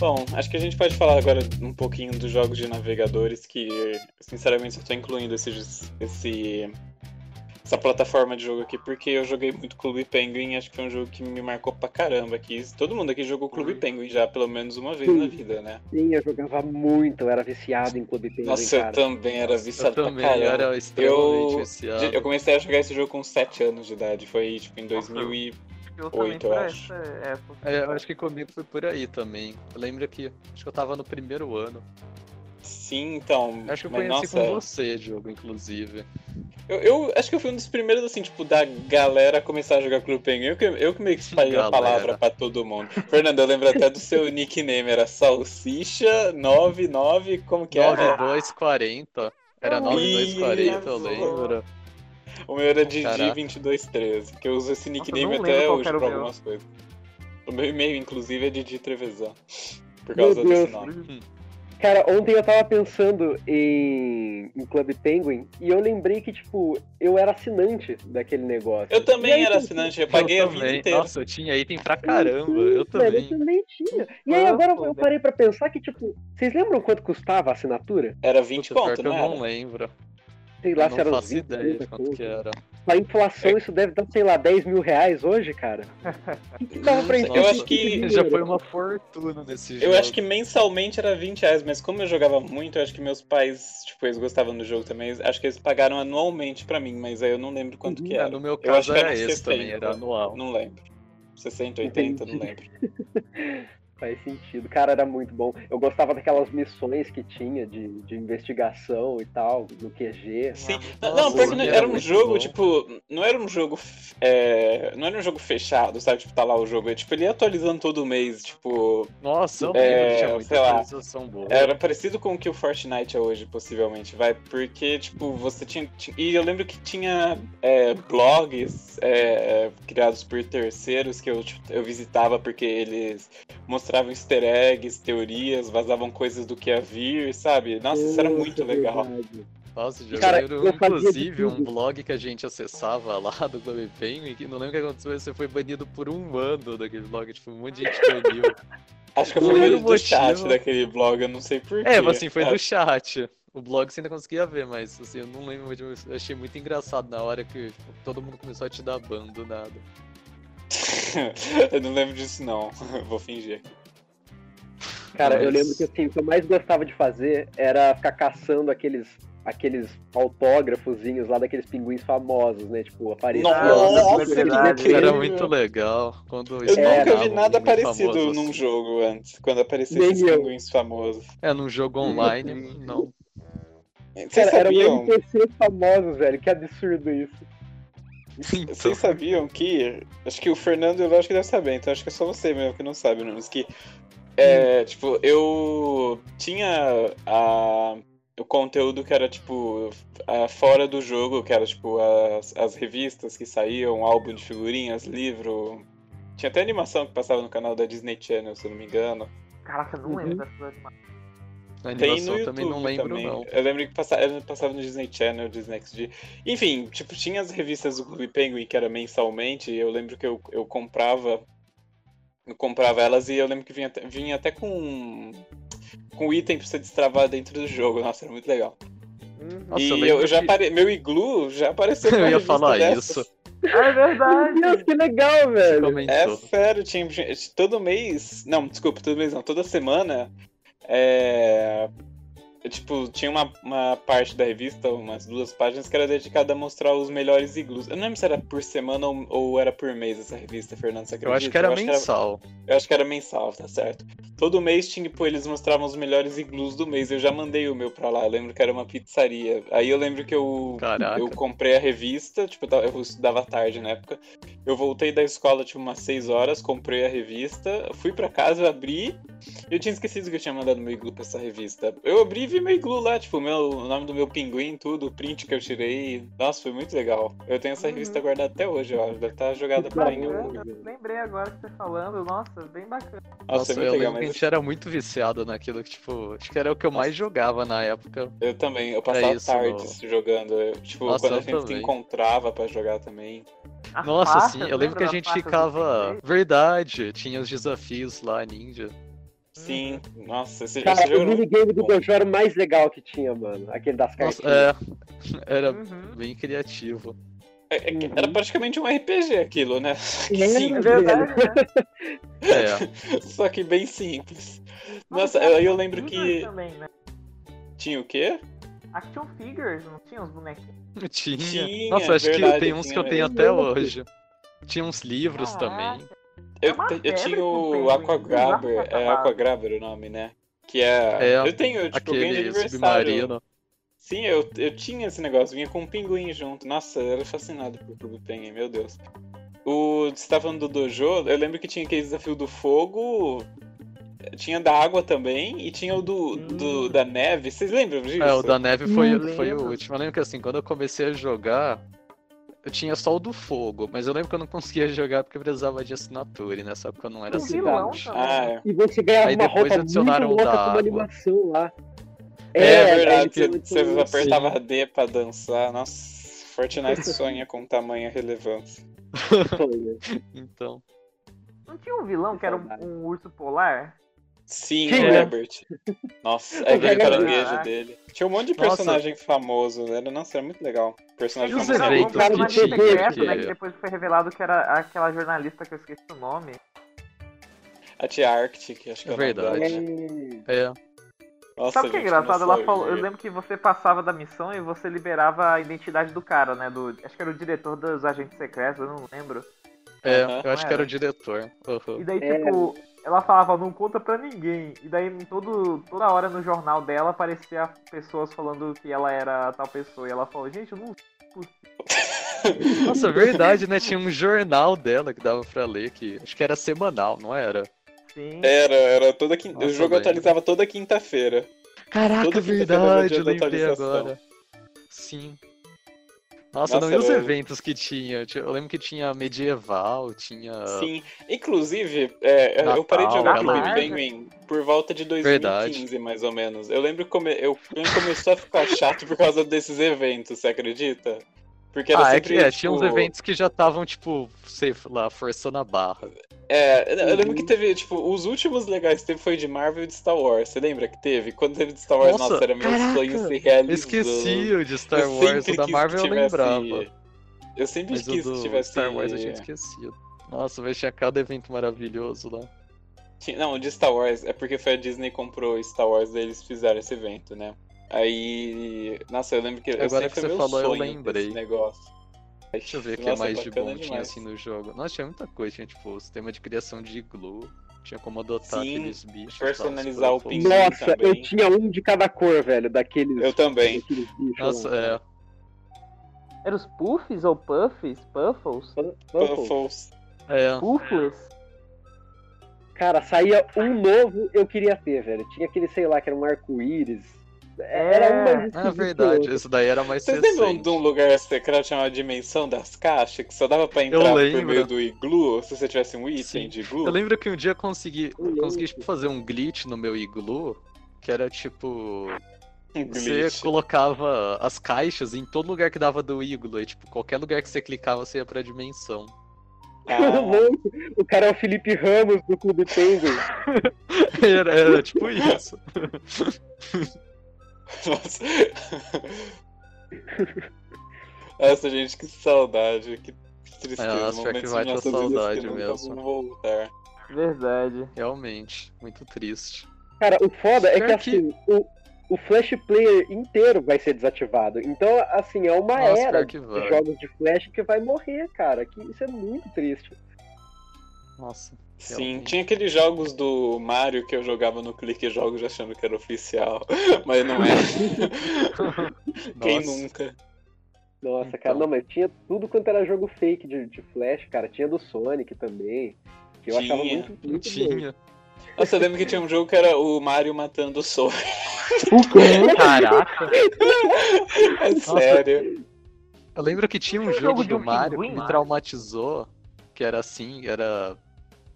Bom, acho que a gente pode falar agora um pouquinho dos jogos de navegadores que, sinceramente, eu tô incluindo esse, esse, essa plataforma de jogo aqui porque eu joguei muito Clube Penguin e acho que foi um jogo que me marcou pra caramba aqui. Todo mundo aqui jogou Clube Penguin já pelo menos uma vez na vida, né? Sim, eu jogava muito, eu era viciado em Clube Penguin, Nossa, eu cara. também era Eu viciado também pra caramba. era extremamente Eu, viciado. eu comecei a jogar esse jogo com 7 anos de idade, foi tipo em 2000 e... Eu também eu acho. essa época. É, eu acho que comigo foi por aí também. Eu lembro que acho que eu tava no primeiro ano. Sim, então... Acho que eu conheci nossa, com você, jogo, inclusive. Eu, eu acho que eu fui um dos primeiros, assim, tipo, da galera começar a jogar Clube Penguin. Eu que, eu que meio que espalhei a Galera. palavra pra todo mundo. Fernando, eu lembro até do seu nickname, era Salsicha99, como que era? 9240. Era Eu 9240, eu lembro. O meu era de Caraca. 2213, que eu uso esse Nossa, nickname não até hoje pra algumas coisas. O meu e-mail, inclusive, é de Di Trevisan. Por causa desse nome. Cara, ontem eu tava pensando em, em Club Penguin e eu lembrei que, tipo, eu era assinante daquele negócio. Eu também aí, era assinante, eu paguei eu a vida também. inteira. Nossa, eu tinha item pra caramba. Eu eu também. também tinha. E aí agora eu parei pra pensar que, tipo, vocês lembram quanto custava a assinatura? Era 20 Puta, conto, que eu não lembro. Sei lá eu se não era uns faço 20, ideia 30 de quanto que era. A inflação, isso deve dar, sei lá, 10 mil reais hoje, cara. O que, que dava pra eu acho que Já foi uma fortuna nesse jogo. Eu acho que mensalmente era 20 reais, mas como eu jogava muito, eu acho que meus pais, tipo, eles gostavam do jogo também. Acho que eles pagaram anualmente pra mim, mas aí eu não lembro quanto que É, era. no meu eu acho caso que era era esse também, 60, era anual. Não lembro. 60, 80, não lembro. Faz sentido. Cara, era muito bom. Eu gostava daquelas missões que tinha de, de investigação e tal, no QG. Sim. Nossa, não, porque não- era era um jogo, bom. tipo, não era um jogo. é, não era um jogo fechado, sabe? Tipo, tá lá o jogo. É, tipo, ele ia atualizando todo mês, tipo. Nossa, eu É, tinha muita sei lá. atualização boa. Era parecido com o que o Fortnite é hoje, possivelmente, vai. Porque, tipo, você tinha. ti- E eu lembro que tinha é, blogs é, criados por terceiros que eu, tipo, eu visitava porque eles mostravam easter eggs, teorias, vazavam coisas do que ia vir, sabe? Nossa, isso era muito Nossa, legal. verdade. Nossa, já Cara, lembro, eu inclusive, um blog que a gente acessava lá do Clube Penguin, que não lembro o que aconteceu, você foi banido por um ano daquele blog, tipo, um monte de gente baniu. Acho que eu fui lembro do chat daquele blog, eu não sei porquê. É, assim, foi do chat. O blog você ainda conseguia ver, mas assim, eu não lembro, mas eu achei muito engraçado na hora que tipo, todo mundo começou a te dar ban do nada. eu não lembro disso, não. Vou fingir aqui. Cara, eu Mas- lembro que assim, o que eu mais gostava de fazer era ficar caçando aqueles aqueles autógrafozinhos lá daqueles pinguins famosos, né? Tipo, aparecia. Nossa, que que verdade. incrível. Era muito legal. Quando Eu nunca vi nada parecido famoso num assim. jogo antes, quando apareciam esses eu. pinguins famosos. É, num jogo online, não. Vocês Cara, eram sabiam, NPCs famosos, velho. Que absurdo isso. Então, vocês sabiam que. Acho que o Fernando eu acho que deve saber, então acho que é só você mesmo que não sabe, Nunes. Que. É, tipo, eu tinha a, o conteúdo que era, tipo, a- fora do jogo, que era, tipo, as, as revistas que saíam, álbum de figurinhas, livro. Tinha até animação que passava no canal da Disney Channel, se eu não me engano. Caraca, eu não Uhum. lembro dessa animação. a Tem animação no YouTube também não lembro, também. não. Eu lembro que passava, passava no Disney Channel, Disney XD. Enfim, tipo, tinha as revistas do Clube Penguin que era mensalmente, e eu lembro que eu, eu comprava. Eu comprava elas e eu lembro que vinha, até- vinha até com. com item pra você destravar dentro do jogo. Nossa, era muito legal. Nossa, e eu eu, já que- apare... meu iglu já apareceu Eu ia falar dessas. isso. É verdade. Deus, que legal, velho. É sério, tinha, todo mês. Não, desculpa, todo mês não, toda semana. É. Tipo, tinha uma, uma parte da revista, umas duas páginas, que era dedicada a mostrar os melhores iglus. Eu não lembro se era por semana ou, ou era por mês essa revista, Fernando. Você Eu acho acredita? que era mensal. eu acho que era mensal, tá certo. Todo mês tinha, tipo, eles mostravam os melhores iglus do mês. Eu já mandei o meu pra lá. Eu lembro que era uma pizzaria. Aí eu lembro que eu Caraca. eu comprei a revista, tipo, eu estudava tarde na época. Eu voltei da escola, tipo, umas 6 horas, comprei a revista, fui pra casa, abri. Eu tinha esquecido que eu tinha mandado meu iglu pra essa revista. Eu abri vi meu iglu lá, tipo, meu, o nome do meu pinguim, tudo, o print que eu tirei. Nossa, foi muito legal. Eu tenho essa Uhum. revista guardada até hoje, ó. Deve estar jogada por aí em algum lugar. Lembrei agora que você falando, nossa, bem bacana. Nossa, Nossa, é eu muito legal, lembro que a mas gente era muito viciado naquilo que, tipo, acho que era o que eu mais jogava na época. eu também, eu passava isso, tardes jogando. eu- tipo, Nossa, quando a eu gente se encontrava pra jogar também. As Nossa, sim, eu lembro que a gente ficava. Verdade, tinha os desafios lá, ninja. Sim, nossa, esse, Cara, jogo o era muito minigame do. Dojo era o mais legal que tinha, mano. Aquele das Nossa, cartinhas. é. Era Uhum. bem criativo. É- é Uhum. Era praticamente um RPG aquilo, né? É, Sim, É verdade, né? É. só que bem simples. Nossa, Nossa, aí eu lembro que Também, né? tinha o quê? Action Figures, não tinha uns bonequinhos? Tinha. Tinha, Nossa, acho verdade, que tem uns que eu tenho mesmo. até hoje. Tinha uns livros Caraca. também. Eu, É eu tinha o Aquagrabber, é. Aquagrabber o nome, né? Que é. É, eu tenho, tipo, ganhei de Aquele aniversário. submarino. Sim, eu, eu tinha esse negócio, vinha com um pinguim junto. Nossa, eu era fascinado por Clube Penguin, meu Deus. O, você tá falando do Dojo, eu lembro que tinha aquele desafio do fogo. tinha da água também e tinha o do, do- da neve. Vocês lembram disso? É, o da neve foi, foi o último. Eu lembro que assim, quando eu comecei a jogar, eu tinha só o do fogo, mas eu lembro que eu não conseguia jogar porque precisava de assinatura e nessa época eu não era O vilão assinante. também. Ah, é. E você ganhava Aí uma depois roupa adicionaram muito louca da com animação lá. É, verdade, tinha você, muito- você apertava. D pra dançar. Nossa, Fortnite sonha com tamanha relevância. sonho. Então. Não tinha um vilão que era um, um urso polar? Sim, Sim, o né? Herbert. Nossa, é aquele caranguejo Caraca. dele. Tinha um monte de Nossa. personagem famoso. Era, nossa, era muito legal. Personagem os famoso. Não, que uma tinha, secreto, que- né, que depois foi revelado que era aquela jornalista que eu esqueci o nome. A tia Arctic, acho que é, É o nome verdade. É, É. Nossa, Sabe o que é engraçado? Ela falou, eu lembro que você passava da missão e você liberava a identidade do cara, né? Do, acho que era o diretor dos agentes secretos, eu não lembro. É, eu acho que era Era. o diretor. Uhum. E daí, É. ela falava, não conta pra ninguém. E daí, em todo, toda hora no jornal dela, aparecia pessoas falando que ela era tal pessoa. E ela falou, gente, eu não Nossa, é verdade, né? Tinha um jornal dela que dava pra ler, que acho que era semanal, não era? sei. Era, era toda quinta. o jogo velho. atualizava toda quinta-feira. Caraca, Toda quinta-feira era verdade, eu lembrei agora. Sim. Nossa, Nossa, não, e os eventos que tinha? Eu lembro que tinha medieval, tinha. Sim. Inclusive, é, eu Natal, parei de jogar. Clube Penguin por volta de 2015, mais ou menos. Eu lembro que come... eu... eu começou a ficar chato por causa desses eventos, você acredita? Porque era Ah, é sempre, que é, tipo, tinha uns eventos que já estavam, tipo, sei lá, forçando a barra. É, eu lembro Uhum. que teve, tipo, os últimos legais que teve foi de Marvel e de Star Wars. Você lembra que teve? Quando teve de Star Wars, Nossa, nossa, era meu caraca, sonho se Eu realizando. esqueci o de Star Eu Wars, o da Marvel que eu tivesse- lembrava. Eu sempre Mas o quis que tivesse. Star Wars eu tinha esquecido. Nossa, mas tinha cada evento maravilhoso lá. Não, o de Star Wars é porque foi a Disney que comprou Star Wars, daí eles fizeram esse evento, né? Aí. Nossa, eu lembro que. Agora que você falou, eu lembrei. Esse negócio. Deixa eu ver o que Nossa, mais de bom tinha demais. assim no jogo. Nossa, tinha muita coisa. Tinha tipo sistema de criação de iglu. Tinha como adotar Sim, aqueles bichos. personalizar tal, o pinguim. Nossa, também. eu tinha um de cada cor, velho, daqueles. Eu também. daqueles bichos Nossa, é. Era os Puffs ou Puffs? Puffles? Puffles. Puffles. É. Puffles? Cara, saía um novo, eu queria ter, velho. Tinha aquele, sei lá, que era um arco-íris. Era um mais É esquisito que verdade, isso daí era mais Vocês lembram recente. de um lugar secreto chamado Dimensão das Caixas? Que só dava pra entrar por meio do iglu se você tivesse um item Sim. de iglu? Eu lembro que um dia eu consegui, consegui tipo, fazer um glitch no meu iglu, que era tipo. Um Você colocava as caixas em todo lugar que dava do iglu, e tipo, qualquer lugar que você clicava, você ia pra dimensão. Ah, o cara é o Felipe Ramos do Clube Penguin. Era, era tipo isso. Nossa. Nossa, gente, que saudade, que tristeza. É, nossa, pior que vai ter saudade mesmo. voltar. Verdade. Realmente, muito triste. Cara, o foda é que que- assim, o, o Flash Player inteiro vai ser desativado. Então, assim, é uma Nossa, era de jogos de Flash que vai morrer, cara. Que isso é muito triste. Nossa. Sim, tinha aqueles jogos do Mario que eu jogava no Clique Jogos achando que era oficial, mas não é. Quem Nossa. nunca? Nossa, cara, Então. não, mas tinha tudo quanto era jogo fake de, de Flash, cara. Tinha do Sonic também. Que eu achava Tinha, muito, Não muito bom. tinha. Nossa, eu lembro que tinha um jogo que era o Mario matando o Sonic. Caraca. É sério. Eu lembro que tinha um jogo jogo do um Mario que pinguim? me traumatizou, que era assim, era.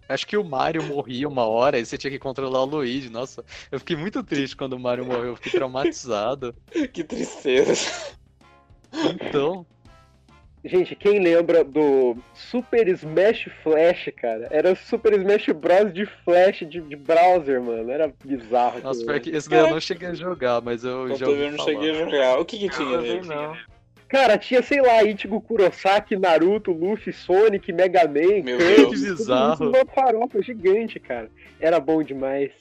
Acho que o Mario morria uma hora e você tinha que controlar o Luigi. Nossa, eu fiquei muito triste quando o Mario morreu, eu fiquei traumatizado. Que tristeza. Então, Gente, quem lembra do Super Smash Flash, cara? Era o Super Smash Bros. de Flash de, de browser, mano. Era bizarro. nossa, pior que esse daí eu não cheguei a jogar, mas eu Eu já também ouvi não falar. cheguei a jogar. O que que tinha Eu não. Cara, tinha, sei lá, Ichigo Kurosaki, Naruto, Luffy, Sonic, Mega Man, Meu Kirby, Deus. Que bizarro. numa farofa gigante, cara. Era bom demais.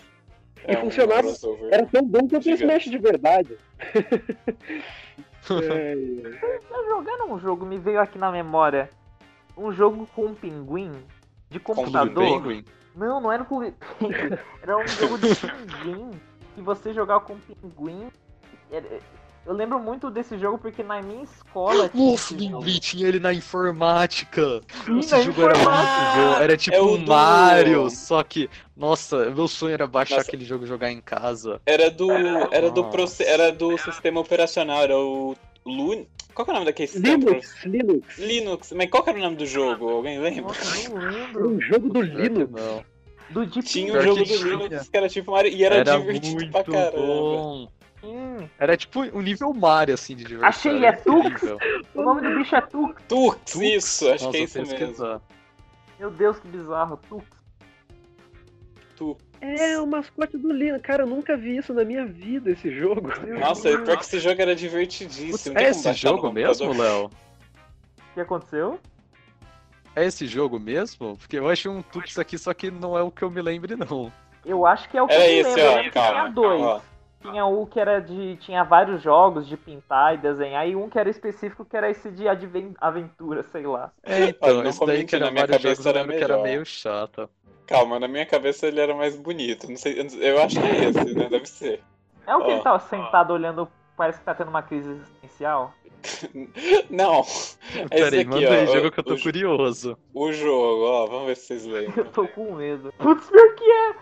É E um funcionava- crossover. Era tão bom quanto o Gigante. Smash de verdade. É, Tá jogando um jogo, me veio aqui na memória. Um jogo com um pinguim de computador. Não, não era um Penguin. Era um jogo de pinguim. Que você jogava com pinguim. Era- Eu lembro muito desse jogo porque na minha escola tinha Nossa, tinha ele na informática. Sim, Esse na jogo era muito bom. Era tipo É o um do- Mario, só que, nossa, meu sonho era baixar Nossa. aquele jogo e jogar em casa. Era do. Era do, proce- era do sistema operacional, era o. Lun... Qual que é o nome daquele sistema? Linux, Linux. Linux. Mas qual que era o nome do jogo? Alguém lembra? Nossa, não Era lembro. um jogo do Linux. Não. Do Deep Tinha um jogo do tinha. Linux que era tipo Mario e era, Era divertido muito pra caramba. bom. Hum, Era tipo um nível Mario, assim, de diversão. Achei, é Tux. o nome do bicho é Tux. Tux, Tux? isso, acho Nossa, que é isso mesmo. Meu Deus, que bizarro. Tux. Tu. É, o mascote do Linux. Cara, eu nunca vi isso na minha vida, esse jogo. Nossa, e pior que esse jogo era divertidíssimo. É esse jogo mesmo. Léo? O que aconteceu? É esse jogo mesmo? Porque eu achei um Tux aqui, só que não é o que eu me lembre, não. Eu acho que é o que Era eu me esse, lembro. Ó, lembro que tinha calma. Tinha o que era de. Tinha vários jogos de pintar e desenhar, e um que era específico que era esse de adven- aventura, sei lá. É, então, não esse daí que era na minha cabeça era que era meio chato. Calma, na minha cabeça ele era mais bonito. Não sei, eu acho que é esse, né? Deve ser. É o que Ó. ele tava sentado olhando, parece que tá tendo uma crise existencial. Não. É esse Peraí, aqui, manda ó. aí, o- jogo que eu tô o, curioso. o jogo, ó. Vamos ver se vocês lembram. Eu tô com medo. Putz, pior que é!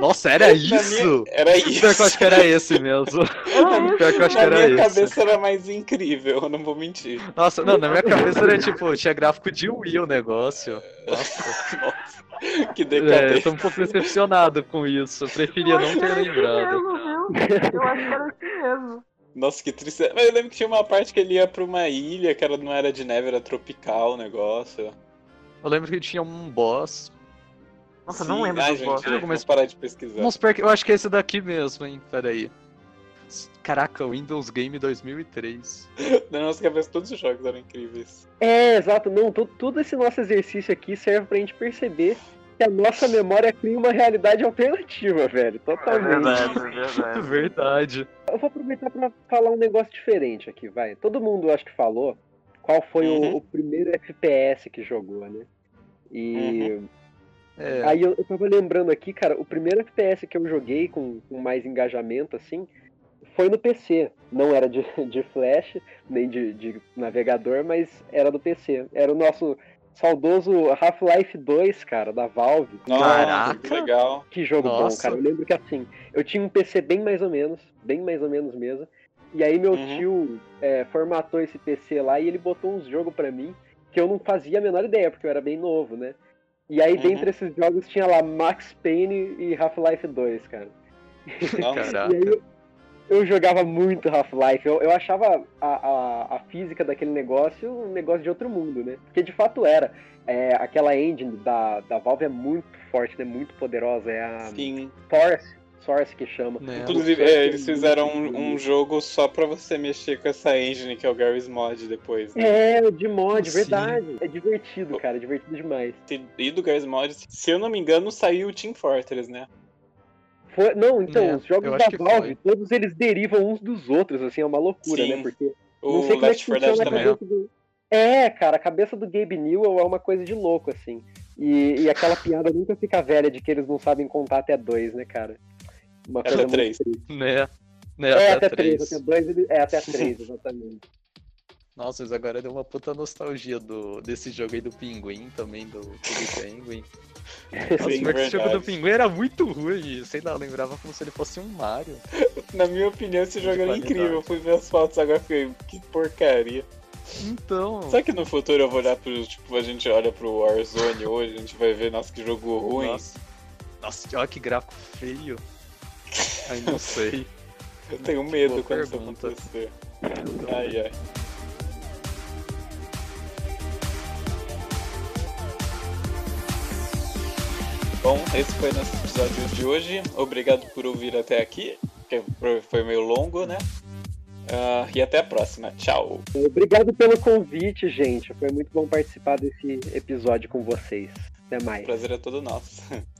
Nossa, era Na isso? minha- Era isso. Pior que eu acho que era esse mesmo. Era Pior que eu acho que Na era minha esse. cabeça era mais incrível, eu não vou mentir. Nossa, não, na minha cabeça era tipo, tinha gráfico de Wii o negócio. Nossa. Nossa, que É, eu tô um pouco decepcionado com isso. Eu preferia não ter lembrado. Mesmo, viu? Eu acho que era assim mesmo. Nossa, que triste. Mas eu lembro que tinha uma parte que ele ia pra uma ilha, que era, não era de neve, era tropical o negócio. Eu lembro que tinha um boss. Nossa, Sim. não lembro Ai, do gente, boss. parar de pesquisar. Vamos que eu acho que é esse daqui mesmo, hein? Pera aí. Caraca, Windows Game 2003. Na nossa cabeça todos os jogos eram incríveis. É, exato. Não, to- todo esse nosso exercício aqui serve pra gente perceber que a nossa memória cria uma realidade alternativa, velho. Totalmente. é Verdade. Eu vou aproveitar pra falar um negócio diferente aqui, vai. Todo mundo acho que falou qual foi o- Uhum. o, primeiro FPS que jogou, né? E É. aí eu, eu tava lembrando aqui, cara, o primeiro FPS que eu joguei com, com mais engajamento, assim, foi no PC. Não era de, de flash, nem de, de navegador, mas era do PC. Era o nosso saudoso Half-Life 2, cara, da Valve. Caraca. que legal. Que jogo Nossa. bom, cara. Eu lembro que assim, eu tinha um PC bem mais ou menos, bem mais ou menos mesmo. E aí meu Uhum. tio é, formatou esse PC lá e ele botou uns jogos pra mim que eu não fazia a menor ideia, porque eu era bem novo, né? E aí, Uhum. dentre esses jogos, tinha lá Max Payne e Half-Life 2, cara. Nossa, E aí Caraca. eu, eu jogava muito Half-Life. Eu, eu achava a, a, a física daquele negócio um negócio de outro mundo, né? Porque de fato era. É, aquela engine da, da Valve é muito forte, né? Muito poderosa. É a sim. Source, Source que chama. Né? Inclusive, é, eles fizeram um, um jogo só pra você mexer com essa engine, que é o Garry's Mod depois. Né? É, de mod, Sim. verdade. É divertido, cara. É divertido demais. E do Garry's Mod, se eu não me engano, saiu o Team Fortress, né? Foi, não, então, É, os jogos da Valve, foi. todos eles derivam uns dos outros, assim, é uma loucura, Sim. né? Porque O não sei como é Left que 4 Dead também. cabeça do... É, cara, a cabeça do Gabe Newell é uma coisa de louco, assim. E, e aquela piada nunca fica velha de que eles não sabem contar até dois, né, cara? Uma Até três. Né? Né, É, até até três, 3. até dois, ele... é até três, exatamente. Nossa, mas agora deu uma puta nostalgia do, desse jogo aí do Pinguim também, do Clube Penguin. Nossa, Sim, mas esse jogo do. Pinguim era muito ruim, sei lá, eu lembrava como se ele fosse um Mario. Na minha opinião, esse jogo era incrível. Eu fui ver as fotos agora e fiquei, que porcaria. Então. Será que no futuro eu vou olhar pro. Tipo, a gente olha pro Warzone hoje, a gente vai ver, nossa, que jogo ruim. Nossa. Nossa, olha que gráfico feio. Ai, não sei. Eu tenho medo Boa quando pergunta. isso acontecer. Ai, ai. Bom, esse foi nosso episódio de hoje. Obrigado por ouvir até aqui, que foi meio longo, né? Ah, e até a próxima. Tchau. Obrigado pelo convite, gente. Foi muito bom participar desse episódio com vocês. Até mais. O prazer é todo nosso.